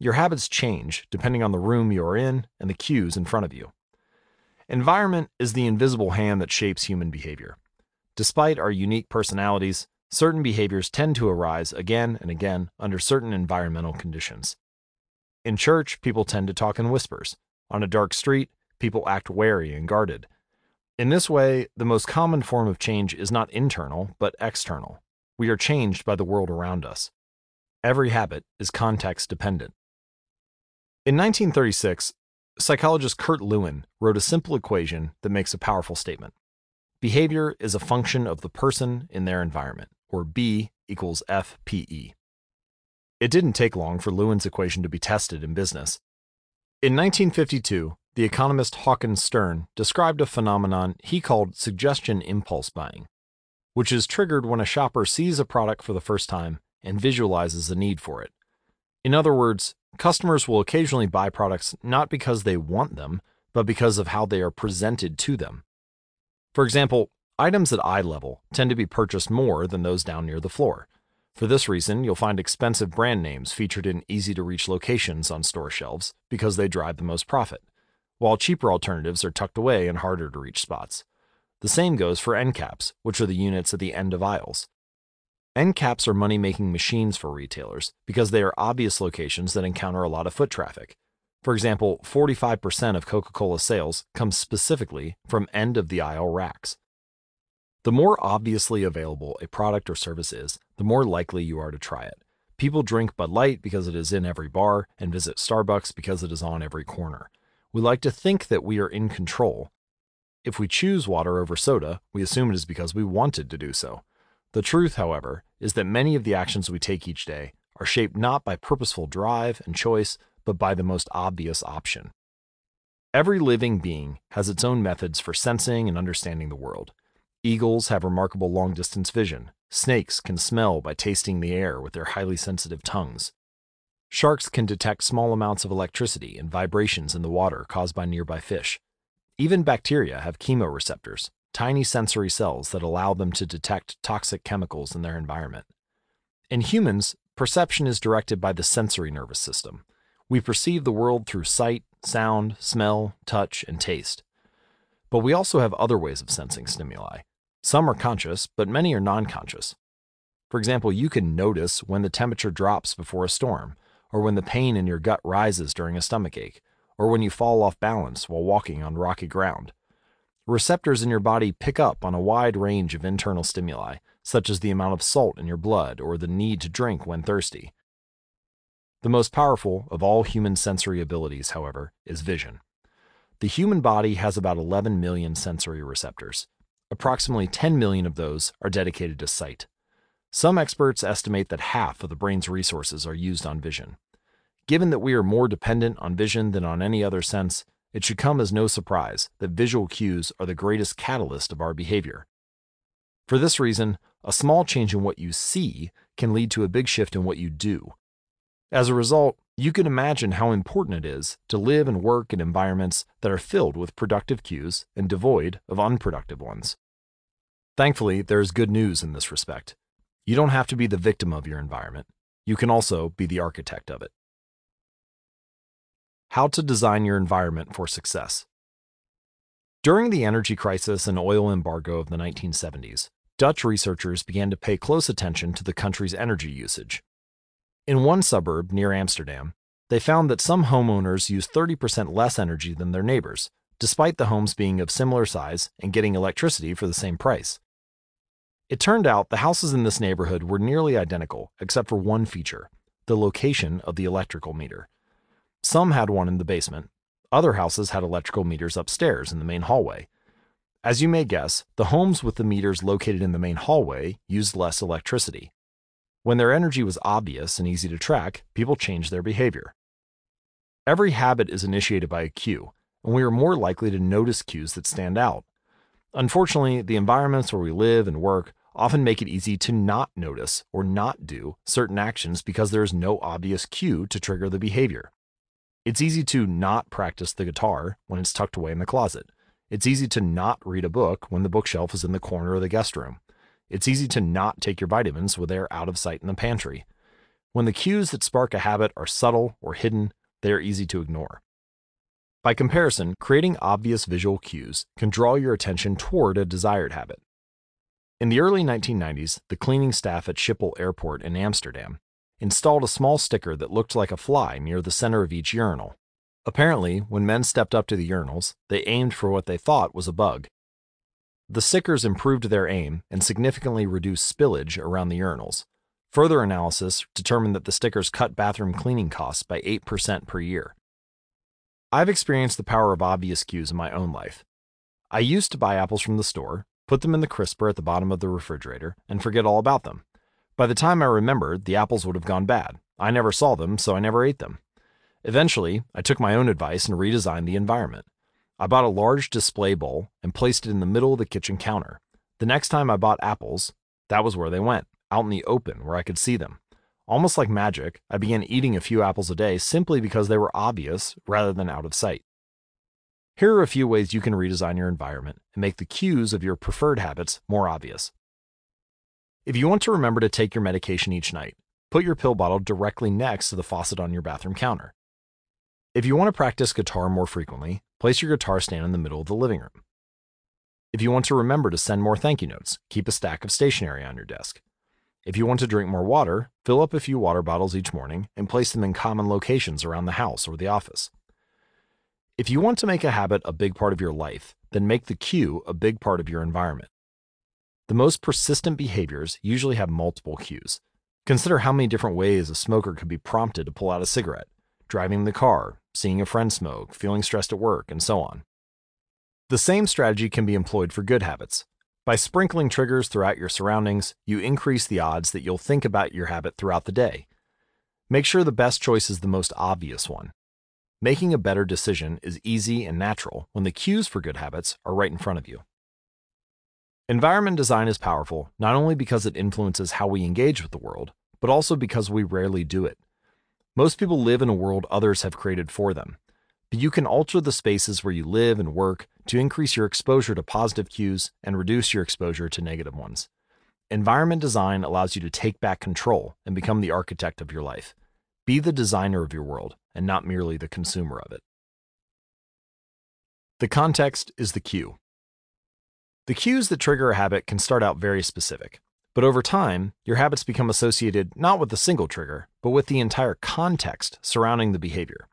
Your habits change depending on the room you are in and the cues in front of you. Environment is the invisible hand that shapes human behavior. Despite our unique personalities, certain behaviors tend to arise again and again under certain environmental conditions. In church, people tend to talk in whispers. On a dark street, people act wary and guarded. In this way, the most common form of change is not internal, but external. We are changed by the world around us. Every habit is context dependent. In 1936, psychologist Kurt Lewin wrote a simple equation that makes a powerful statement. Behavior is a function of the person in their environment, or B equals FPE. It didn't take long for Lewin's equation to be tested in business. In 1952, the economist Hawkins Stern described a phenomenon he called suggestion impulse buying which is triggered when a shopper sees a product for the first time and visualizes a need for it. In other words, customers will occasionally buy products not because they want them, but because of how they are presented to them. For example, items at eye level tend to be purchased more than those down near the floor. For this reason, you'll find expensive brand names featured in easy to reach locations on store shelves because they drive the most profit, while cheaper alternatives are tucked away in harder to reach spots. The same goes for end caps, which are the units at the end of aisles. End caps are money making machines for retailers because they are obvious locations that encounter a lot of foot traffic. For example, 45% of Coca Cola sales come specifically from end of the aisle racks. The more obviously available a product or service is, the more likely you are to try it. People drink Bud Light because it is in every bar and visit Starbucks because it is on every corner. We like to think that we are in control, if we choose water over soda, we assume it is because we wanted to do so. The truth, however, is that many of the actions we take each day are shaped not by purposeful drive and choice, but by the most obvious option. Every living being has its own methods for sensing and understanding the world. Eagles have remarkable long distance vision. Snakes can smell by tasting the air with their highly sensitive tongues. Sharks can detect small amounts of electricity and vibrations in the water caused by nearby fish. Even bacteria have chemoreceptors, tiny sensory cells that allow them to detect toxic chemicals in their environment. In humans, perception is directed by the sensory nervous system. We perceive the world through sight, sound, smell, touch, and taste. But we also have other ways of sensing stimuli. Some are conscious, but many are non conscious. For example, you can notice when the temperature drops before a storm, or when the pain in your gut rises during a stomach ache, or when you fall off balance while walking on rocky ground. Receptors in your body pick up on a wide range of internal stimuli, such as the amount of salt in your blood or the need to drink when thirsty. The most powerful of all human sensory abilities, however, is vision. The human body has about 11 million sensory receptors. Approximately 10 million of those are dedicated to sight. Some experts estimate that half of the brain's resources are used on vision. Given that we are more dependent on vision than on any other sense, it should come as no surprise that visual cues are the greatest catalyst of our behavior. For this reason, a small change in what you see can lead to a big shift in what you do. As a result, you can imagine how important it is to live and work in environments that are filled with productive cues and devoid of unproductive ones. Thankfully, there is good news in this respect. You don't have to be the victim of your environment. You can also be the architect of it. How to design your environment for success. During the energy crisis and oil embargo of the 1970s, Dutch researchers began to pay close attention to the country's energy usage in one suburb near Amsterdam, they found that some homeowners use 30% less energy than their neighbors, despite the homes being of similar size and getting electricity for the same price. It turned out the houses in this neighborhood were nearly identical, except for one feature the location of the electrical meter. Some had one in the basement, other houses had electrical meters upstairs in the main hallway. As you may guess, the homes with the meters located in the main hallway used less electricity. When their energy was obvious and easy to track, people changed their behavior. Every habit is initiated by a cue, and we are more likely to notice cues that stand out. Unfortunately, the environments where we live and work often make it easy to not notice or not do certain actions because there is no obvious cue to trigger the behavior. It's easy to not practice the guitar when it's tucked away in the closet. It's easy to not read a book when the bookshelf is in the corner of the guest room. It's easy to not take your vitamins when they're out of sight in the pantry. When the cues that spark a habit are subtle or hidden, they are easy to ignore. By comparison, creating obvious visual cues can draw your attention toward a desired habit. In the early 1990s, the cleaning staff at Schiphol Airport in Amsterdam installed a small sticker that looked like a fly near the center of each urinal. Apparently, when men stepped up to the urinals, they aimed for what they thought was a bug. The stickers improved their aim and significantly reduced spillage around the urinals. Further analysis determined that the stickers cut bathroom cleaning costs by 8% per year. I've experienced the power of obvious cues in my own life. I used to buy apples from the store, put them in the crisper at the bottom of the refrigerator, and forget all about them. By the time I remembered, the apples would have gone bad. I never saw them, so I never ate them. Eventually, I took my own advice and redesigned the environment. I bought a large display bowl and placed it in the middle of the kitchen counter. The next time I bought apples, that was where they went, out in the open where I could see them. Almost like magic, I began eating a few apples a day simply because they were obvious rather than out of sight. Here are a few ways you can redesign your environment and make the cues of your preferred habits more obvious. If you want to remember to take your medication each night, put your pill bottle directly next to the faucet on your bathroom counter. If you want to practice guitar more frequently, Place your guitar stand in the middle of the living room. If you want to remember to send more thank you notes, keep a stack of stationery on your desk. If you want to drink more water, fill up a few water bottles each morning and place them in common locations around the house or the office. If you want to make a habit a big part of your life, then make the cue a big part of your environment. The most persistent behaviors usually have multiple cues. Consider how many different ways a smoker could be prompted to pull out a cigarette driving the car, seeing a friend smoke, feeling stressed at work, and so on. The same strategy can be employed for good habits. By sprinkling triggers throughout your surroundings, you increase the odds that you'll think about your habit throughout the day. Make sure the best choice is the most obvious one. Making a better decision is easy and natural when the cues for good habits are right in front of you. Environment design is powerful not only because it influences how we engage with the world, but also because we rarely do it. Most people live in a world others have created for them, but you can alter the spaces where you live and work to increase your exposure to positive cues and reduce your exposure to negative ones. Environment design allows you to take back control and become the architect of your life. Be the designer of your world and not merely the consumer of it. The context is the cue. The cues that trigger a habit can start out very specific. But over time, your habits become associated not with a single trigger, but with the entire context surrounding the behavior.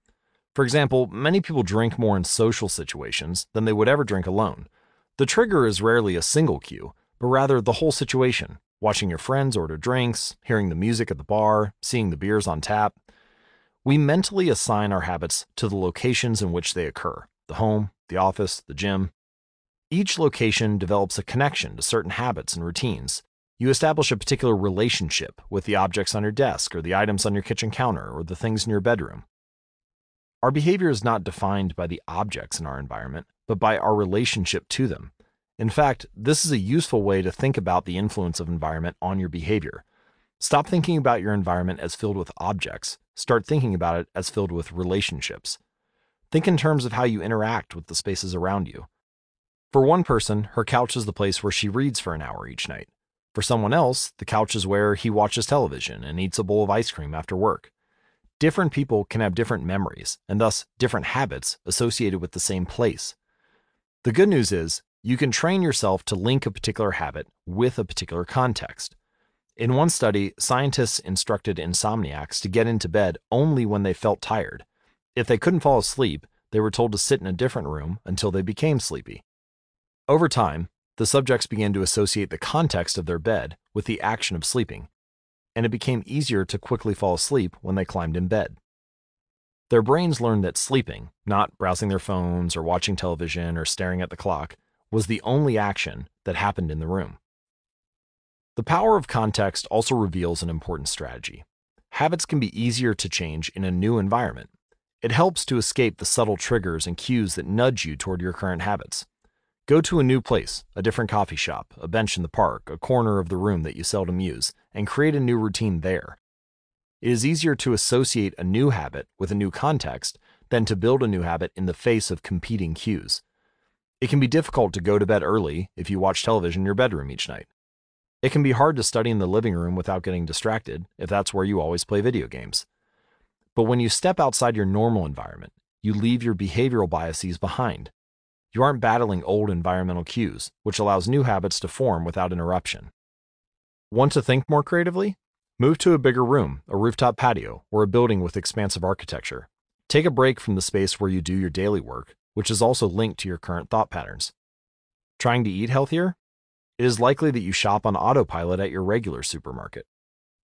For example, many people drink more in social situations than they would ever drink alone. The trigger is rarely a single cue, but rather the whole situation watching your friends order drinks, hearing the music at the bar, seeing the beers on tap. We mentally assign our habits to the locations in which they occur the home, the office, the gym. Each location develops a connection to certain habits and routines. You establish a particular relationship with the objects on your desk or the items on your kitchen counter or the things in your bedroom. Our behavior is not defined by the objects in our environment, but by our relationship to them. In fact, this is a useful way to think about the influence of environment on your behavior. Stop thinking about your environment as filled with objects. Start thinking about it as filled with relationships. Think in terms of how you interact with the spaces around you. For one person, her couch is the place where she reads for an hour each night. For someone else, the couch is where he watches television and eats a bowl of ice cream after work. Different people can have different memories and thus different habits associated with the same place. The good news is you can train yourself to link a particular habit with a particular context. In one study, scientists instructed insomniacs to get into bed only when they felt tired. If they couldn't fall asleep, they were told to sit in a different room until they became sleepy. Over time, the subjects began to associate the context of their bed with the action of sleeping, and it became easier to quickly fall asleep when they climbed in bed. Their brains learned that sleeping, not browsing their phones or watching television or staring at the clock, was the only action that happened in the room. The power of context also reveals an important strategy. Habits can be easier to change in a new environment. It helps to escape the subtle triggers and cues that nudge you toward your current habits. Go to a new place, a different coffee shop, a bench in the park, a corner of the room that you seldom use, and create a new routine there. It is easier to associate a new habit with a new context than to build a new habit in the face of competing cues. It can be difficult to go to bed early if you watch television in your bedroom each night. It can be hard to study in the living room without getting distracted if that's where you always play video games. But when you step outside your normal environment, you leave your behavioral biases behind. You aren't battling old environmental cues, which allows new habits to form without interruption. Want to think more creatively? Move to a bigger room, a rooftop patio, or a building with expansive architecture. Take a break from the space where you do your daily work which is also linked to your current thought patterns. Trying to eat healthier? It is likely that you shop on autopilot at your regular supermarket.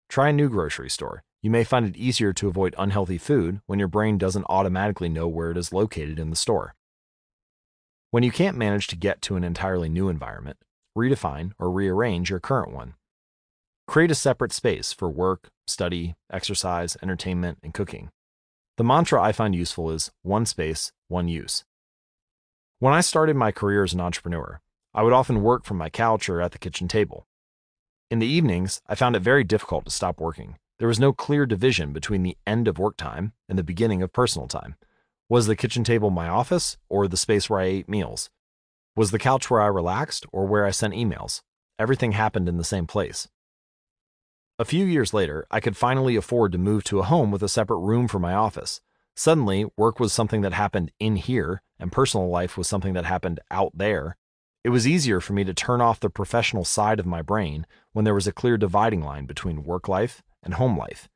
Try a new grocery store. You may find it easier to avoid unhealthy food when your brain doesn't automatically know where it is located in the store. When you can't manage to get to an entirely new environment, redefine or rearrange your current one. Create a separate space for work, study, exercise, entertainment, and cooking. The mantra I find useful is one space, one use. When I started my career as an entrepreneur, I would often work from my couch or at the kitchen table. In the evenings, I found it very difficult to stop working. There was no clear division between the end of work time and the beginning of personal time. Was the kitchen table my office or the space where I ate meals? Was the couch where I relaxed or where I sent emails? Everything happened in the same place. A few years later, I could finally afford to move to a home with a separate room for my office. Suddenly, work was something that happened in here, and personal life was something that happened out there. It was easier for me to turn off the professional side of my brain when there was a clear dividing line between work life and home life.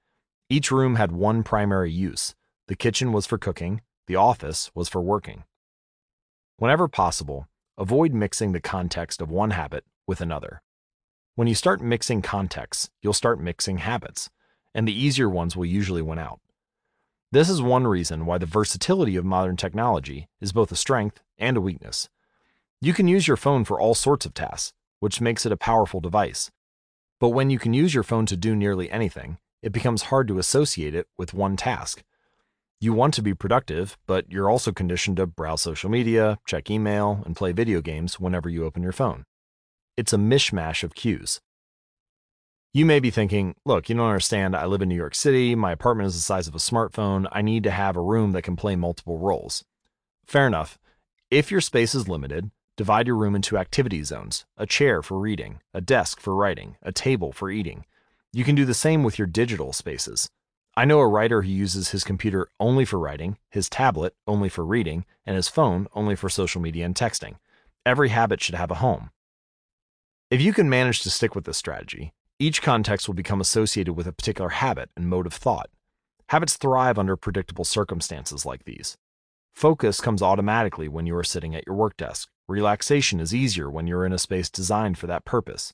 Each room had one primary use the kitchen was for cooking, the office was for working. Whenever possible, avoid mixing the context of one habit with another. When you start mixing contexts, you'll start mixing habits, and the easier ones will usually win out. This is one reason why the versatility of modern technology is both a strength and a weakness. You can use your phone for all sorts of tasks, which makes it a powerful device. But when you can use your phone to do nearly anything, it becomes hard to associate it with one task. You want to be productive, but you're also conditioned to browse social media, check email, and play video games whenever you open your phone. It's a mishmash of cues. You may be thinking, look, you don't understand. I live in New York City. My apartment is the size of a smartphone. I need to have a room that can play multiple roles. Fair enough. If your space is limited, divide your room into activity zones a chair for reading, a desk for writing, a table for eating. You can do the same with your digital spaces. I know a writer who uses his computer only for writing, his tablet only for reading, and his phone only for social media and texting. Every habit should have a home. If you can manage to stick with this strategy, each context will become associated with a particular habit and mode of thought. Habits thrive under predictable circumstances like these. Focus comes automatically when you are sitting at your work desk. Relaxation is easier when you're in a space designed for that purpose.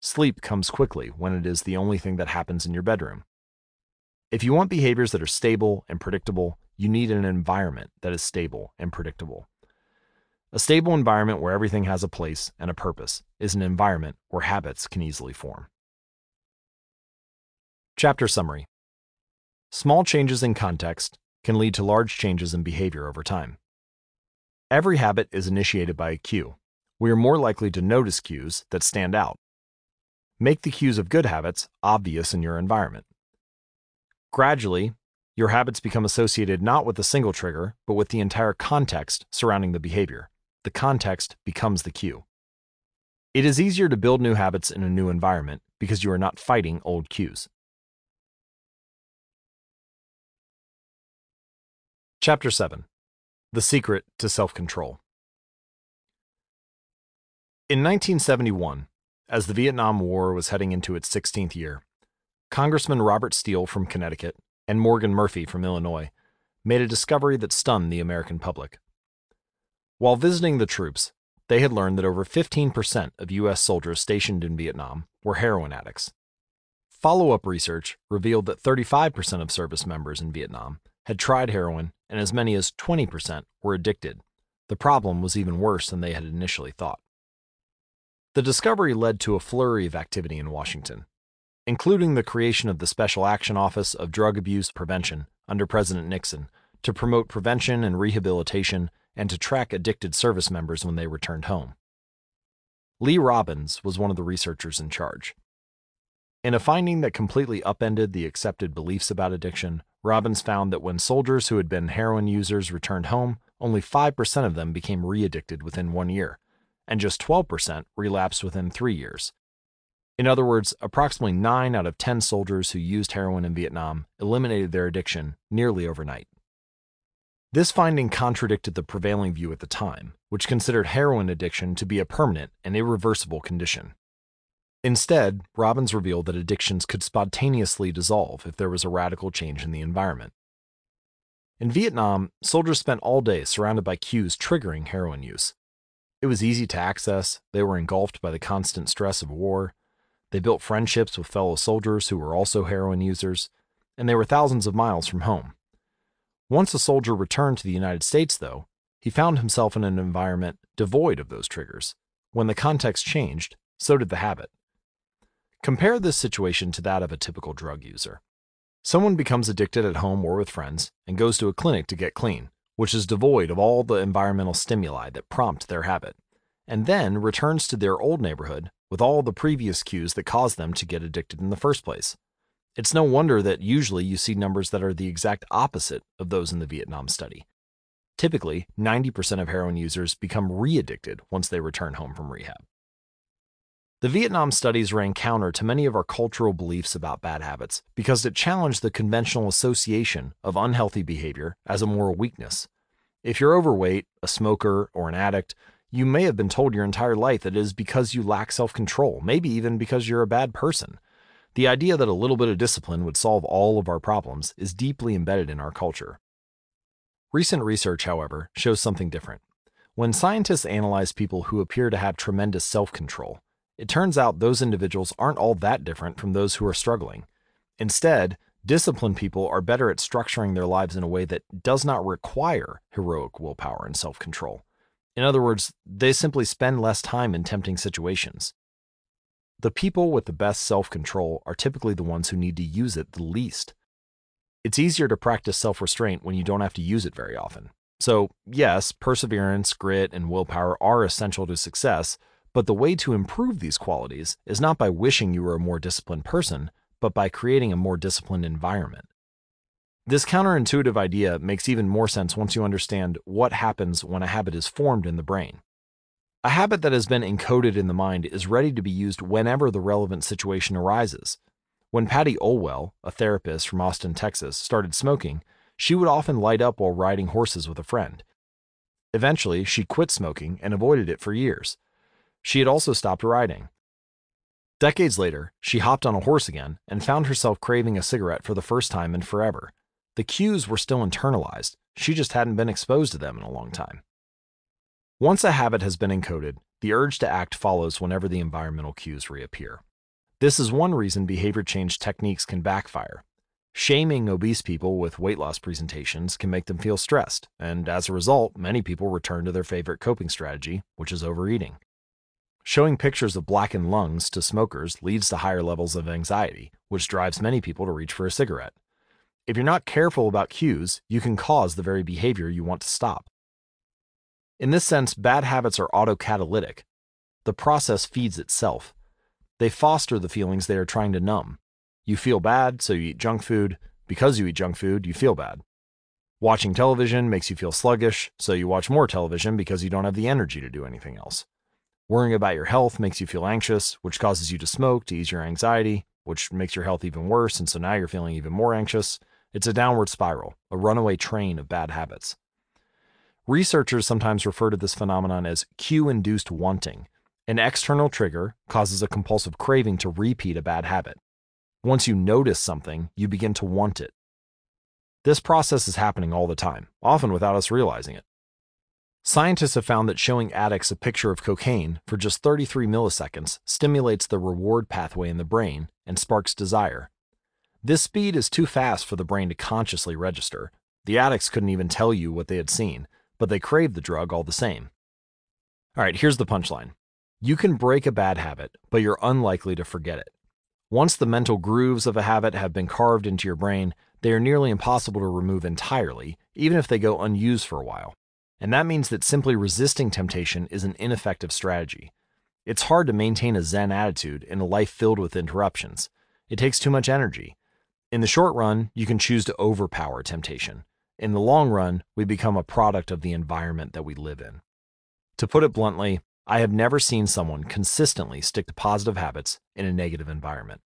Sleep comes quickly when it is the only thing that happens in your bedroom. If you want behaviors that are stable and predictable, you need an environment that is stable and predictable. A stable environment where everything has a place and a purpose is an environment where habits can easily form. Chapter Summary Small changes in context can lead to large changes in behavior over time. Every habit is initiated by a cue. We are more likely to notice cues that stand out. Make the cues of good habits obvious in your environment. Gradually, your habits become associated not with a single trigger, but with the entire context surrounding the behavior. The context becomes the cue. It is easier to build new habits in a new environment because you are not fighting old cues. Chapter 7 The Secret to Self Control. In 1971, as the Vietnam War was heading into its 16th year, Congressman Robert Steele from Connecticut and Morgan Murphy from Illinois made a discovery that stunned the American public. While visiting the troops, they had learned that over 15% of U.S. soldiers stationed in Vietnam were heroin addicts. Follow up research revealed that 35% of service members in Vietnam had tried heroin and as many as 20% were addicted. The problem was even worse than they had initially thought. The discovery led to a flurry of activity in Washington, including the creation of the Special Action Office of Drug Abuse Prevention under President Nixon to promote prevention and rehabilitation and to track addicted service members when they returned home. Lee Robins was one of the researchers in charge. In a finding that completely upended the accepted beliefs about addiction, Robins found that when soldiers who had been heroin users returned home, only 5% of them became re addicted within one year, and just 12% relapsed within three years, in other words, approximately 9 out of 10 soldiers who used heroin in Vietnam eliminated their addiction nearly overnight. This finding contradicted the prevailing view at the time, which considered heroin addiction to be a permanent and irreversible condition. Instead, Robins revealed that addictions could spontaneously dissolve if there was a radical change in the environment. In Vietnam, soldiers spent all day surrounded by cues triggering heroin use. It was easy to access, they were engulfed by the constant stress of war, they built friendships with fellow soldiers who were also heroin users, and they were thousands of miles from home. Once a soldier returned to the United States, though, he found himself in an environment devoid of those triggers. When the context changed, so did the habit. Compare this situation to that of a typical drug user. Someone becomes addicted at home or with friends and goes to a clinic to get clean, which is devoid of all the environmental stimuli that prompt their habit, and then returns to their old neighborhood with all the previous cues that caused them to get addicted in the first place. It's no wonder that usually you see numbers that are the exact opposite of those in the Vietnam study. Typically, 90% of heroin users become re addicted once they return home from rehab. The Vietnam studies ran counter to many of our cultural beliefs about bad habits because it challenged the conventional association of unhealthy behavior as a moral weakness. If you're overweight, a smoker, or an addict, you may have been told your entire life that it is because you lack self control, maybe even because you're a bad person. The idea that a little bit of discipline would solve all of our problems is deeply embedded in our culture. Recent research, however, shows something different. When scientists analyze people who appear to have tremendous self control, it turns out those individuals aren't all that different from those who are struggling. Instead, disciplined people are better at structuring their lives in a way that does not require heroic willpower and self control. In other words, they simply spend less time in tempting situations. The people with the best self control are typically the ones who need to use it the least. It's easier to practice self restraint when you don't have to use it very often. So, yes, perseverance, grit, and willpower are essential to success, but the way to improve these qualities is not by wishing you were a more disciplined person, but by creating a more disciplined environment. This counterintuitive idea makes even more sense once you understand what happens when a habit is formed in the brain. A habit that has been encoded in the mind is ready to be used whenever the relevant situation arises. When Patty Olwell, a therapist from Austin, Texas, started smoking, she would often light up while riding horses with a friend. Eventually, she quit smoking and avoided it for years. She had also stopped riding. Decades later, she hopped on a horse again and found herself craving a cigarette for the first time in forever. The cues were still internalized, she just hadn't been exposed to them in a long time. Once a habit has been encoded, the urge to act follows whenever the environmental cues reappear. This is one reason behavior change techniques can backfire. Shaming obese people with weight loss presentations can make them feel stressed, and as a result, many people return to their favorite coping strategy, which is overeating. Showing pictures of blackened lungs to smokers leads to higher levels of anxiety, which drives many people to reach for a cigarette. If you're not careful about cues, you can cause the very behavior you want to stop. In this sense, bad habits are autocatalytic. The process feeds itself. They foster the feelings they are trying to numb. You feel bad, so you eat junk food. Because you eat junk food, you feel bad. Watching television makes you feel sluggish, so you watch more television because you don't have the energy to do anything else. Worrying about your health makes you feel anxious, which causes you to smoke to ease your anxiety, which makes your health even worse, and so now you're feeling even more anxious. It's a downward spiral, a runaway train of bad habits. Researchers sometimes refer to this phenomenon as cue induced wanting, an external trigger causes a compulsive craving to repeat a bad habit. Once you notice something, you begin to want it. This process is happening all the time, often without us realizing it. Scientists have found that showing addicts a picture of cocaine for just 33 milliseconds stimulates the reward pathway in the brain and sparks desire. This speed is too fast for the brain to consciously register. The addicts couldn't even tell you what they had seen, but they craved the drug all the same. All right, here's the punchline you can break a bad habit, but you're unlikely to forget it. Once the mental grooves of a habit have been carved into your brain, they are nearly impossible to remove entirely, even if they go unused for a while. And that means that simply resisting temptation is an ineffective strategy. It's hard to maintain a Zen attitude in a life filled with interruptions. It takes too much energy. In the short run, you can choose to overpower temptation. In the long run, we become a product of the environment that we live in. To put it bluntly, I have never seen someone consistently stick to positive habits in a negative environment.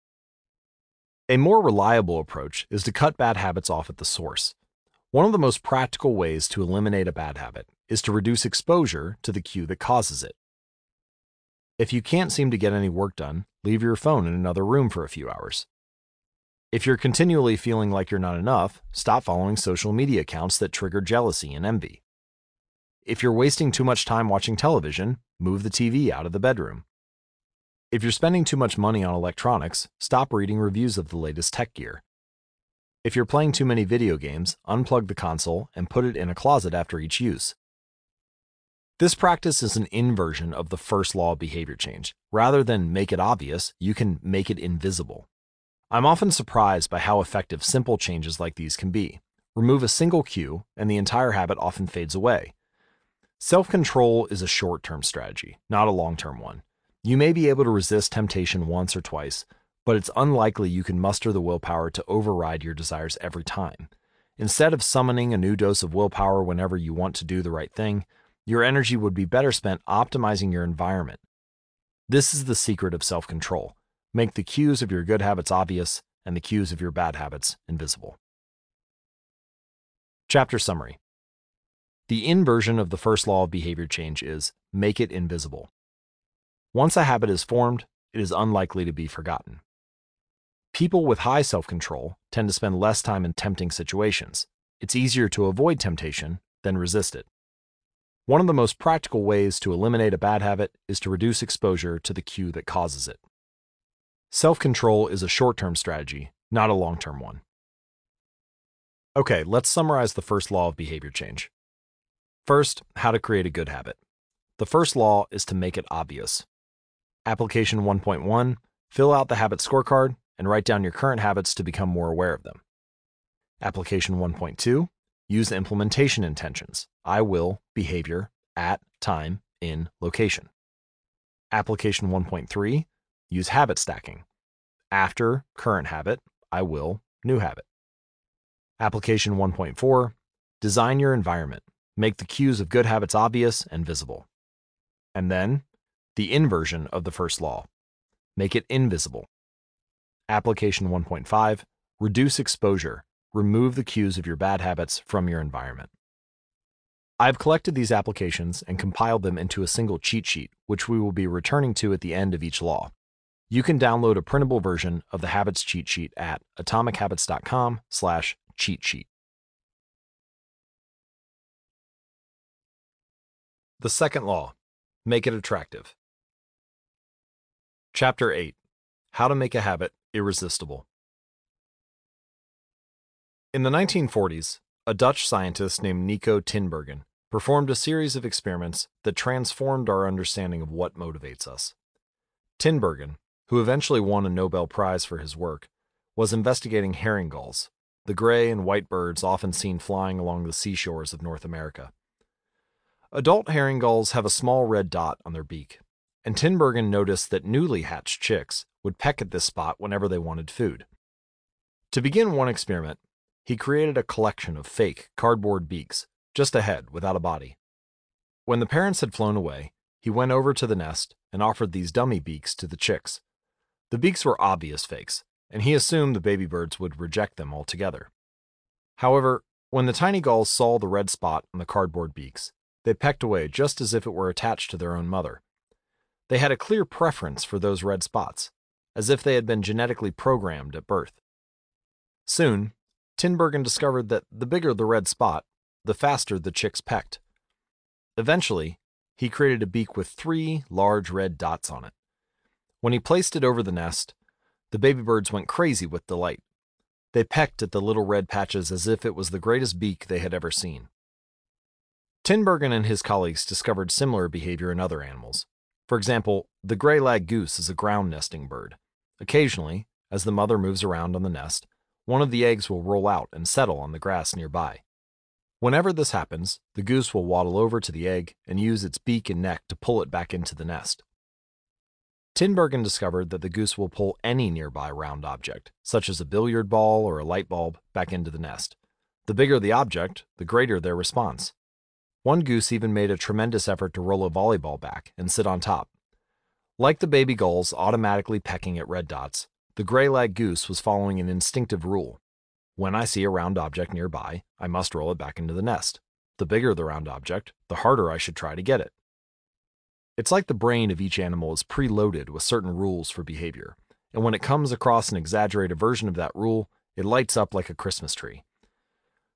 A more reliable approach is to cut bad habits off at the source. One of the most practical ways to eliminate a bad habit is to reduce exposure to the cue that causes it. If you can't seem to get any work done, leave your phone in another room for a few hours. If you're continually feeling like you're not enough, stop following social media accounts that trigger jealousy and envy. If you're wasting too much time watching television, move the TV out of the bedroom. If you're spending too much money on electronics, stop reading reviews of the latest tech gear. If you're playing too many video games, unplug the console and put it in a closet after each use. This practice is an inversion of the first law of behavior change. Rather than make it obvious, you can make it invisible. I'm often surprised by how effective simple changes like these can be. Remove a single cue, and the entire habit often fades away. Self control is a short term strategy, not a long term one. You may be able to resist temptation once or twice, but it's unlikely you can muster the willpower to override your desires every time. Instead of summoning a new dose of willpower whenever you want to do the right thing, your energy would be better spent optimizing your environment. This is the secret of self control. Make the cues of your good habits obvious and the cues of your bad habits invisible. Chapter Summary the inversion of the first law of behavior change is make it invisible. Once a habit is formed, it is unlikely to be forgotten. People with high self control tend to spend less time in tempting situations. It's easier to avoid temptation than resist it. One of the most practical ways to eliminate a bad habit is to reduce exposure to the cue that causes it. Self control is a short term strategy, not a long term one. Okay, let's summarize the first law of behavior change. First, how to create a good habit. The first law is to make it obvious. Application 1.1 Fill out the habit scorecard and write down your current habits to become more aware of them. Application 1.2 Use implementation intentions I will, behavior, at, time, in, location. Application 1.3 Use habit stacking. After, current habit, I will, new habit. Application 1.4 Design your environment. Make the cues of good habits obvious and visible. And then, the inversion of the first law. Make it invisible. Application 1.5 Reduce exposure. Remove the cues of your bad habits from your environment. I've collected these applications and compiled them into a single cheat sheet, which we will be returning to at the end of each law. You can download a printable version of the Habits cheat sheet at atomichabits.com slash cheat sheet. The second law make it attractive. Chapter 8 How to Make a Habit Irresistible. In the 1940s, a Dutch scientist named Nico Tinbergen performed a series of experiments that transformed our understanding of what motivates us. Tinbergen, who eventually won a Nobel Prize for his work, was investigating herring gulls, the gray and white birds often seen flying along the seashores of North America. Adult herring gulls have a small red dot on their beak, and Tinbergen noticed that newly hatched chicks would peck at this spot whenever they wanted food. To begin one experiment, he created a collection of fake cardboard beaks, just a head without a body. When the parents had flown away, he went over to the nest and offered these dummy beaks to the chicks. The beaks were obvious fakes, and he assumed the baby birds would reject them altogether. However, when the tiny gulls saw the red spot on the cardboard beaks, they pecked away just as if it were attached to their own mother. They had a clear preference for those red spots, as if they had been genetically programmed at birth. Soon, Tinbergen discovered that the bigger the red spot, the faster the chicks pecked. Eventually, he created a beak with three large red dots on it. When he placed it over the nest, the baby birds went crazy with delight. They pecked at the little red patches as if it was the greatest beak they had ever seen. Tinbergen and his colleagues discovered similar behavior in other animals. For example, the gray lag goose is a ground nesting bird. Occasionally, as the mother moves around on the nest, one of the eggs will roll out and settle on the grass nearby. Whenever this happens, the goose will waddle over to the egg and use its beak and neck to pull it back into the nest. Tinbergen discovered that the goose will pull any nearby round object, such as a billiard ball or a light bulb, back into the nest. The bigger the object, the greater their response. One goose even made a tremendous effort to roll a volleyball back and sit on top. Like the baby gulls automatically pecking at red dots, the gray lag goose was following an instinctive rule. When I see a round object nearby, I must roll it back into the nest. The bigger the round object, the harder I should try to get it. It's like the brain of each animal is preloaded with certain rules for behavior, and when it comes across an exaggerated version of that rule, it lights up like a Christmas tree.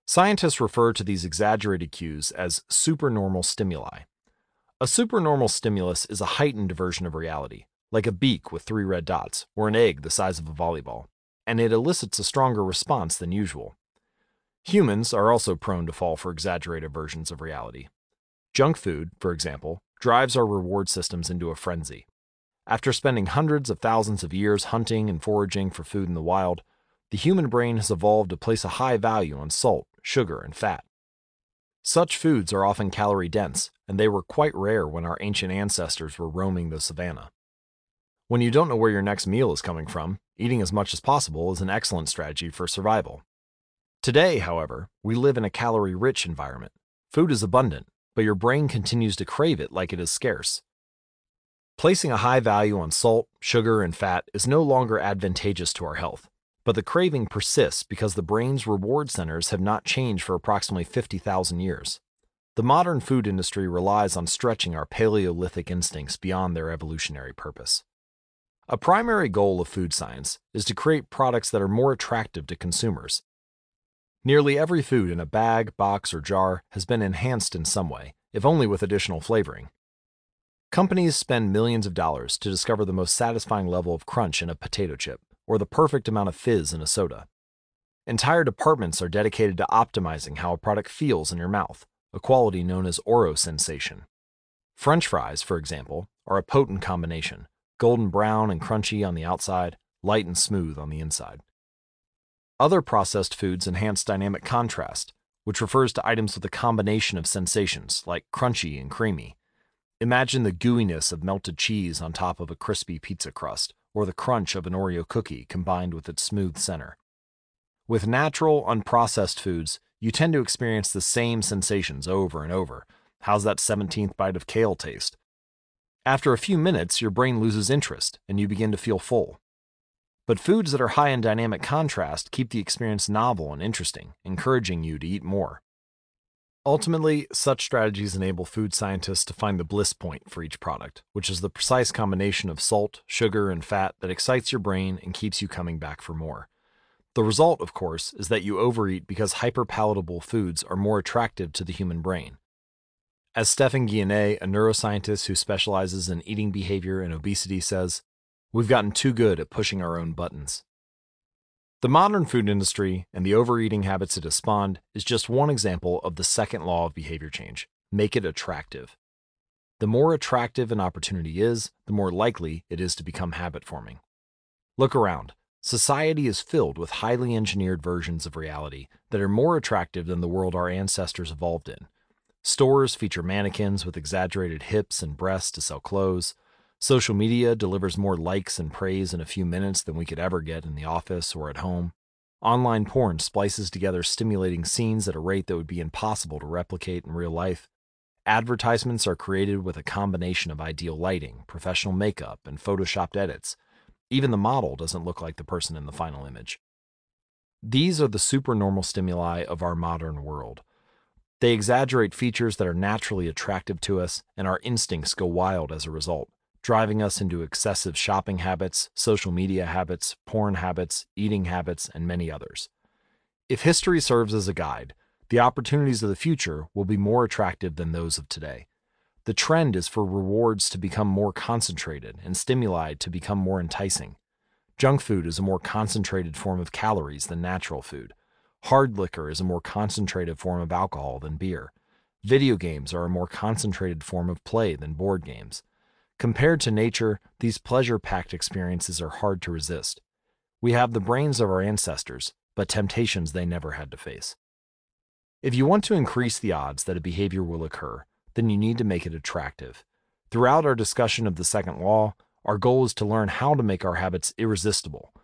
Scientists refer to these exaggerated cues as supernormal stimuli. A supernormal stimulus is a heightened version of reality, like a beak with three red dots, or an egg the size of a volleyball, and it elicits a stronger response than usual. Humans are also prone to fall for exaggerated versions of reality. Junk food, for example, drives our reward systems into a frenzy. After spending hundreds of thousands of years hunting and foraging for food in the wild, the human brain has evolved to place a high value on salt, sugar, and fat. Such foods are often calorie dense, and they were quite rare when our ancient ancestors were roaming the savannah. When you don't know where your next meal is coming from, eating as much as possible is an excellent strategy for survival. Today, however, we live in a calorie rich environment. Food is abundant, but your brain continues to crave it like it is scarce. Placing a high value on salt, sugar, and fat is no longer advantageous to our health, but the craving persists because the brain's reward centers have not changed for approximately 50,000 years. The modern food industry relies on stretching our Paleolithic instincts beyond their evolutionary purpose. A primary goal of food science is to create products that are more attractive to consumers Nearly every food in a bag, box, or jar has been enhanced in some way, if only with additional flavoring. Companies spend millions of dollars to discover the most satisfying level of crunch in a potato chip, or the perfect amount of fizz in a soda. Entire departments are dedicated to optimizing how a product feels in your mouth, a quality known as oro sensation. French fries, for example, are a potent combination golden brown and crunchy on the outside, light and smooth on the inside. Other processed foods enhance dynamic contrast, which refers to items with a combination of sensations, like crunchy and creamy. Imagine the gooiness of melted cheese on top of a crispy pizza crust, or the crunch of an Oreo cookie combined with its smooth center. With natural, unprocessed foods, you tend to experience the same sensations over and over. How's that 17th bite of kale taste? After a few minutes, your brain loses interest and you begin to feel full. But foods that are high in dynamic contrast keep the experience novel and interesting, encouraging you to eat more. Ultimately, such strategies enable food scientists to find the bliss point for each product, which is the precise combination of salt, sugar, and fat that excites your brain and keeps you coming back for more. The result, of course, is that you overeat because hyperpalatable foods are more attractive to the human brain. As Stephan Guyenet, a neuroscientist who specializes in eating behavior and obesity, says, We've gotten too good at pushing our own buttons. The modern food industry and the overeating habits it has spawned is just one example of the second law of behavior change make it attractive. The more attractive an opportunity is, the more likely it is to become habit forming. Look around. Society is filled with highly engineered versions of reality that are more attractive than the world our ancestors evolved in. Stores feature mannequins with exaggerated hips and breasts to sell clothes. Social media delivers more likes and praise in a few minutes than we could ever get in the office or at home. Online porn splices together stimulating scenes at a rate that would be impossible to replicate in real life. Advertisements are created with a combination of ideal lighting, professional makeup, and photoshopped edits. Even the model doesn't look like the person in the final image. These are the supernormal stimuli of our modern world. They exaggerate features that are naturally attractive to us, and our instincts go wild as a result, driving us into excessive shopping habits, social media habits, porn habits, eating habits, and many others. If history serves as a guide, the opportunities of the future will be more attractive than those of today. The trend is for rewards to become more concentrated and stimuli to become more enticing. Junk food is a more concentrated form of calories than natural food. Hard liquor is a more concentrated form of alcohol than beer. Video games are a more concentrated form of play than board games. Compared to nature, these pleasure packed experiences are hard to resist. We have the brains of our ancestors, but temptations they never had to face. If you want to increase the odds that a behavior will occur, then you need to make it attractive. Throughout our discussion of the second law, our goal is to learn how to make our habits irresistible.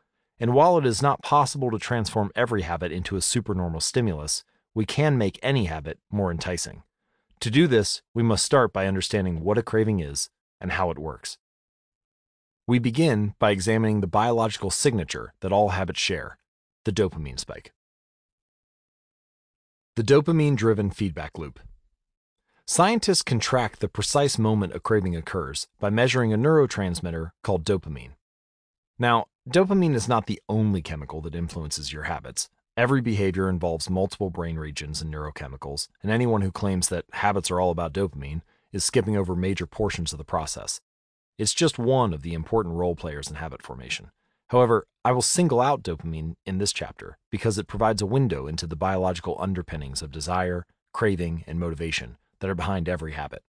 And while it is not possible to transform every habit into a supernormal stimulus, we can make any habit more enticing. To do this, we must start by understanding what a craving is and how it works. We begin by examining the biological signature that all habits share the dopamine spike. The dopamine driven feedback loop. Scientists can track the precise moment a craving occurs by measuring a neurotransmitter called dopamine. Now, dopamine is not the only chemical that influences your habits. Every behavior involves multiple brain regions and neurochemicals, and anyone who claims that habits are all about dopamine is skipping over major portions of the process. It's just one of the important role players in habit formation. However, I will single out dopamine in this chapter because it provides a window into the biological underpinnings of desire, craving, and motivation that are behind every habit.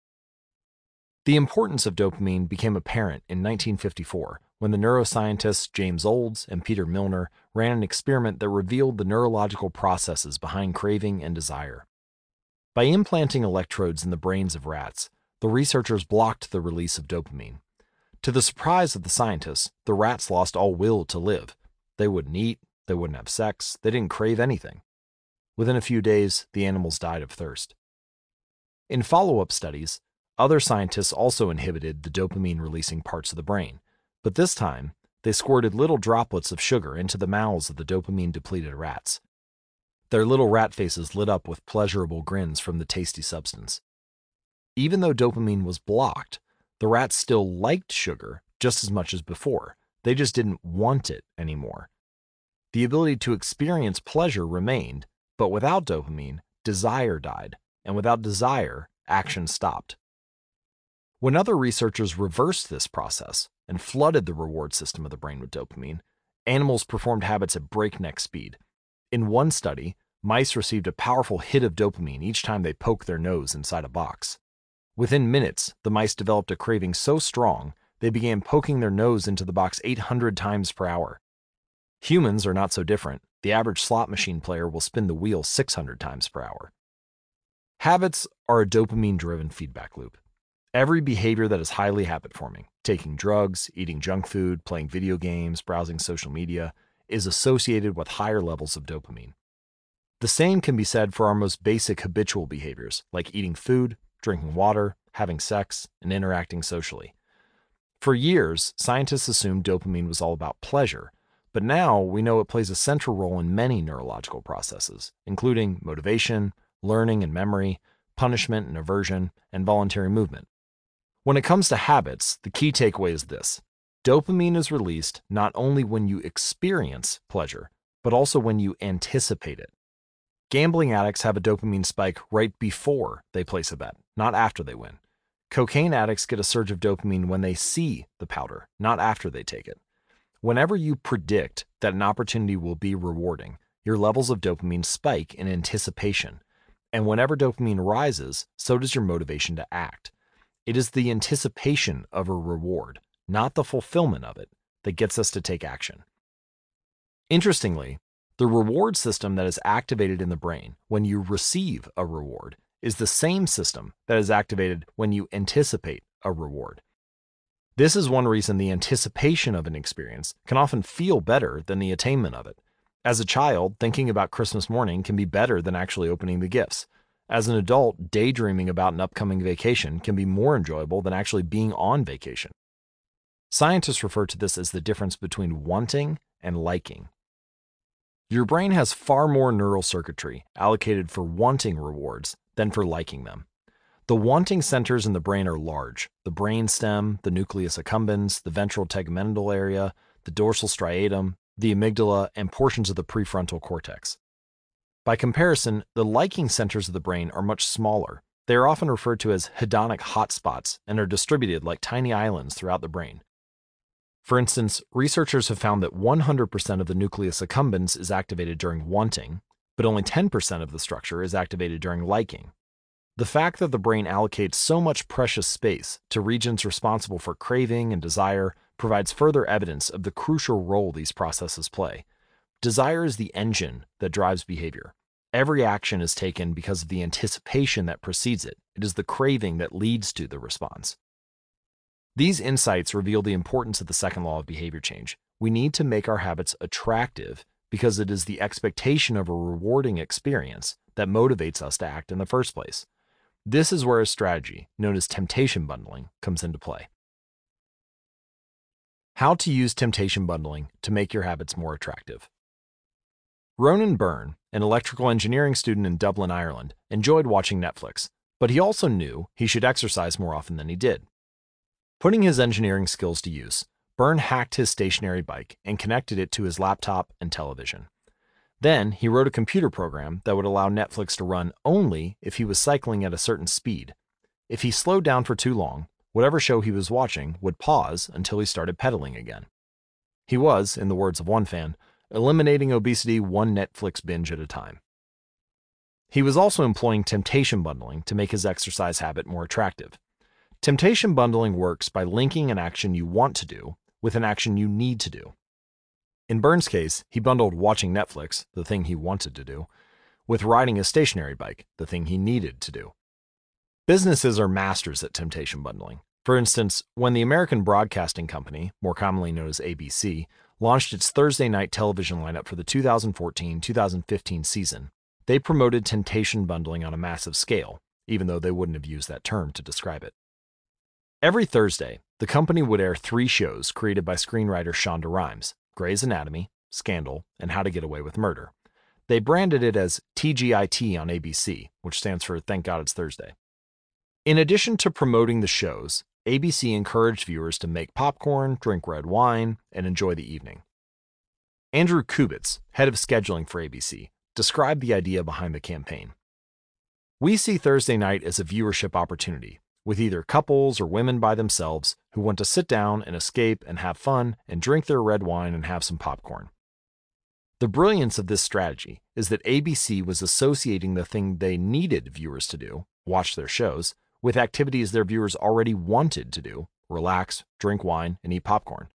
The importance of dopamine became apparent in 1954 when the neuroscientists James Olds and Peter Milner ran an experiment that revealed the neurological processes behind craving and desire. By implanting electrodes in the brains of rats, the researchers blocked the release of dopamine. To the surprise of the scientists, the rats lost all will to live. They wouldn't eat, they wouldn't have sex, they didn't crave anything. Within a few days, the animals died of thirst. In follow up studies, other scientists also inhibited the dopamine releasing parts of the brain, but this time, they squirted little droplets of sugar into the mouths of the dopamine depleted rats. Their little rat faces lit up with pleasurable grins from the tasty substance. Even though dopamine was blocked, the rats still liked sugar just as much as before. They just didn't want it anymore. The ability to experience pleasure remained, but without dopamine, desire died, and without desire, action stopped. When other researchers reversed this process and flooded the reward system of the brain with dopamine, animals performed habits at breakneck speed. In one study, mice received a powerful hit of dopamine each time they poked their nose inside a box. Within minutes, the mice developed a craving so strong they began poking their nose into the box 800 times per hour. Humans are not so different. The average slot machine player will spin the wheel 600 times per hour. Habits are a dopamine driven feedback loop. Every behavior that is highly habit forming, taking drugs, eating junk food, playing video games, browsing social media, is associated with higher levels of dopamine. The same can be said for our most basic habitual behaviors, like eating food, drinking water, having sex, and interacting socially. For years, scientists assumed dopamine was all about pleasure, but now we know it plays a central role in many neurological processes, including motivation, learning and memory, punishment and aversion, and voluntary movement. When it comes to habits, the key takeaway is this dopamine is released not only when you experience pleasure, but also when you anticipate it. Gambling addicts have a dopamine spike right before they place a bet, not after they win. Cocaine addicts get a surge of dopamine when they see the powder, not after they take it. Whenever you predict that an opportunity will be rewarding, your levels of dopamine spike in anticipation. And whenever dopamine rises, so does your motivation to act. It is the anticipation of a reward, not the fulfillment of it, that gets us to take action. Interestingly, the reward system that is activated in the brain when you receive a reward is the same system that is activated when you anticipate a reward. This is one reason the anticipation of an experience can often feel better than the attainment of it. As a child, thinking about Christmas morning can be better than actually opening the gifts. As an adult, daydreaming about an upcoming vacation can be more enjoyable than actually being on vacation. Scientists refer to this as the difference between wanting and liking. Your brain has far more neural circuitry allocated for wanting rewards than for liking them. The wanting centers in the brain are large the brain stem, the nucleus accumbens, the ventral tegmental area, the dorsal striatum, the amygdala, and portions of the prefrontal cortex. By comparison, the liking centers of the brain are much smaller. They are often referred to as hedonic hotspots and are distributed like tiny islands throughout the brain. For instance, researchers have found that 100% of the nucleus accumbens is activated during wanting, but only 10% of the structure is activated during liking. The fact that the brain allocates so much precious space to regions responsible for craving and desire provides further evidence of the crucial role these processes play. Desire is the engine that drives behavior. Every action is taken because of the anticipation that precedes it. It is the craving that leads to the response. These insights reveal the importance of the second law of behavior change. We need to make our habits attractive because it is the expectation of a rewarding experience that motivates us to act in the first place. This is where a strategy, known as temptation bundling, comes into play. How to use temptation bundling to make your habits more attractive. Ronan Byrne, an electrical engineering student in Dublin, Ireland, enjoyed watching Netflix, but he also knew he should exercise more often than he did. Putting his engineering skills to use, Byrne hacked his stationary bike and connected it to his laptop and television. Then he wrote a computer program that would allow Netflix to run only if he was cycling at a certain speed. If he slowed down for too long, whatever show he was watching would pause until he started pedaling again. He was, in the words of one fan, eliminating obesity one Netflix binge at a time. He was also employing temptation bundling to make his exercise habit more attractive. Temptation bundling works by linking an action you want to do with an action you need to do. In Byrne's case, he bundled watching Netflix, the thing he wanted to do, with riding a stationary bike, the thing he needed to do. Businesses are masters at temptation bundling. For instance, when the American Broadcasting Company, more commonly known as ABC, launched its Thursday night television lineup for the 2014 2015 season, they promoted temptation bundling on a massive scale, even though they wouldn't have used that term to describe it. Every Thursday, the company would air three shows created by screenwriter Shonda Rhimes Grey's Anatomy, Scandal, and How to Get Away with Murder. They branded it as TGIT on ABC, which stands for Thank God It's Thursday. In addition to promoting the shows, ABC encouraged viewers to make popcorn, drink red wine, and enjoy the evening. Andrew Kubitz, head of scheduling for ABC, described the idea behind the campaign. We see Thursday night as a viewership opportunity with either couples or women by themselves who want to sit down and escape and have fun and drink their red wine and have some popcorn. The brilliance of this strategy is that ABC was associating the thing they needed viewers to do, watch their shows, with activities their viewers already wanted to do, relax, drink wine, and eat popcorn.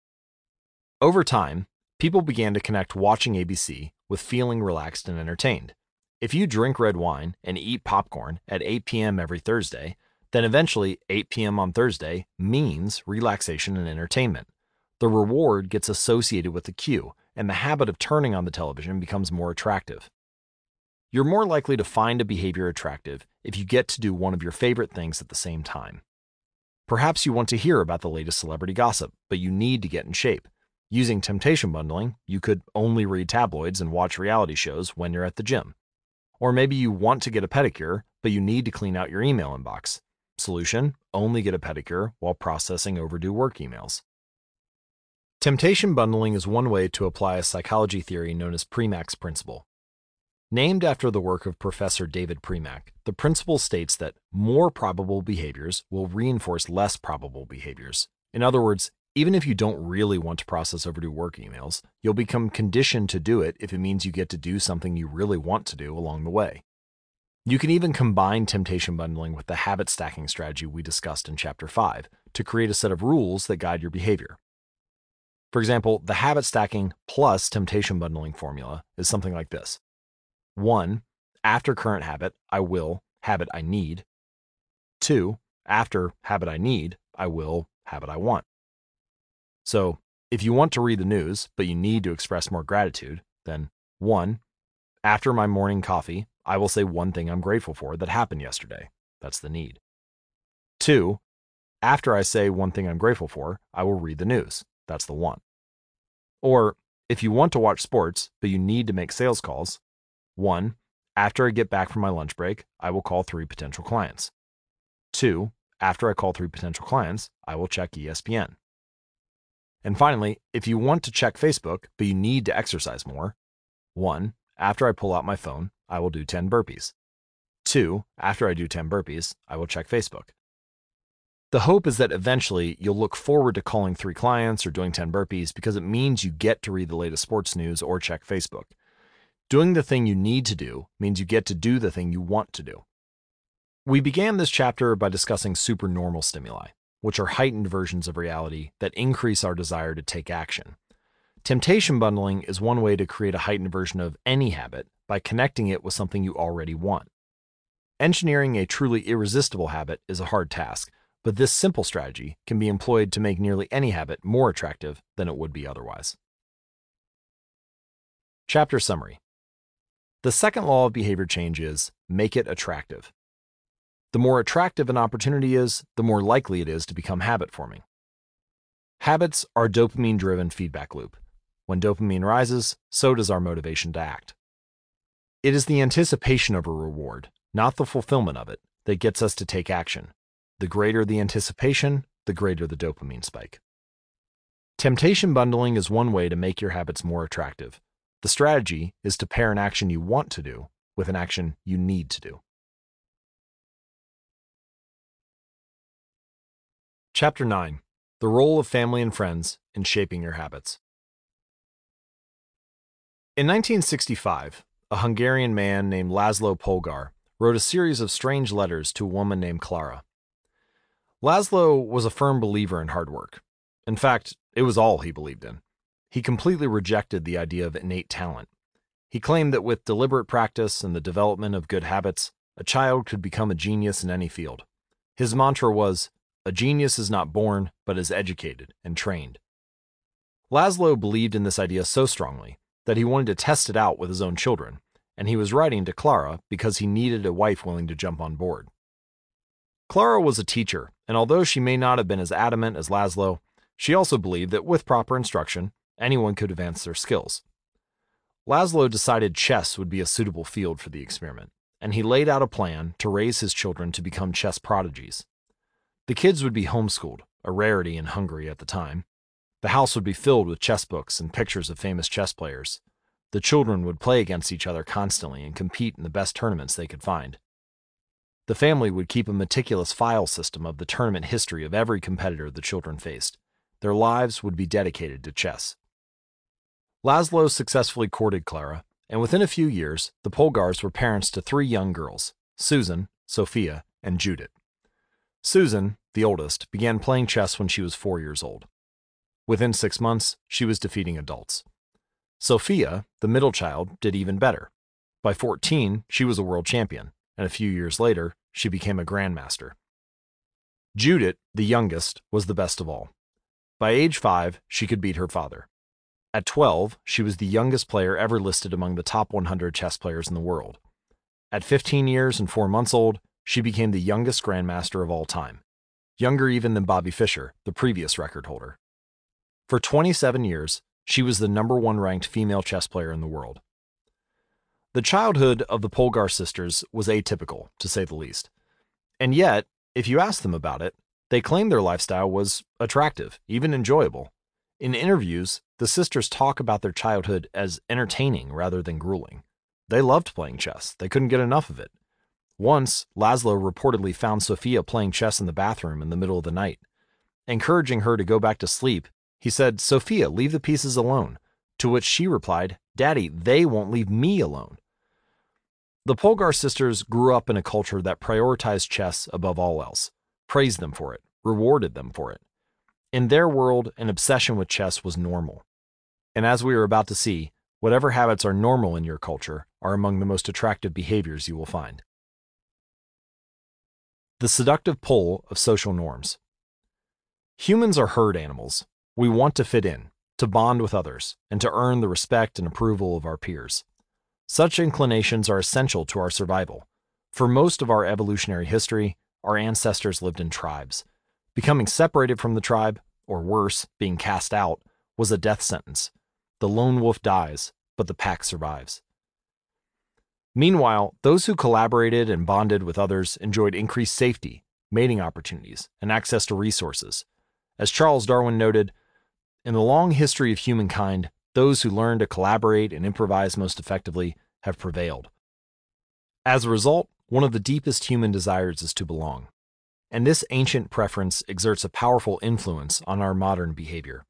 Over time, people began to connect watching ABC with feeling relaxed and entertained. If you drink red wine and eat popcorn at 8 p.m. every Thursday, then eventually, 8 p.m. on Thursday means relaxation and entertainment. The reward gets associated with the cue, and the habit of turning on the television becomes more attractive. You're more likely to find a behavior attractive if you get to do one of your favorite things at the same time. Perhaps you want to hear about the latest celebrity gossip, but you need to get in shape. Using temptation bundling, you could only read tabloids and watch reality shows when you're at the gym. Or maybe you want to get a pedicure, but you need to clean out your email inbox. Solution only get a pedicure while processing overdue work emails. Temptation bundling is one way to apply a psychology theory known as Premack's principle. Named after the work of Professor David Premack, the principle states that more probable behaviors will reinforce less probable behaviors. In other words, Even if you don't really want to process overdue work emails, you'll become conditioned to do it if it means you get to do something you really want to do along the way. You can even combine temptation bundling with the habit stacking strategy we discussed in Chapter 5 to create a set of rules that guide your behavior. For example, the habit stacking plus temptation bundling formula is something like this 1. After current habit, I will, habit I need. 2. After habit I need, I will, habit I want. So, if you want to read the news, but you need to express more gratitude, then 1. After my morning coffee, I will say one thing I'm grateful for that happened yesterday. That's the need. 2. After I say one thing I'm grateful for, I will read the news. That's the want. Or, if you want to watch sports, but you need to make sales calls, 1. After I get back from my lunch break, I will call three potential clients. 2. After I call three potential clients, I will check ESPN. And finally, if you want to check Facebook, but you need to exercise more, 1. After I pull out my phone, I will do 10 burpees. 2. After I do 10 burpees, I will check Facebook. The hope is that eventually you'll look forward to calling three clients or doing 10 burpees because it means you get to read the latest sports news or check Facebook. Doing the thing you need to do means you get to do the thing you want to do. We began this chapter by discussing supernormal stimuli which are heightened versions of reality that increase our desire to take action. Temptation bundling is one way to create a heightened version of any habit by connecting it with something you already want. Engineering a truly irresistible habit is a hard task, but this simple strategy can be employed to make nearly any habit more attractive than it would be otherwise. Chapter Summary The second law of behavior change is make it attractive. The more attractive an opportunity is, the more likely it is to become habit forming. Habits are dopamine driven feedback loop. When dopamine rises, so does our motivation to act. It is the anticipation of a reward, not the fulfillment of it, that gets us to take action. The greater the anticipation, the greater the dopamine spike. Temptation bundling is one way to make your habits more attractive. The strategy is to pair an action you want to do with an action you need to do. Chapter 9 The Role of Family and Friends in Shaping Your Habits. In 1965, a Hungarian man named Laszlo Polgar wrote a series of strange letters to a woman named Clara. Laszlo was a firm believer in hard work. In fact, it was all he believed in. He completely rejected the idea of innate talent. He claimed that with deliberate practice and the development of good habits, a child could become a genius in any field. His mantra was a genius is not born, but is educated and trained. Laszlo believed in this idea so strongly that he wanted to test it out with his own children, and he was writing to Clara because he needed a wife willing to jump on board. Clara was a teacher, and although she may not have been as adamant as Laszlo, she also believed that with proper instruction, anyone could advance their skills. Laszlo decided chess would be a suitable field for the experiment, and he laid out a plan to raise his children to become chess prodigies. The kids would be homeschooled, a rarity in Hungary at the time. The house would be filled with chess books and pictures of famous chess players. The children would play against each other constantly and compete in the best tournaments they could find. The family would keep a meticulous file system of the tournament history of every competitor the children faced. Their lives would be dedicated to chess. Laszlo successfully courted Clara, and within a few years, the Polgars were parents to three young girls Susan, Sofia, and Judith. Susan, the oldest, began playing chess when she was four years old. Within six months, she was defeating adults. Sofia, the middle child, did even better. By 14, she was a world champion, and a few years later, she became a grandmaster. Judith, the youngest, was the best of all. By age five, she could beat her father. At 12, she was the youngest player ever listed among the top 100 chess players in the world. At 15 years and four months old, she became the youngest grandmaster of all time younger even than Bobby Fischer, the previous record holder. For 27 years, she was the number one ranked female chess player in the world. The childhood of the Polgar sisters was atypical, to say the least. And yet, if you ask them about it, they claim their lifestyle was attractive, even enjoyable. In interviews, the sisters talk about their childhood as entertaining rather than grueling. They loved playing chess, they couldn't get enough of it. Once, Laszlo reportedly found Sofia playing chess in the bathroom in the middle of the night. Encouraging her to go back to sleep, he said, Sofia, leave the pieces alone. To which she replied, Daddy, they won't leave me alone. The Polgar sisters grew up in a culture that prioritized chess above all else, praised them for it, rewarded them for it. In their world, an obsession with chess was normal. And as we are about to see, whatever habits are normal in your culture are among the most attractive behaviors you will find. The seductive pull of social norms. Humans are herd animals. We want to fit in, to bond with others, and to earn the respect and approval of our peers. Such inclinations are essential to our survival. For most of our evolutionary history, our ancestors lived in tribes. Becoming separated from the tribe, or worse, being cast out, was a death sentence. The lone wolf dies, but the pack survives. Meanwhile, those who collaborated and bonded with others enjoyed increased safety, mating opportunities, and access to resources. As Charles Darwin noted, in the long history of humankind, those who learn to collaborate and improvise most effectively have prevailed. As a result, one of the deepest human desires is to belong. And this ancient preference exerts a powerful influence on our modern behavior.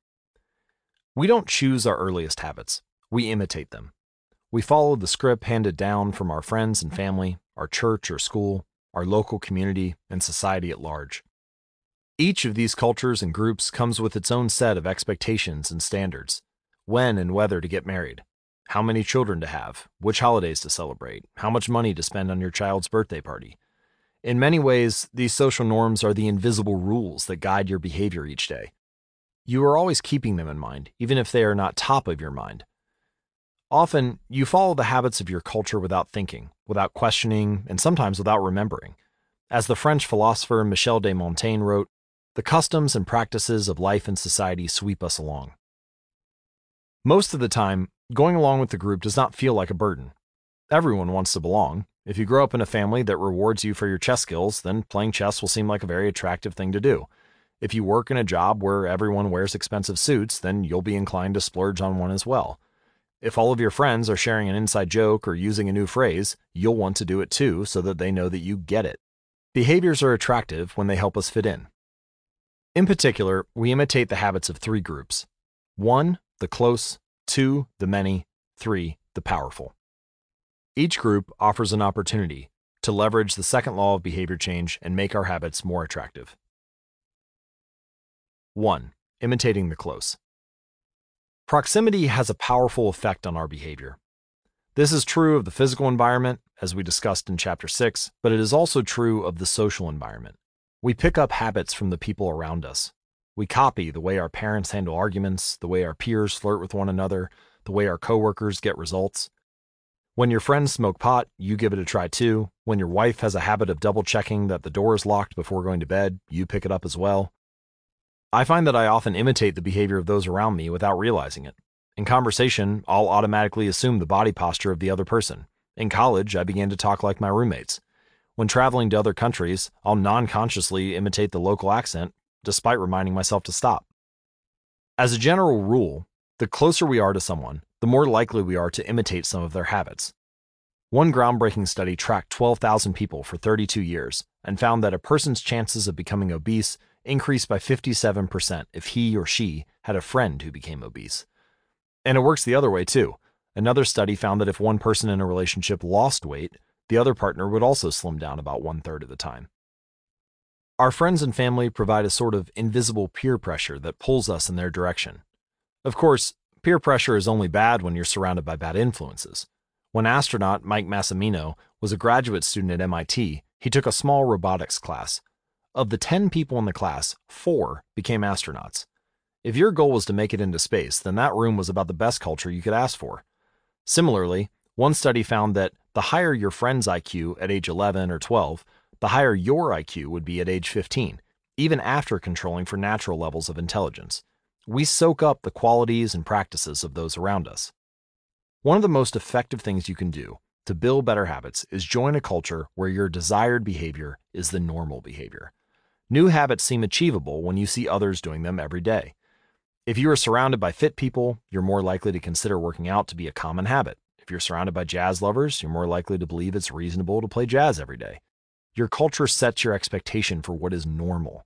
We don't choose our earliest habits, we imitate them. We follow the script handed down from our friends and family, our church or school, our local community, and society at large. Each of these cultures and groups comes with its own set of expectations and standards when and whether to get married, how many children to have, which holidays to celebrate, how much money to spend on your child's birthday party. In many ways, these social norms are the invisible rules that guide your behavior each day. You are always keeping them in mind, even if they are not top of your mind. Often, you follow the habits of your culture without thinking, without questioning, and sometimes without remembering. As the French philosopher Michel de Montaigne wrote, the customs and practices of life and society sweep us along. Most of the time, going along with the group does not feel like a burden. Everyone wants to belong. If you grow up in a family that rewards you for your chess skills, then playing chess will seem like a very attractive thing to do. If you work in a job where everyone wears expensive suits, then you'll be inclined to splurge on one as well. If all of your friends are sharing an inside joke or using a new phrase, you'll want to do it too so that they know that you get it. Behaviors are attractive when they help us fit in. In particular, we imitate the habits of three groups 1. The close, 2. The many, 3. The powerful. Each group offers an opportunity to leverage the second law of behavior change and make our habits more attractive. 1. Imitating the close. Proximity has a powerful effect on our behavior. This is true of the physical environment, as we discussed in Chapter 6, but it is also true of the social environment. We pick up habits from the people around us. We copy the way our parents handle arguments, the way our peers flirt with one another, the way our coworkers get results. When your friends smoke pot, you give it a try too. When your wife has a habit of double checking that the door is locked before going to bed, you pick it up as well. I find that I often imitate the behavior of those around me without realizing it. In conversation, I'll automatically assume the body posture of the other person. In college, I began to talk like my roommates. When traveling to other countries, I'll non consciously imitate the local accent, despite reminding myself to stop. As a general rule, the closer we are to someone, the more likely we are to imitate some of their habits. One groundbreaking study tracked 12,000 people for 32 years and found that a person's chances of becoming obese increased by 57% if he or she had a friend who became obese. And it works the other way too. Another study found that if one person in a relationship lost weight, the other partner would also slim down about one third of the time. Our friends and family provide a sort of invisible peer pressure that pulls us in their direction. Of course, peer pressure is only bad when you're surrounded by bad influences. When astronaut Mike Massimino was a graduate student at MIT, he took a small robotics class of the 10 people in the class, four became astronauts. If your goal was to make it into space, then that room was about the best culture you could ask for. Similarly, one study found that the higher your friend's IQ at age 11 or 12, the higher your IQ would be at age 15, even after controlling for natural levels of intelligence. We soak up the qualities and practices of those around us. One of the most effective things you can do to build better habits is join a culture where your desired behavior is the normal behavior. New habits seem achievable when you see others doing them every day. If you are surrounded by fit people, you're more likely to consider working out to be a common habit. If you're surrounded by jazz lovers, you're more likely to believe it's reasonable to play jazz every day. Your culture sets your expectation for what is normal.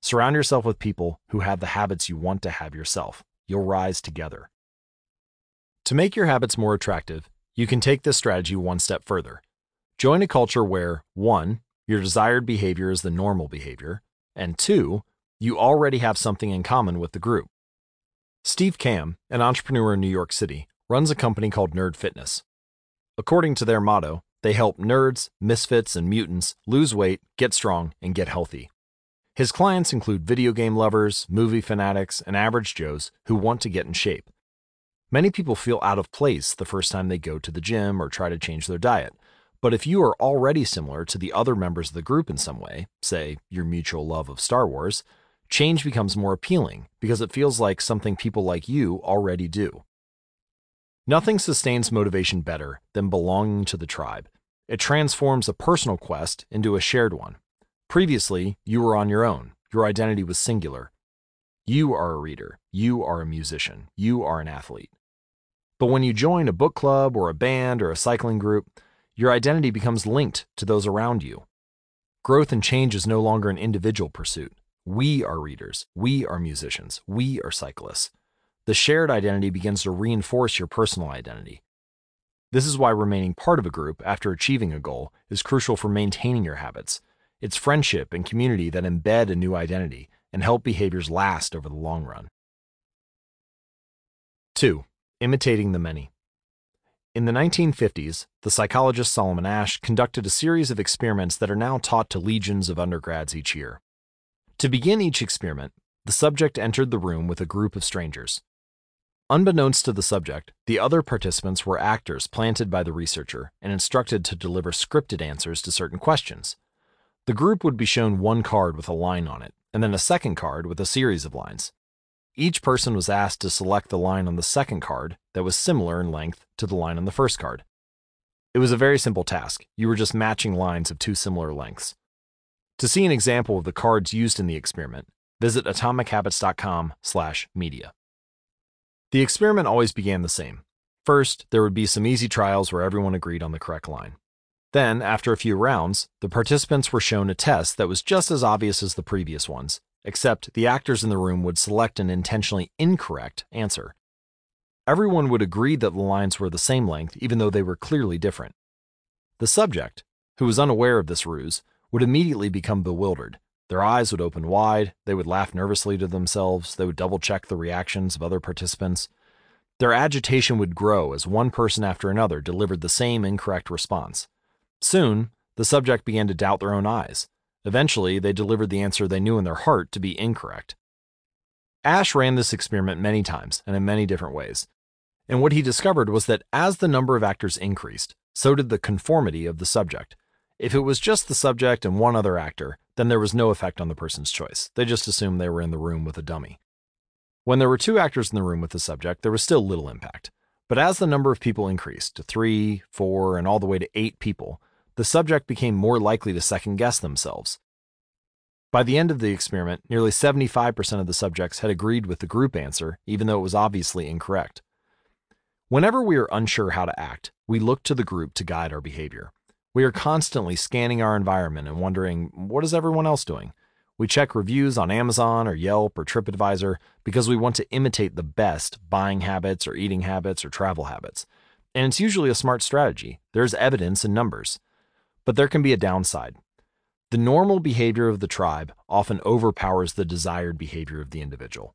Surround yourself with people who have the habits you want to have yourself. You'll rise together. To make your habits more attractive, you can take this strategy one step further. Join a culture where 1. Your desired behavior is the normal behavior, and 2. You already have something in common with the group. Steve Kamb, an entrepreneur in New York City, runs a company called Nerd Fitness. According to their motto, they help nerds, misfits, and mutants lose weight, get strong, and get healthy. His clients include video game lovers, movie fanatics, and average Joes who want to get in shape. Many people feel out of place the first time they go to the gym or try to change their diet. But if you are already similar to the other members of the group in some way, say your mutual love of Star Wars, change becomes more appealing because it feels like something people like you already do. Nothing sustains motivation better than belonging to the tribe. It transforms a personal quest into a shared one. Previously, you were on your own, your identity was singular. You are a reader, you are a musician, you are an athlete. But when you join a book club or a band or a cycling group, your identity becomes linked to those around you. Growth and change is no longer an individual pursuit. We are readers, we are musicians, we are cyclists. The shared identity begins to reinforce your personal identity. This is why remaining part of a group after achieving a goal is crucial for maintaining your habits. It's friendship and community that embed a new identity and help behaviors last over the long run. 2. Imitating the many. In the 1950s, the psychologist Solomon Asch conducted a series of experiments that are now taught to legions of undergrads each year. To begin each experiment, the subject entered the room with a group of strangers. Unbeknownst to the subject, the other participants were actors planted by the researcher and instructed to deliver scripted answers to certain questions. The group would be shown one card with a line on it, and then a second card with a series of lines. Each person was asked to select the line on the second card that was similar in length to the line on the first card. It was a very simple task. You were just matching lines of two similar lengths. To see an example of the cards used in the experiment, visit atomichabits.com/media. The experiment always began the same. First, there would be some easy trials where everyone agreed on the correct line. Then, after a few rounds, the participants were shown a test that was just as obvious as the previous ones, except the actors in the room would select an intentionally incorrect answer. Everyone would agree that the lines were the same length, even though they were clearly different. The subject, who was unaware of this ruse, would immediately become bewildered. Their eyes would open wide, they would laugh nervously to themselves, they would double check the reactions of other participants. Their agitation would grow as one person after another delivered the same incorrect response. Soon, the subject began to doubt their own eyes. Eventually, they delivered the answer they knew in their heart to be incorrect. Asch ran this experiment many times and in many different ways. And what he discovered was that as the number of actors increased, so did the conformity of the subject. If it was just the subject and one other actor, then there was no effect on the person's choice. They just assumed they were in the room with a dummy. When there were two actors in the room with the subject, there was still little impact. But as the number of people increased to three, four, and all the way to eight people, the subject became more likely to second guess themselves. By the end of the experiment, nearly 75% of the subjects had agreed with the group answer, even though it was obviously incorrect. Whenever we are unsure how to act, we look to the group to guide our behavior. We are constantly scanning our environment and wondering, what is everyone else doing? We check reviews on Amazon or Yelp or TripAdvisor because we want to imitate the best buying habits or eating habits or travel habits. And it's usually a smart strategy. There's evidence in numbers. But there can be a downside. The normal behavior of the tribe often overpowers the desired behavior of the individual.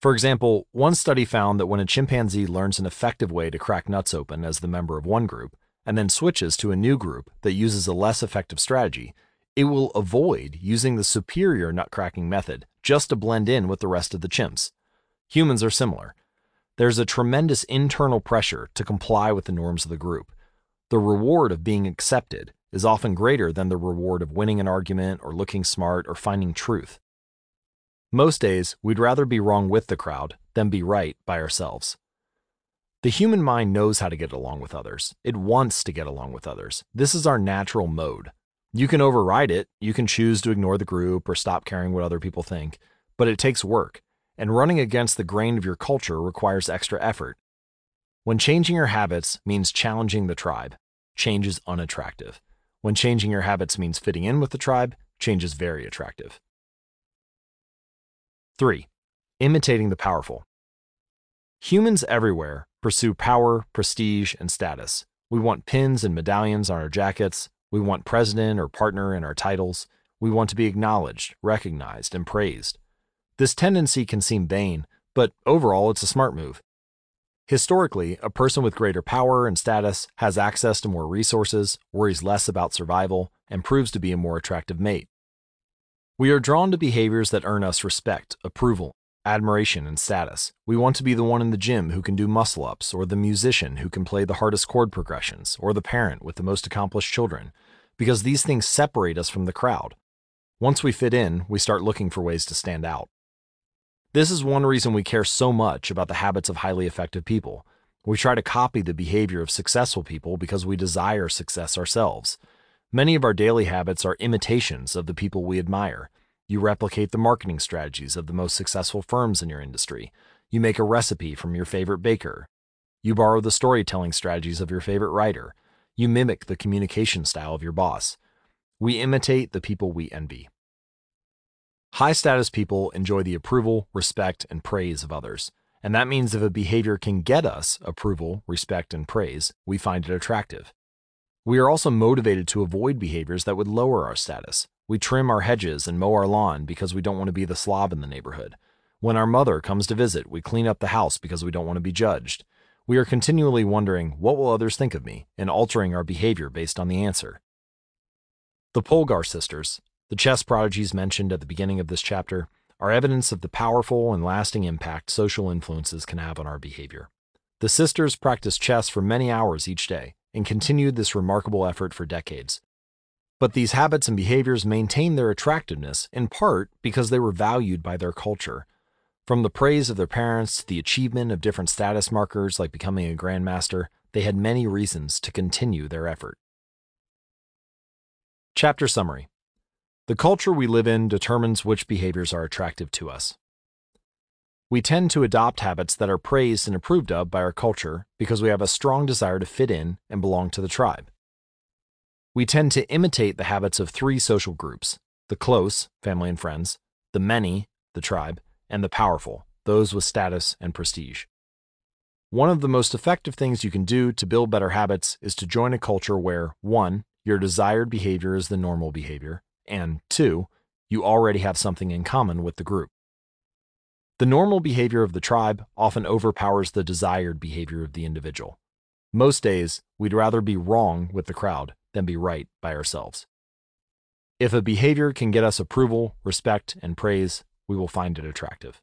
For example, one study found that when a chimpanzee learns an effective way to crack nuts open as the member of one group, and then switches to a new group that uses a less effective strategy, it will avoid using the superior nut cracking method just to blend in with the rest of the chimps. Humans are similar. There's a tremendous internal pressure to comply with the norms of the group, the reward of being accepted is often greater than the reward of winning an argument or looking smart or finding truth. Most days, we'd rather be wrong with the crowd than be right by ourselves. The human mind knows how to get along with others. It wants to get along with others. This is our natural mode. You can override it, you can choose to ignore the group or stop caring what other people think, but it takes work, and running against the grain of your culture requires extra effort. When changing your habits means challenging the tribe, change is unattractive. When changing your habits means fitting in with the tribe, change is very attractive. 3. Imitating the powerful. Humans everywhere pursue power, prestige, and status. We want pins and medallions on our jackets. We want president or partner in our titles. We want to be acknowledged, recognized, and praised. This tendency can seem vain, but overall it's a smart move. Historically, a person with greater power and status has access to more resources, worries less about survival, and proves to be a more attractive mate. We are drawn to behaviors that earn us respect, approval, admiration, and status. We want to be the one in the gym who can do muscle ups, or the musician who can play the hardest chord progressions, or the parent with the most accomplished children, because these things separate us from the crowd. Once we fit in, we start looking for ways to stand out. This is one reason we care so much about the habits of highly effective people. We try to copy the behavior of successful people because we desire success ourselves. Many of our daily habits are imitations of the people we admire. You replicate the marketing strategies of the most successful firms in your industry. You make a recipe from your favorite baker. You borrow the storytelling strategies of your favorite writer. You mimic the communication style of your boss. We imitate the people we envy. High status people enjoy the approval, respect, and praise of others. And that means if a behavior can get us approval, respect, and praise, we find it attractive. We are also motivated to avoid behaviors that would lower our status. We trim our hedges and mow our lawn because we don't want to be the slob in the neighborhood. When our mother comes to visit, we clean up the house because we don't want to be judged. We are continually wondering, what will others think of me, and altering our behavior based on the answer. The Polgar sisters, the chess prodigies mentioned at the beginning of this chapter are evidence of the powerful and lasting impact social influences can have on our behavior. The sisters practiced chess for many hours each day and continued this remarkable effort for decades. But these habits and behaviors maintained their attractiveness in part because they were valued by their culture. From the praise of their parents to the achievement of different status markers like becoming a grandmaster, they had many reasons to continue their effort. Chapter Summary the culture we live in determines which behaviors are attractive to us. We tend to adopt habits that are praised and approved of by our culture because we have a strong desire to fit in and belong to the tribe. We tend to imitate the habits of three social groups the close, family and friends, the many, the tribe, and the powerful, those with status and prestige. One of the most effective things you can do to build better habits is to join a culture where 1. Your desired behavior is the normal behavior, and two, you already have something in common with the group. The normal behavior of the tribe often overpowers the desired behavior of the individual. Most days, we'd rather be wrong with the crowd than be right by ourselves. If a behavior can get us approval, respect, and praise, we will find it attractive.